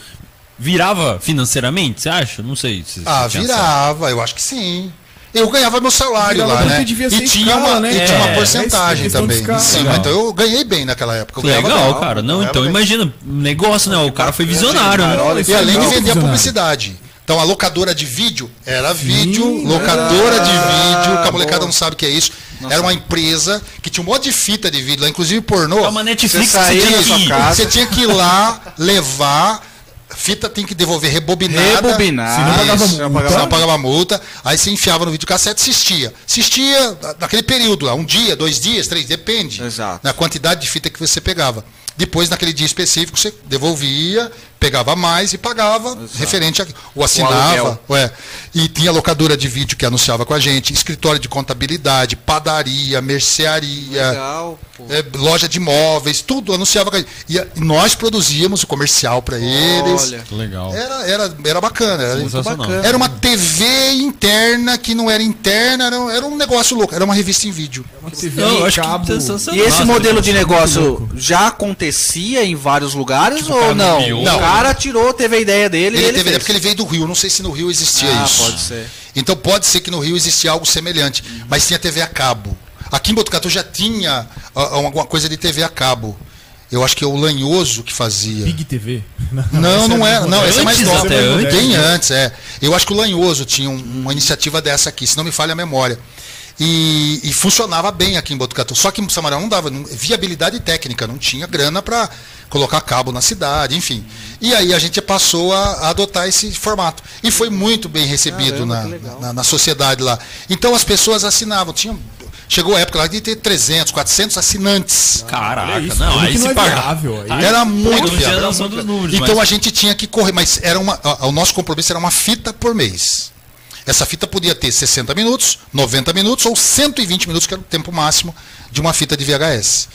Virava financeiramente, você acha? Não sei. Se Ah, virava, eu acho que sim. Eu ganhava meu salário Virava lá, né? devia E tinha, escala, uma, né, e cara? tinha uma É, porcentagem é também. Sim, Legal. então eu ganhei bem naquela época. Legal, cara. Não, então bem. imagina, negócio, né? O cara foi visionário, né? Olha, E é além de vender a publicidade. Então a locadora de vídeo era vídeo, Sim, locadora de vídeo, que a molecada não sabe o que é isso. Era uma empresa que tinha um monte de fita de vídeo lá, inclusive pornô. É uma Netflix Você saía da sua casa. Você tinha que ir lá, [LAUGHS] levar, fita tem que devolver rebobinada. Rebobinar. Se não pagava Isso, multa. não pagava, pagava multa. Aí você enfiava no videocassete e assistia. Assistia naquele período lá, um dia, dois dias, três, depende. Exato. Na quantidade de fita que você pegava. Depois, naquele dia específico, você devolvia, pegava mais e pagava referente a. Ou assinava. Ué. E tinha locadora de vídeo que anunciava com a gente, escritório de contabilidade, padaria, mercearia. Legal. É, loja de imóveis, tudo anunciava com a gente. E a- nós produzíamos o comercial para eles. Olha. Legal. Era, era, era bacana. Era, bacana. era uma TV interna que não era interna, era, um- era um negócio louco, era uma revista em vídeo. Não, acho que cabo. sensacional. E esse Nossa, modelo de muito negócio já acontecia em vários lugares Tipo, ou não? nomeou. O Não. cara tirou, teve a ideia dele Ele, e ele teve ideia fez. porque ele veio do Rio, não sei se no Rio existia Ah, isso. pode ser. Então pode ser que no Rio existia algo semelhante, mas tinha TV a cabo. Aqui em Botucatu já tinha ah, alguma coisa de TV a cabo. Eu acho que é o Lanhoso que fazia. Big TV. [LAUGHS] Não, não é. Não, essa é mais Antes nova. até, antes. Bem antes, é. Eu acho que o Lanhoso tinha um- uma iniciativa dessa aqui, se não me falha a memória. E, e funcionava bem aqui em Botucatu. Só que em Samarão não dava não- viabilidade técnica, não tinha grana para colocar cabo na cidade, enfim. E aí a gente passou a, a adotar esse formato. E foi muito bem recebido Caramba, na, na, na sociedade lá. Então as pessoas assinavam. Tinha, chegou a época lá de ter 300, 400 assinantes. Caraca, isso, não, aí não se é paga. viável, aí- Era muito tinha viável. números, Então mas- a gente tinha que correr, mas era uma, a- o nosso compromisso era uma fita por mês. Essa fita podia ter 60 minutos, 90 minutos ou 120 minutos, que era o tempo máximo de uma fita de VHS.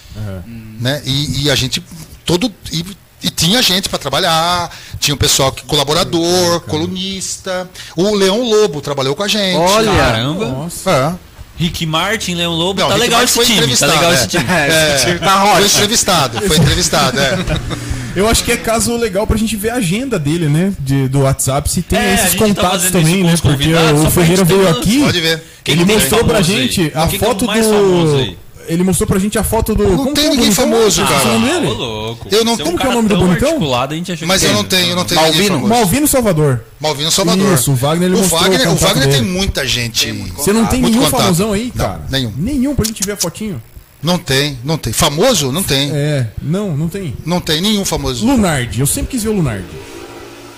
Né? E, e a gente todo e, e tinha gente para trabalhar, tinha um pessoal que colaborador, colunista. O Leão Lobo trabalhou com a gente. Olha. Caramba. Nossa. É. Rick Martin, Leão Lobo, Não, tá legal esse foi time. Tá entrevistado, legal é. esse time. É, esse time tá Foi ótimo. entrevistado, foi entrevistado, é. [LAUGHS] Eu acho que é caso legal pra gente ver a agenda dele, né? De, do WhatsApp, se tem É, a esses tá contatos fazendo também, né? Porque o Ferreira veio aqui. Pode ver. Quem ele mostrou pra aí? gente a Quem é o foto mais do. aí? Ele mostrou pra gente a foto do. Não como tem que é o ninguém famoso, Esqueci cara. Ah, dele? ô, louco. Eu não- é como um que é o nome do tão bonitão? articulado, a gente achou Mas que eu não tenho, eu não tenho ninguém Malvino? famoso. Malvino Salvador. Malvino Salvador. Isso, o Wagner, ele o mostrou Wagner, o Wagner tem muita gente. Você não tem nenhum contato. famosão aí, Não, cara? nenhum. Nenhum pra gente ver a fotinho? Não tem, não tem. Famoso? Não tem. É, não, não tem. Não tem nenhum famoso. Lunardi, eu sempre quis ver o Lunardi.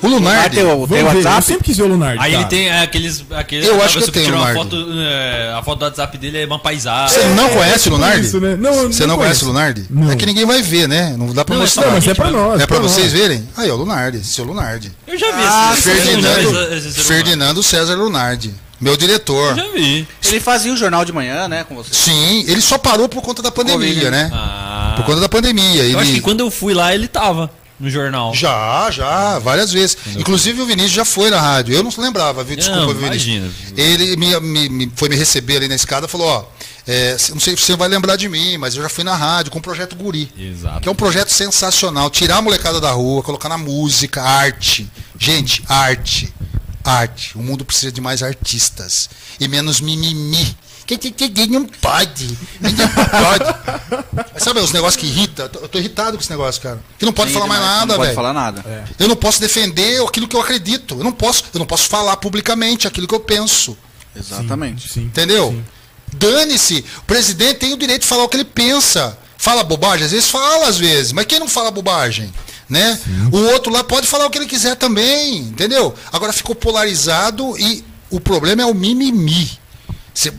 O Ah, Lunardi. tem o, Vamos tem o ver, eu WhatsApp? sempre quis ver o Lunardi. Aí ele cara. tem é, aqueles. aqueles Eu acho que eu tenho tirou uma Leonardo. foto, é, a foto do WhatsApp dele é uma paisagem. Você não conhece o tipo Lunardi? isso, né? Não, Você não, conhece o Lunardi? Não. É que ninguém vai ver, né? Não dá pra Não, é mostrar. Não, mas é pra nós. É pra nós. vocês verem? Aí, ó, Lunardi, seu Lunardi. Eu já vi Ah, esse, Ferdinando, Ferdinando César Lunardi. Meu diretor. Eu já vi. Ele fazia o jornal de manhã, né, com você. Sim, ele só parou por conta da pandemia, Covid, né? Ah, Por conta da pandemia. eu acho que quando eu fui lá, ele tava no jornal. Já, já, várias vezes. Inclusive o Vinícius já foi na rádio. Eu não lembrava, viu? Desculpa, Não, Vinícius. imagina. Ele me, me- me- foi me receber ali na escada e falou, ó, é, não sei se você vai lembrar de mim, mas eu já fui na rádio com o projeto Guri. Exato. Que é um projeto sensacional. Tirar a molecada da rua, colocar na música, arte. Gente, arte. Arte. O mundo precisa de mais artistas. E menos mimimi Que que- que- que não pode. Não pode. Sabe os negócios que irritam? Eu tô- irritado com esse negócio, cara. Que não pode Sim, falar mais nada, Não pode velho. falar nada. Eu não posso defender aquilo que eu acredito. Eu não posso, eu não posso falar publicamente aquilo que eu penso. Exatamente. Sim. Entendeu? Dane-se. O presidente tem o direito de falar o que ele pensa. Fala bobagem? Às vezes fala, às vezes. Mas quem não fala bobagem? Né? O outro lá pode falar o que ele quiser também. Entendeu? Agora ficou polarizado e o problema é o mimimi. Cê-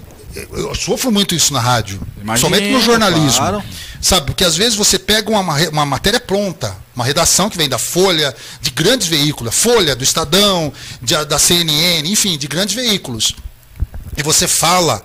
eu sofro muito isso na rádio. Imagino, somente no jornalismo. claro. Sabe? Porque às vezes você pega uma, ma- uma matéria pronta, uma redação que vem da Folha, de grandes veículos, Folha, do Estadão, de- da CNN, enfim, de grandes veículos. E você fala,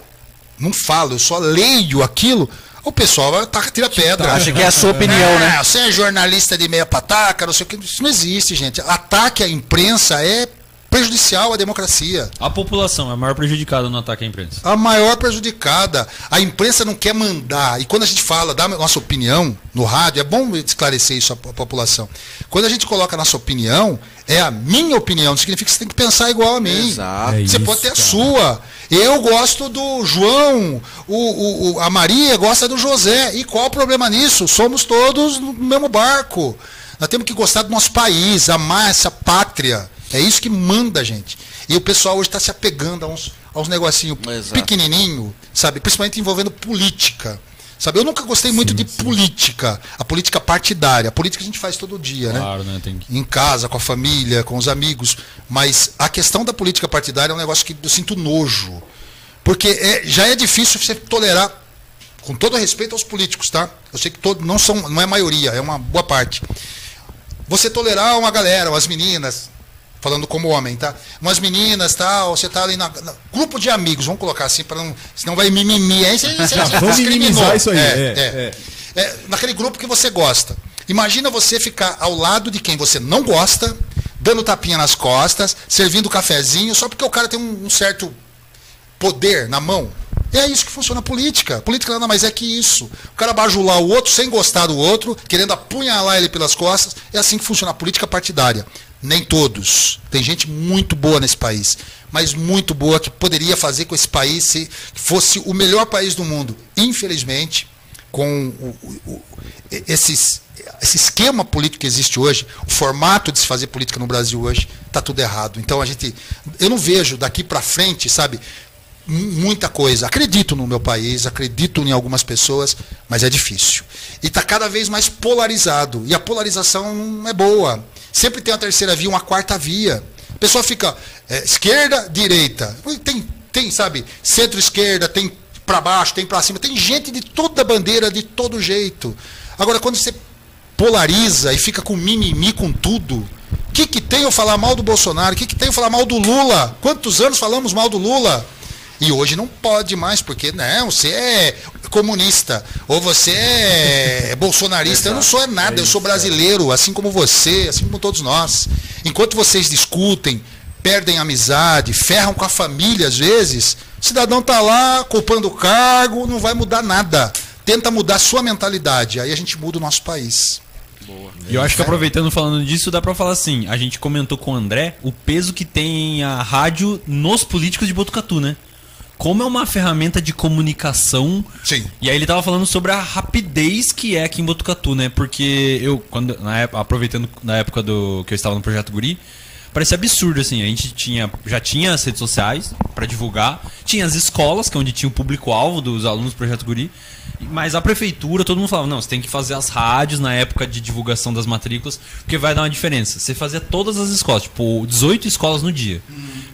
não fala, eu só leio aquilo, o pessoal vai taca, tira pedra. Acha que é a sua opinião, né? Ah, Você é jornalista de meia pataca, não sei o que. Isso não existe, gente. Ataque à imprensa é prejudicial à democracia. A população é a maior prejudicada no ataque à imprensa. A maior prejudicada. A imprensa não quer mandar. E quando a gente fala da nossa opinião no rádio, é bom esclarecer isso à po- população. Quando a gente coloca a nossa opinião, é a minha opinião. Não significa que você tem que pensar igual a mim. Exato. É Você isso, pode ter a cara. sua. Eu gosto do João, o, o- a Maria gosta do José. E qual o problema nisso? Somos todos no mesmo barco. Nós temos que gostar do nosso país, amar essa pátria. É isso que manda a gente. E o pessoal hoje está se apegando a uns, a uns negocinhos pequenininho, sabe? Principalmente envolvendo política. Sabe? Eu nunca gostei muito de política, a política partidária. A política a gente faz todo dia, né? Claro, né? Tem que... em casa, com a família, com os amigos. Mas a questão da política partidária é um negócio que eu sinto nojo. Porque é- já é difícil você tolerar, com todo respeito aos políticos, tá? Eu sei que todo, não, são, não é maioria, é uma boa parte. Você tolerar uma galera, umas meninas, falando como homem, tá? Umas meninas, tal, você tá ali na, na- grupo de amigos, vamos colocar assim, para não, senão vai mimimi. Aí você, você, você Vamos minimizar isso aí, É, é, é. É, naquele grupo que você gosta. Imagina você ficar ao lado de quem você não gosta, dando tapinha nas costas, servindo cafezinho, só porque o cara tem um, um certo poder na mão. É isso que funciona a política. A política nada mais é que isso. O cara bajular o outro sem gostar do outro, querendo apunhalar ele pelas costas. É assim que funciona a política partidária. Nem todos. Tem gente muito boa nesse país, mas muito boa que poderia fazer com esse país se fosse o melhor país do mundo. Infelizmente, com o- o- esses, esse esquema político que existe hoje, o formato de se fazer política no Brasil hoje, está tudo errado. Então a gente, eu não vejo daqui para frente, sabe, mu- muita coisa. Acredito no meu país, acredito em algumas pessoas, mas é difícil. E está cada vez mais polarizado. E a polarização não é boa. Sempre tem uma terceira via, uma quarta via. A pessoa fica é, esquerda, direita. Tem, tem, sabe, centro-esquerda, tem para baixo, tem para cima. Tem gente de toda bandeira, de todo jeito. Agora, quando você polariza e fica com mimimi com tudo, o que, que tem eu falar mal do Bolsonaro? O que, que tem eu falar mal do Lula? Quantos anos falamos mal do Lula? E hoje não pode mais, porque não, você é comunista, ou você é bolsonarista. Eu não sou é nada, eu sou brasileiro, assim como você, assim como todos nós. Enquanto vocês discutem, perdem amizade, ferram com a família às vezes, o cidadão tá lá culpando o cargo, não vai mudar nada. Tenta mudar a sua mentalidade, aí a gente muda o nosso país. E eu acho que aproveitando falando disso, dá pra falar assim, a gente comentou com o André o peso que tem a rádio nos políticos de Botucatu, né? Como é uma ferramenta de comunicação. Sim. E aí ele tava falando sobre a rapidez que é aqui em Botucatu, né? Porque eu, quando, na época, aproveitando na época do que eu estava no Projeto Guri, parecia absurdo, assim. A gente tinha, já tinha as redes sociais pra divulgar, tinha as escolas, que é onde tinha o público-alvo dos alunos do Projeto Guri, mas a prefeitura, todo mundo falava, não, você tem que fazer as rádios na época de divulgação das matrículas, porque vai dar uma diferença. Você fazia todas as escolas, tipo, 18 escolas no dia.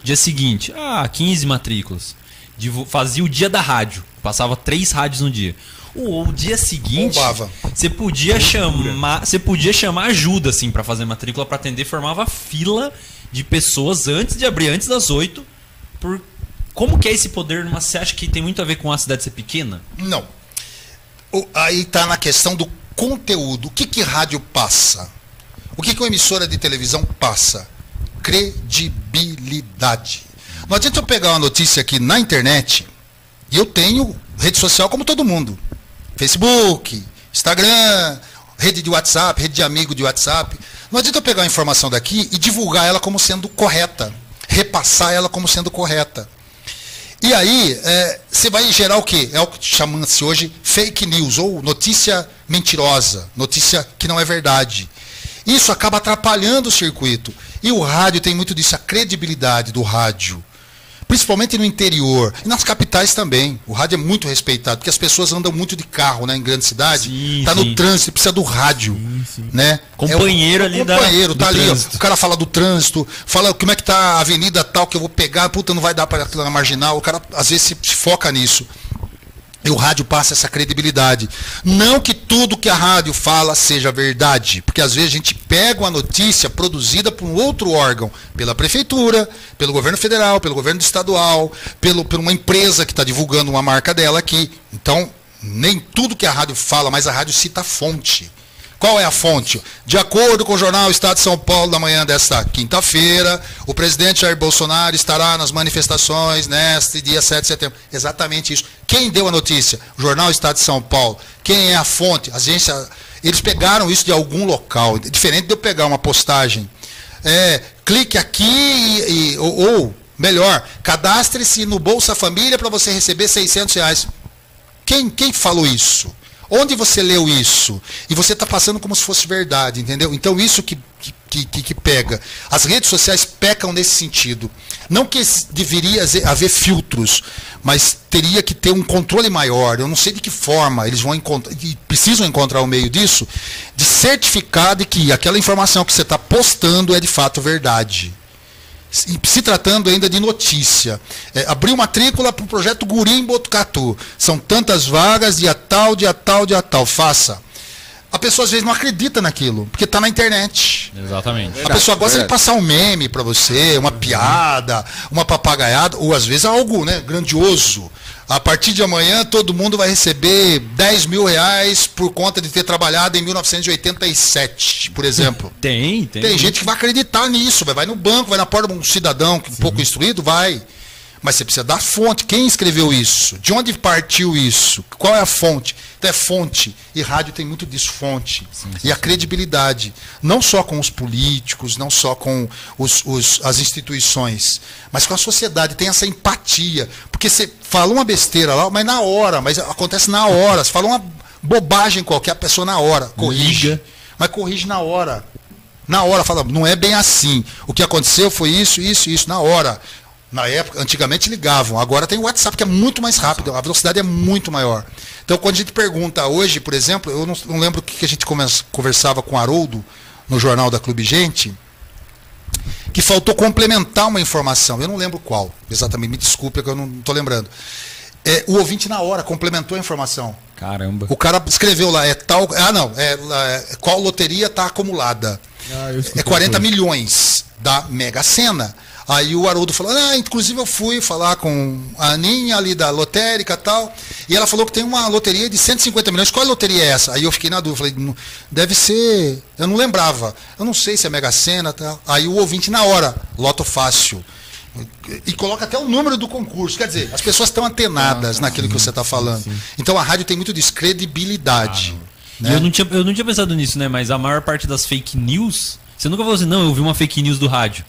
Dia seguinte, ah, 15 matrículas. Divu- Fazia o dia da rádio, passava três rádios no dia. O, o dia seguinte, Bombava. você podia chamar, você podia chamar ajuda assim para fazer matrícula para atender, formava fila de pessoas antes de abrir antes das 8 por como que é esse poder numa você acha que tem muito a ver com a cidade ser pequena? Não. O- aí está na questão do conteúdo. O que, que rádio passa? O que, que uma emissora de televisão passa? Credibilidade. Não adianta eu pegar uma notícia aqui na internet e eu tenho rede social como todo mundo. Facebook, Instagram, rede de WhatsApp, rede de amigo de WhatsApp. Não adianta eu pegar a informação daqui e divulgar ela como sendo correta, repassar ela como sendo correta. E aí, é, você vai gerar o quê? É o que chama-se hoje fake news, ou notícia mentirosa, notícia que não é verdade. Isso acaba atrapalhando o circuito. E o rádio tem muito disso, a credibilidade do rádio. Principalmente no interior. E nas capitais também. O rádio é muito respeitado, porque as pessoas andam muito de carro né, em grande cidade. Sim, tá sim. no trânsito, precisa do rádio. Né? Companheiro É o- ali da- Companheiro, tá ali. ó. O cara fala do trânsito, fala como é que tá a avenida tal que eu vou pegar, puta, não vai dar para na marginal. O cara às vezes se foca nisso. E o rádio passa essa credibilidade. Não que tudo que a rádio fala seja verdade, porque às vezes a gente pega uma notícia produzida por um outro órgão, pela prefeitura, pelo governo federal, pelo governo estadual, pelo, por uma empresa que está divulgando uma marca dela aqui. Então, nem tudo que a rádio fala, mas a rádio cita a fonte. Qual é a fonte? De acordo com o jornal Estado de São Paulo, da manhã desta quinta-feira, o presidente Jair Bolsonaro estará nas manifestações neste dia 7 de setembro. Exatamente isso. Quem deu a notícia? O jornal Estado de São Paulo. Quem é a fonte? A agência. Eles pegaram isso de algum local. Diferente de eu pegar uma postagem. É, clique aqui e, e- ou, ou, melhor, cadastre-se no Bolsa Família para você receber 600 reais. Quem, quem falou isso? Onde você leu isso? E você está passando como se fosse verdade, entendeu? Então isso que, que, que, que pega. As redes sociais pecam nesse sentido. Não que deveria haver filtros, mas teria que ter um controle maior. Eu não sei de que forma eles vão encontrar, e precisam encontrar o meio disso, de certificar de que aquela informação que você está postando é de fato verdade se tratando ainda de notícia. É, abriu matrícula para o projeto Guri em Botucatu. São tantas vagas, dia tal, dia tal, dia tal. Faça. A pessoa às vezes não acredita naquilo, porque está na internet. Exatamente. A pessoa gosta de passar um meme para você, uma piada, uma papagaiada, ou às vezes algo né, grandioso. A partir de amanhã todo mundo vai receber 10 mil reais por conta de ter trabalhado em 1987, por exemplo. Tem, tem. Tem gente que vai acreditar nisso, vai, vai no banco, vai na porta de um cidadão que um pouco instruído, vai. Mas você precisa dar fonte. Quem escreveu isso? De onde partiu isso? Qual é a fonte? Então é fonte. E rádio tem muito disso, fonte. e a credibilidade. Não só com os políticos, não só com os, os- as instituições, mas com a sociedade. Tem essa empatia. Porque você fala uma besteira lá, mas na hora, mas acontece na hora. Você fala uma bobagem qualquer, a pessoa na hora corrige. Liga. Mas corrige na hora. Na hora, fala, não é bem assim. O que aconteceu foi isso, isso, isso, na hora. Na época, antigamente ligavam, agora tem o WhatsApp que é muito mais rápido, a velocidade é muito maior. Então, quando a gente pergunta hoje, por exemplo, eu não, não lembro o que que a gente conversava com o Haroldo no jornal da Clube Gente, que faltou complementar uma informação. Eu não lembro qual, exatamente, me desculpe que eu não estou lembrando. É, o ouvinte, na hora, complementou a informação. Caramba. O cara escreveu lá, é tal. Ah, não, é, é, qual loteria está acumulada? Ah, é 40 hoje. milhões da Mega Sena. Aí o Haroldo falou, ah, inclusive eu fui falar com a Aninha ali da lotérica e tal, e ela falou que tem uma loteria de 150 milhões. Qual loteria é essa? Aí eu fiquei na dúvida, falei, "Não, deve ser. Eu não lembrava. Eu não sei se é Mega Sena e tal. Aí o ouvinte na hora, Loto Fácil. E coloca até o número do concurso. Quer dizer, as pessoas estão antenadas naquilo que você está falando. Então a rádio tem muito disso, credibilidade. Né? eu, não tinha, eu não tinha pensado nisso, né? Mas a maior parte das fake news. Você nunca falou assim, não, eu vi uma fake news do rádio.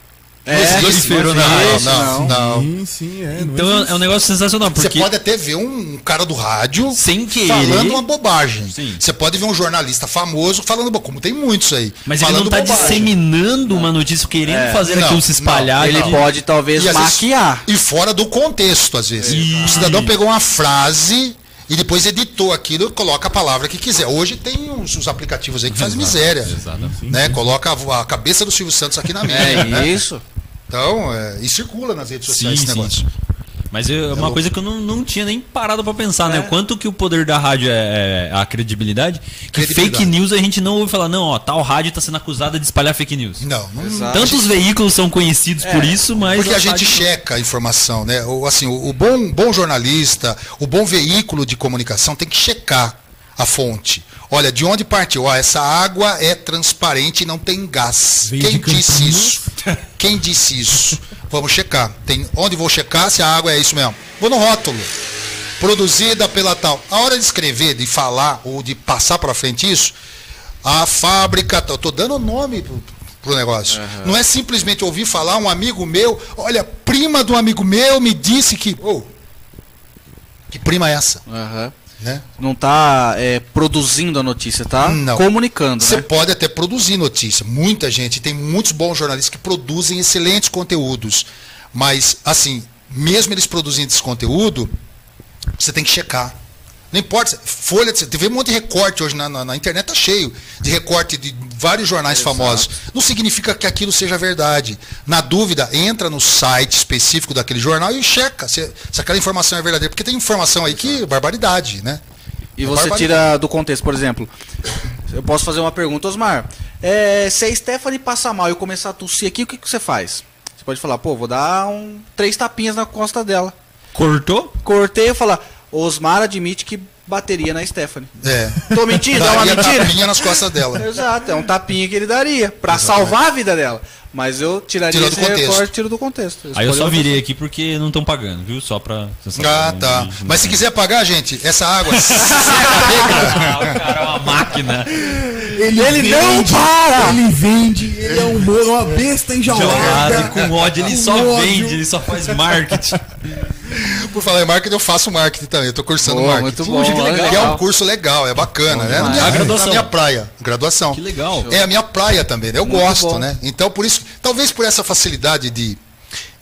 É, Não prolífero, não, não. não, não. Sim, sim, é. não Então é, um negócio sensacional, Você porque pode até ver um cara do rádio sem querer. falando uma bobagem. Sim. Você pode ver um jornalista famoso falando, como tem muitos aí. Mas ele falando não tá bobagem. disseminando uma notícia, querendo É. fazer Não, aquilo se espalhar. Ele e- pode talvez E às vezes- maquiar. E fora do contexto, às vezes. O cidadão pegou uma frase e depois editou aquilo e coloca a palavra que quiser. Hoje tem uns, uns aplicativos aí que fazem miséria. Exatamente. Né? Coloca a, a cabeça do Silvio Santos aqui na mídia. É né? isso. Então, é, e circula nas redes sociais Sim, esse sim. negócio. Mas eu- é uma coisa que eu não, não tinha nem parado pra pensar, né? O quanto que o poder da rádio é, é a credibilidade. Que Credibilidade. fake news a gente não ouve falar, não, ó, tal rádio tá sendo acusada de espalhar fake news. Não, não, Exato. Tantos veículos são conhecidos por isso, mas. Porque a as gente checa a informação, né? O, assim, o, o bom, bom jornalista, o bom veículo de comunicação tem que checar a fonte. Olha, de onde partiu? Ó, essa água é transparente e não tem gás. Veio Quem disse isso? Quem disse isso? Vamos checar. Tem, onde vou checar se a água é isso mesmo? Vou no rótulo. Produzida pela tal. A hora de escrever, de falar ou de passar para frente isso, a fábrica. Eu tô dando nome pro, negócio. Não é simplesmente ouvir falar um amigo meu, olha, prima de um amigo meu me disse que. Ô, prima essa. Aham. Né? Não tá é, produzindo a notícia, tá Não. comunicando, Você né? pode até produzir notícia. Muita gente, tem muitos bons jornalistas que produzem excelentes conteúdos. Mas, assim, mesmo eles produzindo esse conteúdo, você tem que checar. Não importa, folha, de- você vê um monte de recorte hoje na, na- na internet, tá cheio de recorte de vários jornais famosos. Não significa que aquilo seja verdade. Na dúvida, entra no site específico daquele jornal e checa se, se aquela informação é verdadeira. Porque tem informação aí que é barbaridade, né? E É você barbaridade. tira do contexto, por exemplo. Eu posso fazer uma pergunta, Osmar. É, se a Stephanie passar mal e eu começar a tossir aqui, o que, que você faz? Você pode falar, pô, vou dar um, três tapinhas na costa dela. Cortou? Cortei e falar, Osmar admite que bateria na Stephanie. É. Tô mentindo? É uma mentira? tapinha nas costas dela. Exato, é um tapinha que ele daria pra salvar a vida dela. Mas eu tiraria Tira do esse contexto. recorte, tiro do contexo. Aí eu só virei aqui porque não estão pagando, viu? Só pra. Ah, tá. de- Mas se quiser pagar, gente, essa água [LAUGHS] seca, Ah, o cara é uma máquina. Ele, Ele não vende, para! Ele vende, ele é um bolo, uma besta Gelado enjaulada. e com ódio, ele Com só ódio. vende, ele só faz marketing. [LAUGHS] Por falar em marketing, eu faço marketing também. Eu tô cursando Boa, marketing. muito bom, Puxa, que legal. É um curso legal, é bacana, né? Na minha, A graduação. na minha praia. Graduação. Que legal. É a minha praia também, né? Eu Muito gosto, bom. né? Então, por isso, talvez por essa facilidade de,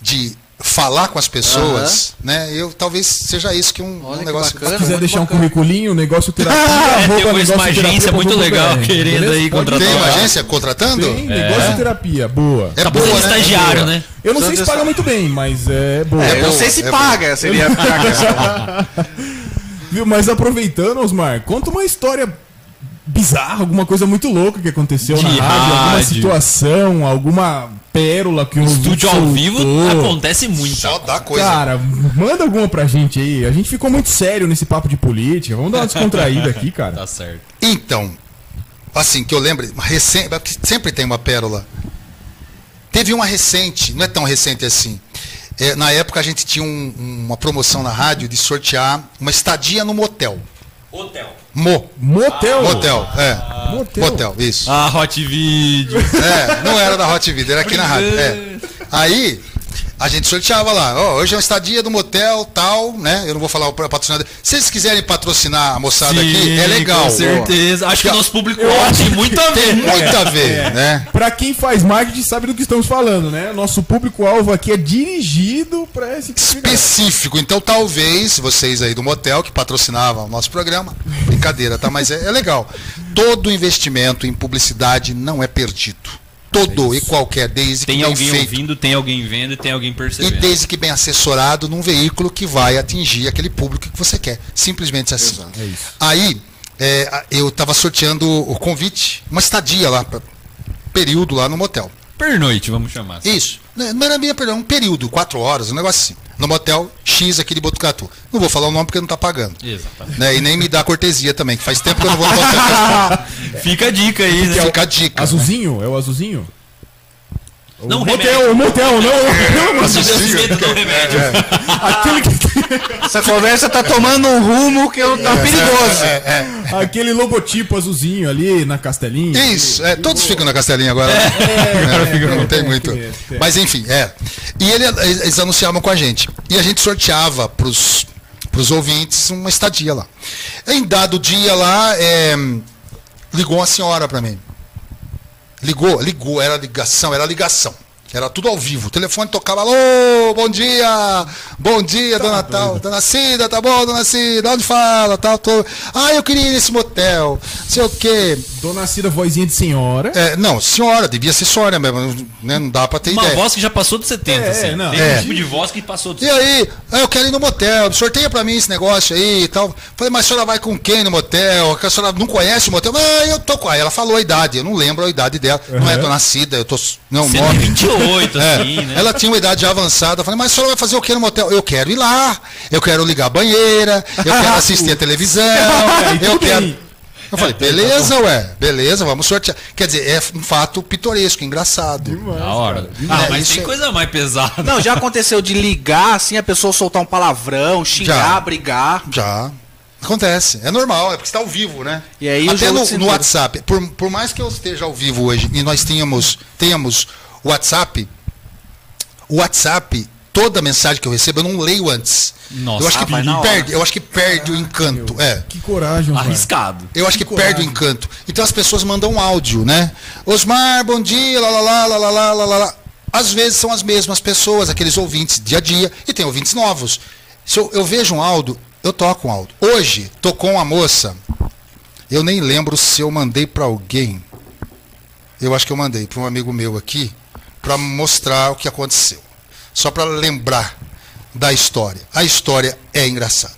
de falar com as pessoas, né? Eu talvez seja isso que um, Olha um que negócio. bacana. Se quiser deixar um bacana. curriculinho, negócio [LAUGHS] terapia, É, tem uma negócio agência terapia muito legal querendo beleza? aí contratar. Tem uma agência contratando? Tem, negócio terapia, boa. É Tá boa, né? estagiário, Boa. né? Eu não sei se paga muito bem, mas é boa. É, eu não boa, sei se é paga, seria [LAUGHS] a questão. Viu? Mas aproveitando, Osmar, conta uma história bizarra, alguma coisa muito louca que aconteceu De na rádio, alguma rádio. situação, alguma pérola que um Estúdio ao vivo acontece muito. Só dá coisa. Cara, manda alguma pra gente aí. A gente ficou muito sério nesse papo de política. Vamos dar uma descontraída aqui, [LAUGHS] cara. Tá certo. Então, assim, que eu lembro, recente, sempre tem uma pérola. Teve uma recente, não é tão recente assim. É, na época a gente tinha um- uma promoção na rádio de sortear uma estadia no motel. Hotel. Mo. Motel. Motel, é. Motel. Motel, isso. Ah, Hot Video. É, não era da Hot Video, era aqui na rádio. É. Aí, a gente sorteava lá, ó, hoje é uma estadia do motel, tal, né? Eu não vou falar o patrocinador. Se vocês quiserem patrocinar a moçada aqui, é legal. Com certeza. Acho que o nosso público tem muito a Tem ver. muito a ver, né? Pra quem faz marketing sabe do que estamos falando, né? Nosso público-alvo aqui é dirigido pra esse tipo específico. Então, talvez vocês aí do motel que patrocinavam o nosso programa, brincadeira, tá? Mas é, é legal. Todo investimento em publicidade não é perdido. Todo e qualquer, desde Tem que alguém feito. ouvindo, tem alguém vendo e tem alguém E percebendo. desde que bem assessorado num veículo que vai atingir aquele público que você quer. Simplesmente assim. É isso. Aí, é, eu estava sorteando o convite, uma estadia lá, pra, período lá no motel. Pernoite, vamos chamar. assim. Isso. Não não era minha, perdão, um período, quatro horas, um negócio assim. No motel X aqui de Botucatu. Não vou falar o nome porque não tá pagando. Exatamente. Né? E nem me dá cortesia também, que faz tempo que eu não vou no motel. [LAUGHS] Fica a dica aí, né? Fica a dica. Azulzinho? É o azulzinho? Não, o remédio. motel, o motel, não, não, Deus quiser, dá um remédio. aquele, que, Essa conversa tá tomando um rumo que eu, tá perigoso. aquele logotipo azulzinho ali na castelinha. Isso, é, todos ficam na castelinha agora. né? É, não tem muito. é, é. Mas enfim, é. E ele- eles anunciavam com a gente. E a gente sorteava pros, pros ouvintes uma estadia lá. Em dado dia lá, é, ligou uma senhora para mim. Ligou, ligou, era ligação, era ligação. Era tudo ao vivo. O telefone tocava, alô, bom dia, bom dia, dona tal, dona Cida, tá bom, dona Cida, onde fala, tal, tô... Ah, eu queria ir nesse motel, sei o quê. Dona Cida, vozinha de senhora. É, não, senhora, devia ser senhora mesmo, né? Não dá pra ter Uma ideia. voz que já passou dos 70, É, assim. não. Tem É. um tipo de voz que passou dos E aí, ah, eu quero ir no motel, sorteia pra mim esse negócio aí e tal. Falei, mas a senhora vai com quem no motel? A senhora não conhece o motel? Ah, eu tô com. Aí ela falou a idade, eu não lembro a idade dela. Não é dona Cida, eu tô. Não, nome. 128, É, assim, né? Ela tinha uma idade já avançada. Eu Falei, mas a senhora vai fazer o que no motel? Eu quero ir lá, eu quero ligar a banheira, eu quero [LAUGHS] assistir a televisão, [LAUGHS] eu quero. Eu falei, beleza, ué, beleza, vamos sortear. Quer dizer, é um fato pitoresco, engraçado. Da hora. Ah, É, mas isso tem é- coisa mais pesada. Não, já aconteceu de ligar, assim, a pessoa soltar um palavrão, xingar, Já. brigar. Já. Acontece. É normal, é porque está ao vivo, né? E aí Até no, no. WhatsApp. Por, por mais que eu esteja ao vivo hoje e nós tenhamos, tenhamos WhatsApp, o WhatsApp, toda mensagem que eu recebo, eu não leio antes. Nossa, eu acho que ah, perde, eu acho que perde o encanto. Meu, é. Que coragem, Arriscado. Eu acho que, perde o encanto. Então as pessoas mandam um áudio, né? Osmar, bom dia, lá lá lá lá lá lá. lá. Às vezes são as mesmas pessoas, aqueles ouvintes dia a dia, e tem ouvintes novos. Se eu, eu vejo um áudio, eu toco um áudio. Hoje, tocou uma moça. Eu nem lembro se eu mandei para alguém. Eu acho que eu mandei para um amigo meu aqui para mostrar o que aconteceu. Só para lembrar da história. A história é engraçada.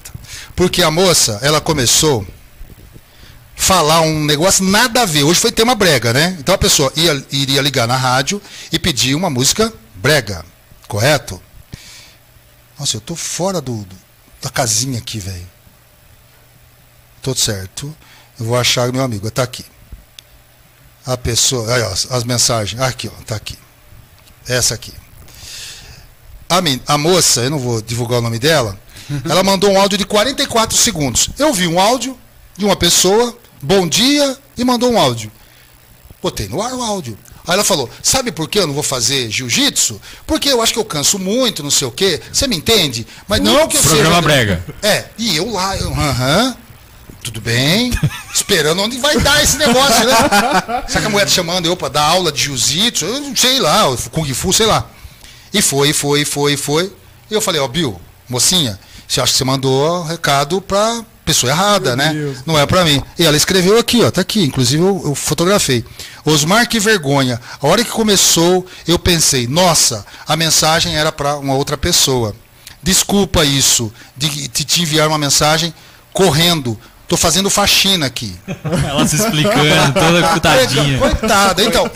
Porque a moça, ela começou falar um negócio nada a ver. Hoje foi tema brega, né? Então a pessoa ia, iria ligar na rádio e pedir uma música brega, correto? Nossa, eu tô fora do, do- da casinha aqui, velho. Tudo certo. Eu vou achar meu amigo, tá aqui. A pessoa, aí ó, as mensagens, aqui ó, tá aqui. Essa aqui. A, men- a moça, eu não vou divulgar o nome dela, [LAUGHS] ela mandou um áudio de 44 segundos. Eu vi um áudio de uma pessoa, bom dia, e mandou um áudio. Botei no ar o áudio. Aí ela falou: Sabe por que eu não vou fazer jiu-jitsu? Porque eu acho que eu canso muito, não sei o quê. Você me entende? Mas não que eu Programa seja. brega. É, e eu lá, eu, aham. Tudo bem, esperando onde vai dar esse negócio, né? Será que a mulher tá chamando eu para dar aula de jiu-jitsu? Eu não sei lá, Kung Fu, sei lá. E foi, foi, foi, foi. E eu falei, ó, Bill, mocinha, você acha que você mandou recado pra pessoa errada, né? Não é pra mim. E ela escreveu aqui, ó, tá aqui, inclusive eu, eu fotografei. Osmar, que vergonha. A hora que começou, eu pensei, nossa, a mensagem era para uma outra pessoa. Desculpa isso, de, de te enviar uma mensagem correndo. Tô fazendo faxina aqui. [LAUGHS] Ela se explicando, toda putadinha. Coitada. Então,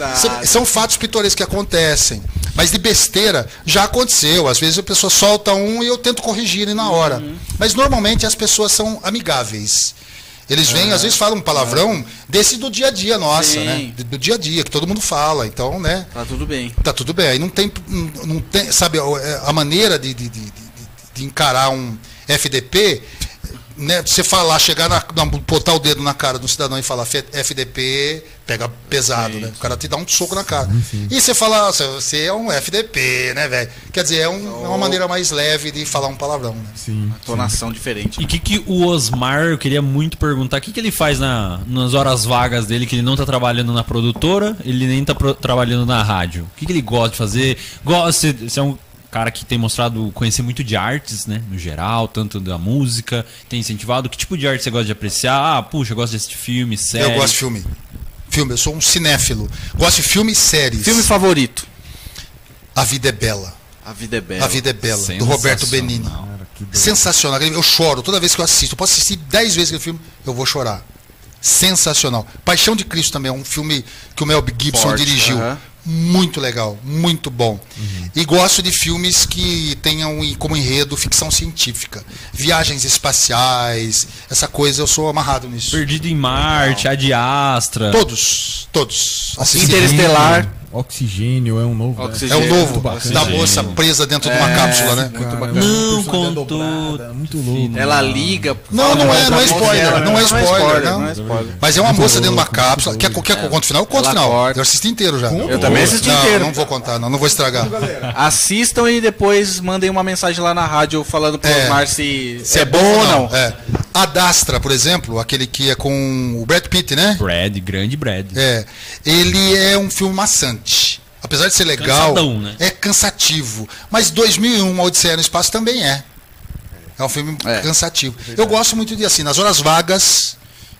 são fatos pitorescos que acontecem. Mas de besteira já aconteceu. Às vezes a pessoa solta um e eu tento corrigir ele na hora. Mas normalmente as pessoas são amigáveis. Eles vêm, às vezes falam um palavrão desse do dia a dia nossa, Sim. né? Do, dia a dia, que todo mundo fala. Então, né? Tá tudo bem. Tá tudo bem. Aí não tem, não- tem sabe, a a maneira de, de, de, de- de encarar um FDP, né, você falar, chegar na, na- botar o dedo na cara do cidadão e falar "F- FDP, pega pesado, né? O cara te dá um soco na cara. E você fala, "Nossa, você é um FDP, né, velho? Quer dizer, é, um- é uma maneira mais leve de falar um palavrão, né? Sim. Tonação diferente. E o que, que o Osmar, eu queria muito perguntar, o que, que ele faz na, nas horas vagas dele, que ele não tá trabalhando na produtora, ele nem tá pro- trabalhando na rádio? O que, que ele gosta de fazer? Gosta, você é um cara que tem mostrado conhecer muito de artes, né, no geral, tanto da música, tem incentivado. Que tipo de arte você gosta de apreciar? Ah, puxa, eu gosto de assistir filme, série. Eu gosto de filme. Filme, eu sou um cinéfilo. Gosto de filme e séries. Filme favorito? A Vida é Bela. A Vida é Bela. A Vida é Bela, do Roberto Benini. Sensacional. Eu choro toda vez que eu assisto. Eu posso assistir dez vezes aquele filme, eu vou chorar. Sensacional. Paixão de Cristo também é um filme que o Mel Gibson Forte, dirigiu. aham. Muito legal, muito bom. E gosto de filmes que tenham como enredo ficção científica. Viagens espaciais, essa coisa, eu sou amarrado nisso. Perdido em Marte, A de Astra. Todos, todos. Assisti. Interestelar. Oxigênio é um novo. né? É Oxigênio. o novo, bacana. da moça presa dentro de uma É, cápsula, né? Muito bacana. é Não contou. dobrada, Muito louco. Ela liga. Não, não é, não é spoiler, não é spoiler, não. não é spoiler. Mas é uma moça dentro de uma cápsula. Quer, que eu conte o final? Eu conto o final. Eu assisti inteiro já. Eu também assisti inteiro. Não vou contar, não, não vou estragar. Assistam e depois mandem uma mensagem lá na rádio falando pro É. Osmar se, Se é bom ou não. É. A Dastra, por exemplo, aquele que é com o Brad Pitt, né? Brad, grande Brad. É. Ele é um filme maçante. Apesar de ser legal, Cansadão, né? é cansativo. Mas 2001, A Odisseia no Espaço também é. É um filme É. cansativo. Eu gosto muito de assim, nas horas vagas,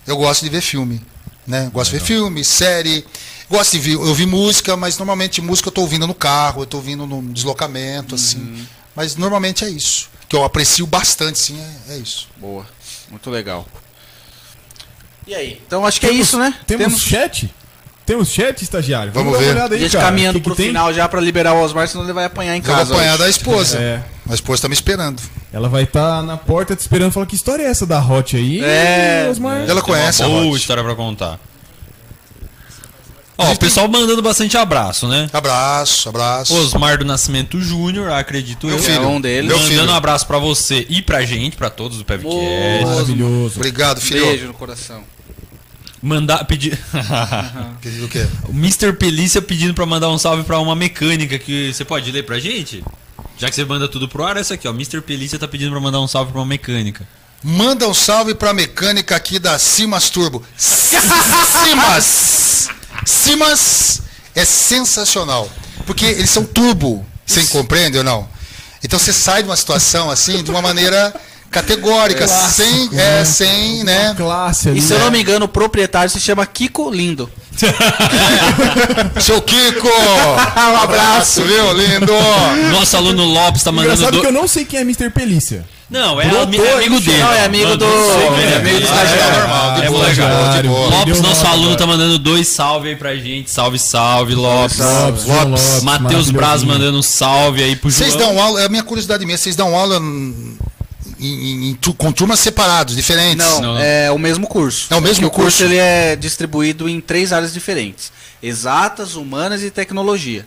eu gosto de ver filme. Né? Gosto de ver filme, série. Gosto de ver, eu ouvi música, mas normalmente música eu estou ouvindo no carro, eu estou ouvindo no deslocamento, assim. Mas normalmente é isso. Que eu aprecio bastante, sim, é, é isso. Boa. Muito legal. E aí? Então acho que é isso, né? Temos, chat? Temos chat, estagiário? Vamos dar uma ver. olhada aí, Gente cara. caminhando Que que pro tem? final já pra liberar o Osmar, senão ele vai apanhar em casa. apanhar hoje. da esposa. É. A esposa está me esperando. Ela vai estar na porta te esperando falar que história é essa da Hot aí? É. Osmar? Ela conhece a Boa Hot. história pra contar. Ó, o pessoal mandando bastante abraço, né? Abraço, abraço. Osmar do Nascimento Júnior, acredito Meu eu. filho. É um deles. Meu Mandando filho. um abraço pra você e pra gente, pra todos do Pevcast. Maravilhoso. Obrigado, filho. Beijo no coração. Mandar pedir [LAUGHS] Pedido o quê? o Mr. Pelícia pedindo pra mandar um salve pra uma mecânica que você pode ler pra gente? Já que você manda tudo pro ar, essa aqui, ó. Mr. Pelícia tá pedindo pra mandar um salve pra uma mecânica. Manda um salve pra mecânica aqui da Simas Turbo. [LAUGHS] Simas! Simas é sensacional. Porque eles são turbo. Você compreende ou não? Então você sai de uma situação assim de uma maneira categórica, sem, é, sem, né? Classe ali. E se eu não me engano, o proprietário se chama Kiko Lindo. [LAUGHS] Seu Kiko! [LAUGHS] um abraço, viu, lindo? Nosso aluno Lopes tá mandando. Engraçado do- que eu não sei quem é Mr. Pelícia. Não, é, Brotou é amigo aí, dele. Não, é amigo do- é amigo do estagiário. É normal, é moleque. boa, de boa. Lopes, nosso aluno, tá mandando dois salve aí pra gente. Salve, salve, Lopes. Lopes, Lopes, Matheus Braz mandando um salve aí pro Vocês João. dão aula, é a minha curiosidade mesmo, vocês dão aula em- em- com turmas separados, diferentes? Não, Não, é o mesmo curso. É o mesmo Que o curso curso? ele é distribuído em três áreas diferentes: exatas, humanas e tecnologia.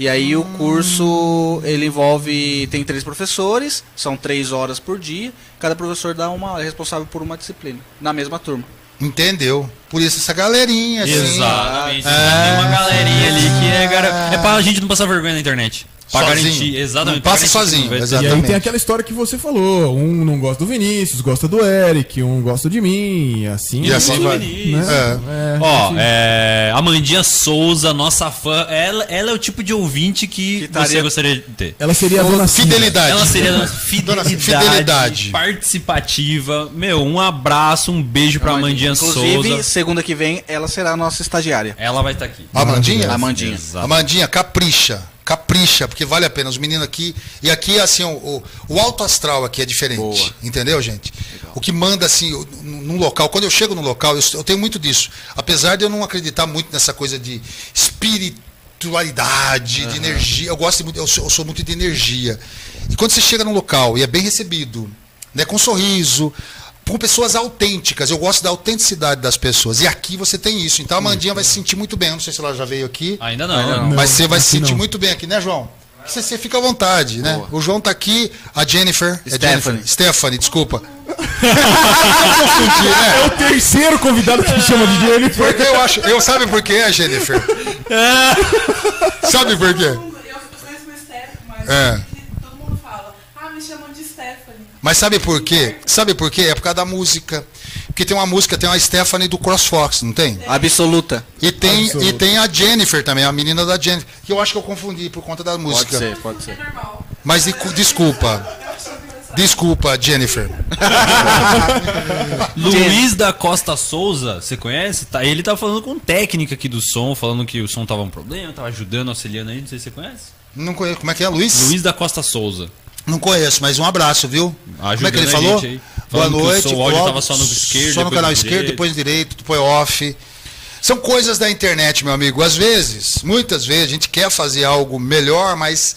E aí o curso ele envolve tem três professores, são três horas por dia. Cada professor dá uma é responsável por uma disciplina na mesma turma. Entendeu? Por isso essa galerinha, assim. Exatamente. Ah. Tem uma galerinha ali que é, gara... é pra gente não passar vergonha na internet. Pra Sozinho. garantir, exatamente. Não passa sozinho, exato. E aí Exatamente. tem aquela história que você falou. Um não gosta do Vinícius, gosta do Eric, um gosta de mim, e assim. E assim Tudo vai. Né? É. É, Ó, assim. é, Amandinha Souza, nossa fã, ela, ela é o tipo de ouvinte que, Que você estaria- gostaria de ter. Ela seria a dona. Fidelidade. Ela seria Dona [LAUGHS] fidelidade, Fidelidade. participativa. Meu, um abraço, um beijo pra Amandinha Inclusive, Souza. segunda que vem, ela será a nossa estagiária. Ela vai estar aqui. Amandinha? Amandinha. Amandinha, capricha. Capricha, porque vale a pena. Os meninos aqui. E aqui, assim, o, o, alto astral aqui é diferente. Boa. Entendeu, gente? O que manda, assim, num local. Quando eu chego no local, eu, eu tenho muito disso. Apesar de eu não acreditar muito nessa coisa de espiritualidade, de energia. Eu gosto muito, eu sou, eu sou muito de energia. E quando você chega num local e é bem recebido, né, com um sorriso, com pessoas autênticas. Eu gosto da autenticidade das pessoas. E aqui você tem isso. Então a Amandinha vai se sentir muito bem. Eu não sei se ela já veio aqui. Ainda não. Ainda não. Mas você vai se sentir não. muito bem aqui, né, João? Você, você fica à vontade, né? O João tá aqui, a Jennifer. É Stephanie. Jennifer. Stephanie, desculpa. [LAUGHS] É o terceiro convidado que chama de Jennifer. Porque eu acho. Eu sabe por quê, Jennifer? [LAUGHS] Sabe por quê? Eu conheço uma Stephanie, mas É. Mas sabe por quê? Sabe por quê? É por causa da música. Porque tem uma música, tem uma Stephanie do CrossFox, não tem? Absoluta. E tem, Absoluto. e tem a Jennifer também, a menina da Jennifer. Que eu acho que eu confundi por conta da música. Pode ser, pode ser. É normal. Mas de- desculpa. Desculpa, [LAUGHS] Jennifer. Luiz da Costa Souza, você conhece? Tá, ele tá falando com técnica aqui do som, falando que o som tava um problema, tava ajudando, auxiliando aí, não sei se você conhece. Não conheço. Como é que é, Luiz? Luiz da Costa Souza. Não conheço, mas um abraço, viu? Como é que ele Ajudando falou? Boa noite. o áudio Ó, tava só no esquerdo, Só no canal esquerdo, depois no direito, depois off. São coisas da internet, meu amigo. Às vezes, muitas vezes, a gente quer fazer algo melhor, mas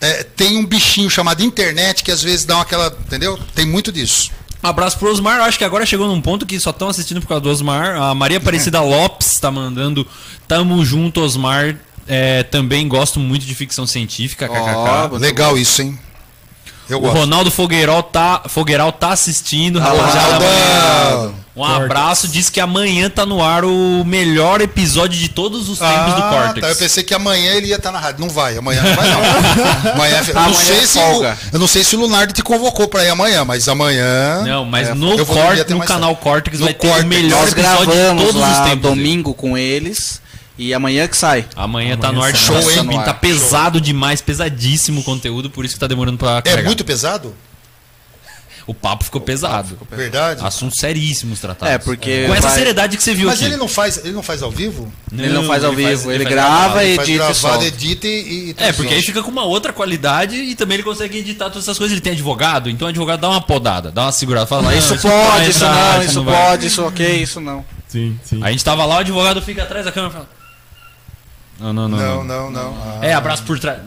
é, tem um bichinho chamado internet que às vezes dá aquela. Entendeu? Tem muito disso. Um abraço pro Osmar, acho que agora chegou num ponto que só estão assistindo por causa do Osmar. A Maria Aparecida [LAUGHS] Lopes tá mandando Tamo junto, Osmar. É, também gosto muito de ficção científica, kkk. Legal isso, hein? Eu O gosto. Ronaldo Fogueiral tá, Fogueiral tá assistindo, rapaziada. Um abraço, diz que amanhã tá no ar o melhor episódio de todos os tempos do Ah, Cortex. tá. Eu pensei que amanhã ele ia estar na rádio. Não vai, amanhã não vai, não. [LAUGHS] amanhã, eu, não Amanhã sei é se o, eu não sei se o Lunardi te convocou pra ir amanhã, mas amanhã. Não, mas É, no, Cort- ter no canal. Cortex No vai ter Cortex. o melhor Nós episódio de gravamos todos os lá tempos. domingo com eles e amanhã que sai. Amanhã, tá Amanhã no ar de sai. show, Show, hein? hein? Tá pesado demais, pesadíssimo o conteúdo, por isso que tá demorando pra É carregar. muito pesado? O papo ficou pesado. Verdade? Assuntos seríssimos tratados. É, porque Com essa vai- seriedade que você viu Mas aqui. ele não faz, ele não faz ao vivo? Ele não faz ao vivo, ele faz grava gravado. e Ele faz edita e gravado, edita e, e É, porque aí fica com uma outra qualidade e também ele consegue editar todas essas coisas. Ele tem advogado, então o advogado dá uma podada, dá uma segurada. Fala, não, Isso não vai pode, isso não, isso vai. pode, isso ok, isso não. Sim, sim. A gente tava lá, o advogado fica atrás da câmera e fala. Não, não, não. Não, não. não. Ah, É, abraço por trás.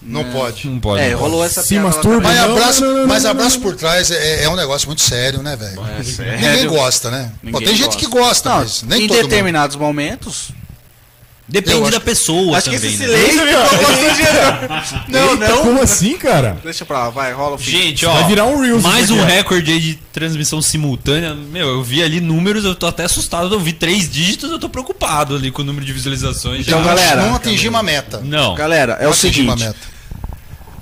Não pode. Não pode. É, não pode. rolou essa Se piada lá masturba. Mas abraço, não, não, mas abraço por trás é, é um negócio muito sério, né, velho? É, sério. Ninguém gosta, né? Pô, Ninguém tem gente que gosta, Não, mas nem em todo mundo. determinados momentos. Depende acho da pessoa Acho que também. esse né? silêncio constrangedor. Não, Eita, não. Como assim, cara? Deixa pra lá, vai, rola o fim. Gente, ó, Vai virar um Reels mais isso um recorde aí de transmissão simultânea. Meu, eu vi ali números, eu tô até assustado. Eu vi três dígitos, eu tô preocupado ali com o número de visualizações. Então, já. galera, Não atingimos a meta. Não. Galera, é Não o seguinte. meta.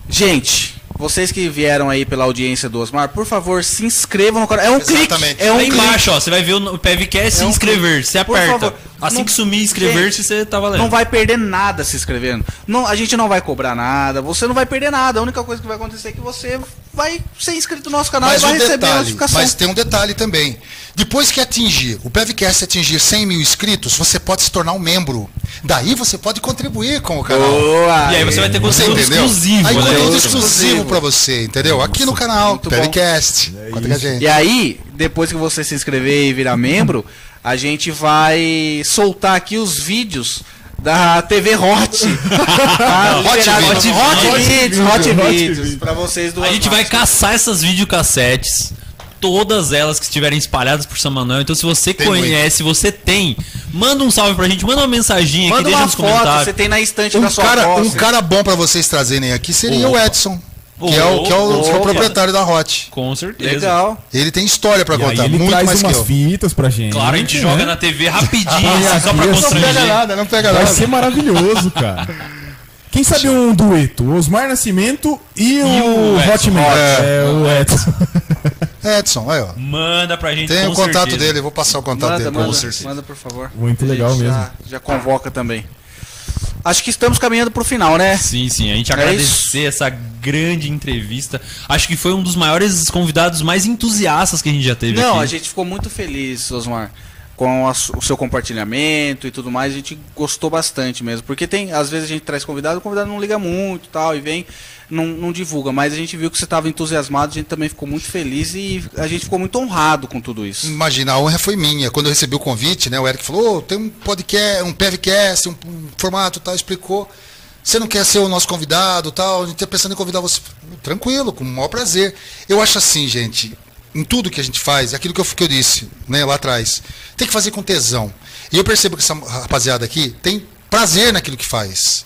Gente, vocês que vieram aí pela audiência do Osmar, por favor, se inscrevam no canal. É um Exatamente. clique. É um Aí clique. embaixo, ó, você vai ver o PevCast É se um inscrever. clique. Você aperta. assim não- que sumir inscrever-se, você tá valendo. Não vai perder nada se inscrevendo. Não, a gente não vai cobrar nada. Você não vai perder nada. A única coisa que vai acontecer é que você vai ser inscrito no nosso canal Mas e vai um receber a detalhe, notificação. mas tem um detalhe também. Depois que atingir, o PevCast atingir 100 mil inscritos, você pode se tornar um membro. Daí você pode contribuir com o canal. Boa! E aí você vai ter conteúdo exclusivo. Aí né? conteúdo exclusivo pra você, entendeu? Aqui no canal. PevCast. Gente. E aí, depois que você se inscrever e virar membro, a gente vai soltar aqui os vídeos da TV Hot. [LAUGHS] Tá? Hot Liberado- Videos. Hot Videos, Hot Hot Videos, Videos. pra vocês do A gente vai caçar essas videocassetes. Todas elas que estiverem espalhadas por São Manuel. Então, se você Tem conhece, você tem, manda um salve pra gente, manda uma mensaginha aqui, Manda deixa uma nos foto, comentários. você tem na estante Um da sua cara, posse. um cara bom pra vocês trazerem aqui seria o Edson, que é o, que é o, Opa. que é o proprietário da Hot. Com certeza. Legal. Ele tem história pra E aí contar, ele muito traz mais que umas eu. fitas pra gente. Claro, a gente né? joga na TV rapidinho, Ah, [LAUGHS] assim, só pra é- Não pega constranger. nada, não pega Vai nada. ser maravilhoso, cara. Quem sabe um dueto? O Osmar Nascimento e, o, o Edson. Hotman. É, o Edson. [LAUGHS] Edson, aí ó. Manda pra gente Tem com o contato certeza. dele, vou passar o contato Manda, dele pra manda, vocês. manda, por favor. Muito legal mesmo. Já, já convoca também. Acho que estamos caminhando pro final, né? Sim, sim, a gente É agradecer essa grande entrevista. Acho que foi um dos maiores convidados mais entusiastas que a gente já teve Não, aqui. a gente ficou muito feliz, Osmar, com a o seu compartilhamento e tudo mais. A gente gostou bastante mesmo. Porque tem, às vezes a gente traz convidado, o convidado não liga muito tal, e vem, não, não divulga. Mas a gente viu que você estava entusiasmado, a gente também ficou muito feliz e a gente ficou muito honrado com tudo isso. Imagina, a honra foi minha. Quando eu recebi o convite, né, o Eric falou, "Ô, tem um podcast, um PevCast, um, um formato tal, explicou. Você não quer ser o nosso convidado tal? A gente tá pensando em convidar você. Tranquilo, com o maior prazer. Eu acho assim, gente, em tudo que a gente faz, é aquilo que eu, que eu disse né, lá atrás, tem que fazer com tesão. E eu percebo que essa rapaziada aqui tem prazer naquilo que faz.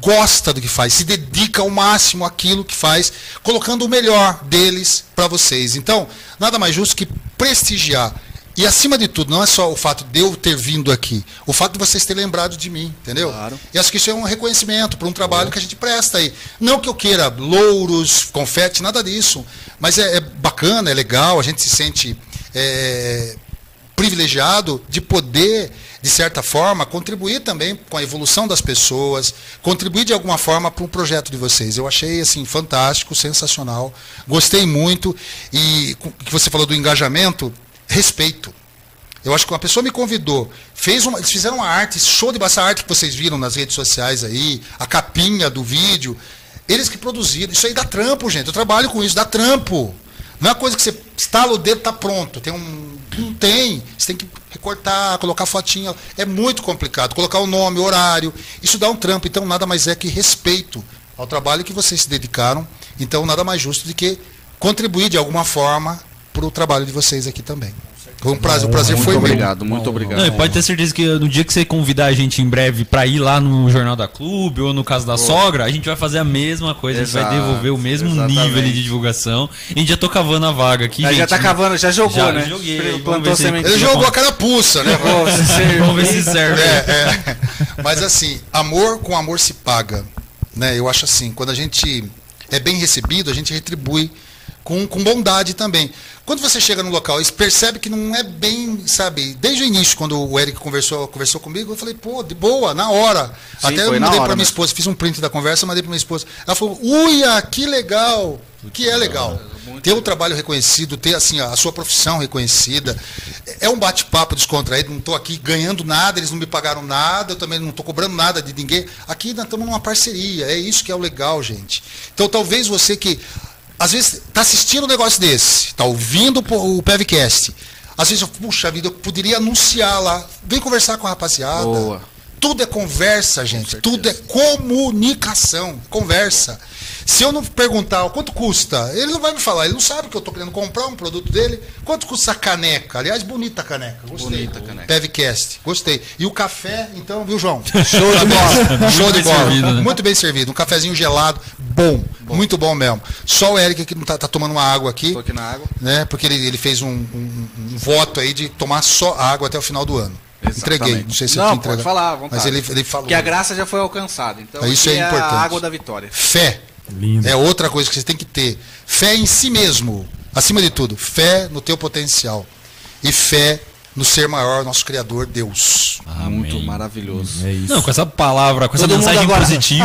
Gosta do que faz, se dedica ao máximo àquilo que faz, colocando o melhor deles para vocês. Então, nada mais justo que prestigiar. E acima de tudo, não é só o fato de eu ter vindo aqui, o fato de vocês terem lembrado de mim, entendeu? Claro. E acho que isso é um reconhecimento por um trabalho que a gente presta aí. Não que eu queira louros, confete, nada disso. Mas é, é bacana, é legal, a gente se sente é, privilegiado de poder, de certa forma, contribuir também com a evolução das pessoas, contribuir de alguma forma para o projeto de vocês. Eu achei assim fantástico, sensacional, gostei muito e que você falou do engajamento, respeito. Eu acho que uma pessoa me convidou, fez uma, eles fizeram uma arte, show de essa arte que vocês viram nas redes sociais aí, a capinha do vídeo, eles que produziram. Isso aí dá trampo, gente. Eu trabalho com isso, dá trampo. Não é coisa que você estala o dedo tá pronto. Tem um, não tem. Você tem que recortar, colocar fotinha. É muito complicado. Colocar o nome, o horário. Isso dá um trampo. Então nada mais é que respeito ao trabalho que vocês se dedicaram. Então nada mais justo do que contribuir de alguma forma para o trabalho de vocês aqui também. Foi um prazer, o prazer Muito foi meu. obrigado, muito obrigado. Não, e pode ter certeza que no dia que você convidar a gente em breve pra ir lá no Jornal da Clube ou no caso da sogra, a gente vai fazer a mesma coisa, a gente vai Exato, devolver o mesmo exatamente. nível de divulgação. A gente já tô cavando a vaga aqui, Já, gente. já tá cavando, já jogou, Já né? joguei, Plantou semente. Ele jogou a carapuça, né? Pô. [LAUGHS] Vamos ver se serve. É, é. [LAUGHS] Mas assim, amor com amor se paga. Né? Eu acho assim, quando a gente é bem recebido, a gente retribui com, com bondade também. Quando você chega no local e percebe que não é bem, sabe, desde o início, quando o Eric conversou, conversou comigo, eu falei, pô, de boa, na hora. Sim, Até eu mandei para minha esposa, fiz um print da conversa, mandei para minha esposa. Ela falou, uia, que legal. Que é legal. Ter o trabalho reconhecido, ter assim a sua profissão reconhecida. É um bate-papo descontraído, não estou aqui ganhando nada, eles não me pagaram nada, eu também não estou cobrando nada de ninguém. Aqui nós estamos numa parceria, é isso que é o legal, gente. Então talvez você que às vezes está assistindo um negócio desse, está ouvindo o Pevcast, às vezes, eu, puxa vida, eu poderia anunciar lá, vem conversar com a rapaziada. Boa. Tudo é conversa, gente. Tudo é comunicação. Conversa. Se eu não perguntar quanto custa, ele não vai me falar. Ele não sabe que eu estou querendo comprar um produto dele. Quanto custa a caneca? Aliás, bonita a caneca. Gostei. Bonita a caneca. Pevcast. Gostei. E o café, então, viu, João? [LAUGHS] Show de bola. Show de bola. servido, né? Muito bem servido. Um cafezinho gelado. Bom. Muito bom mesmo. Só o Eric que não tá, tá tomando uma água aqui. Tô aqui na água. Né? Porque ele, ele fez um, um- um voto aí de tomar só água até o final do ano. Entreguei. Exatamente. Não sei se eu Não, te pode entregar. falar, vontade. Mas ele, ele falou. Que a graça já foi alcançada. Então, Isso é a importante. água da vitória. Fé. Lindo. É outra coisa que você tem que ter. Fé em si mesmo. Acima de tudo, fé no teu potencial. E fé no ser maior, nosso Criador, Deus. Muito maravilhoso. É isso. Não, com essa palavra, com essa Todo mundo mensagem agora. positiva.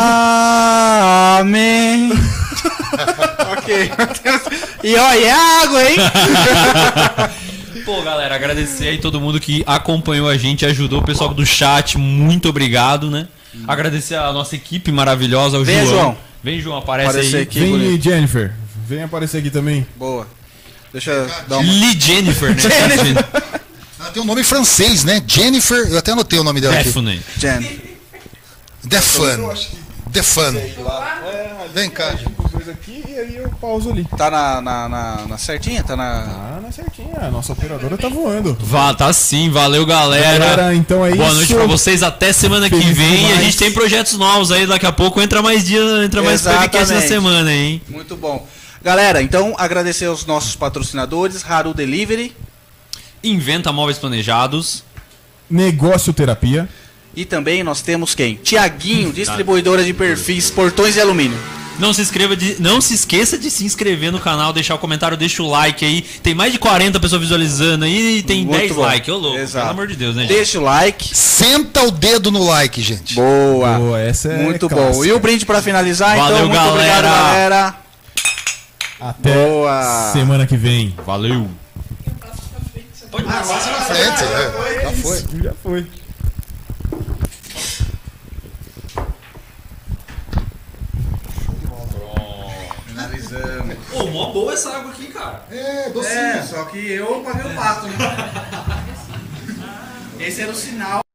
Amém. [LAUGHS] ok. [LAUGHS] E olha, é água, hein? [LAUGHS] Pô, galera, agradecer aí todo mundo que acompanhou a gente, ajudou o pessoal do chat, muito obrigado, né? Agradecer a nossa equipe maravilhosa, o Venha, João. João. Vem, João, aparece Aparece aí. aqui. Vem, bonito. Jennifer. Vem aparecer aqui também. Boa. Deixa eu dar uma. Lee Jennifer, né? Ela tem um nome francês, né? Jennifer, eu até anotei o nome dela aqui. Stephanie. Jen. Defan. Defan. Vem cá. Dois aqui e aí eu pauso ali. Tá na, na, na, na certinha? Tá na. Ah, na certinha. A nossa operadora tá voando. Vá, tá sim, valeu galera. Galera, então é Boa isso. noite pra vocês, até semana que Feliz vem. E a gente tem projetos novos aí, daqui a pouco entra mais dia, entra mais podcast na Exatamente. semana, hein? Muito bom. Galera, então agradecer aos nossos patrocinadores, Haru Delivery Inventa móveis planejados. Negócio terapia. e também nós temos quem? Tiaguinho, distribuidora de perfis, portões e alumínio. Não se inscreva de, não se esqueça de se inscrever no canal, deixar o comentário, deixa o like aí. Tem mais de 40 pessoas visualizando aí e tem Muito 10 bom. likes, ô louco. Exato. Pelo amor de Deus, né, gente? Deixa o like. Senta o dedo no like, gente. Boa. Boa, essa é Muito clássica. bom. E o brinde pra finalizar, Valeu, então. Muito obrigado, galera. galera. Até Boa. semana que vem. Valeu. Passa na frente, é. Já foi. Já foi. Pô, mó boa essa água aqui, cara. É, docinho. É, só que eu paguei o pato, né? [LAUGHS] Esse era o sinal.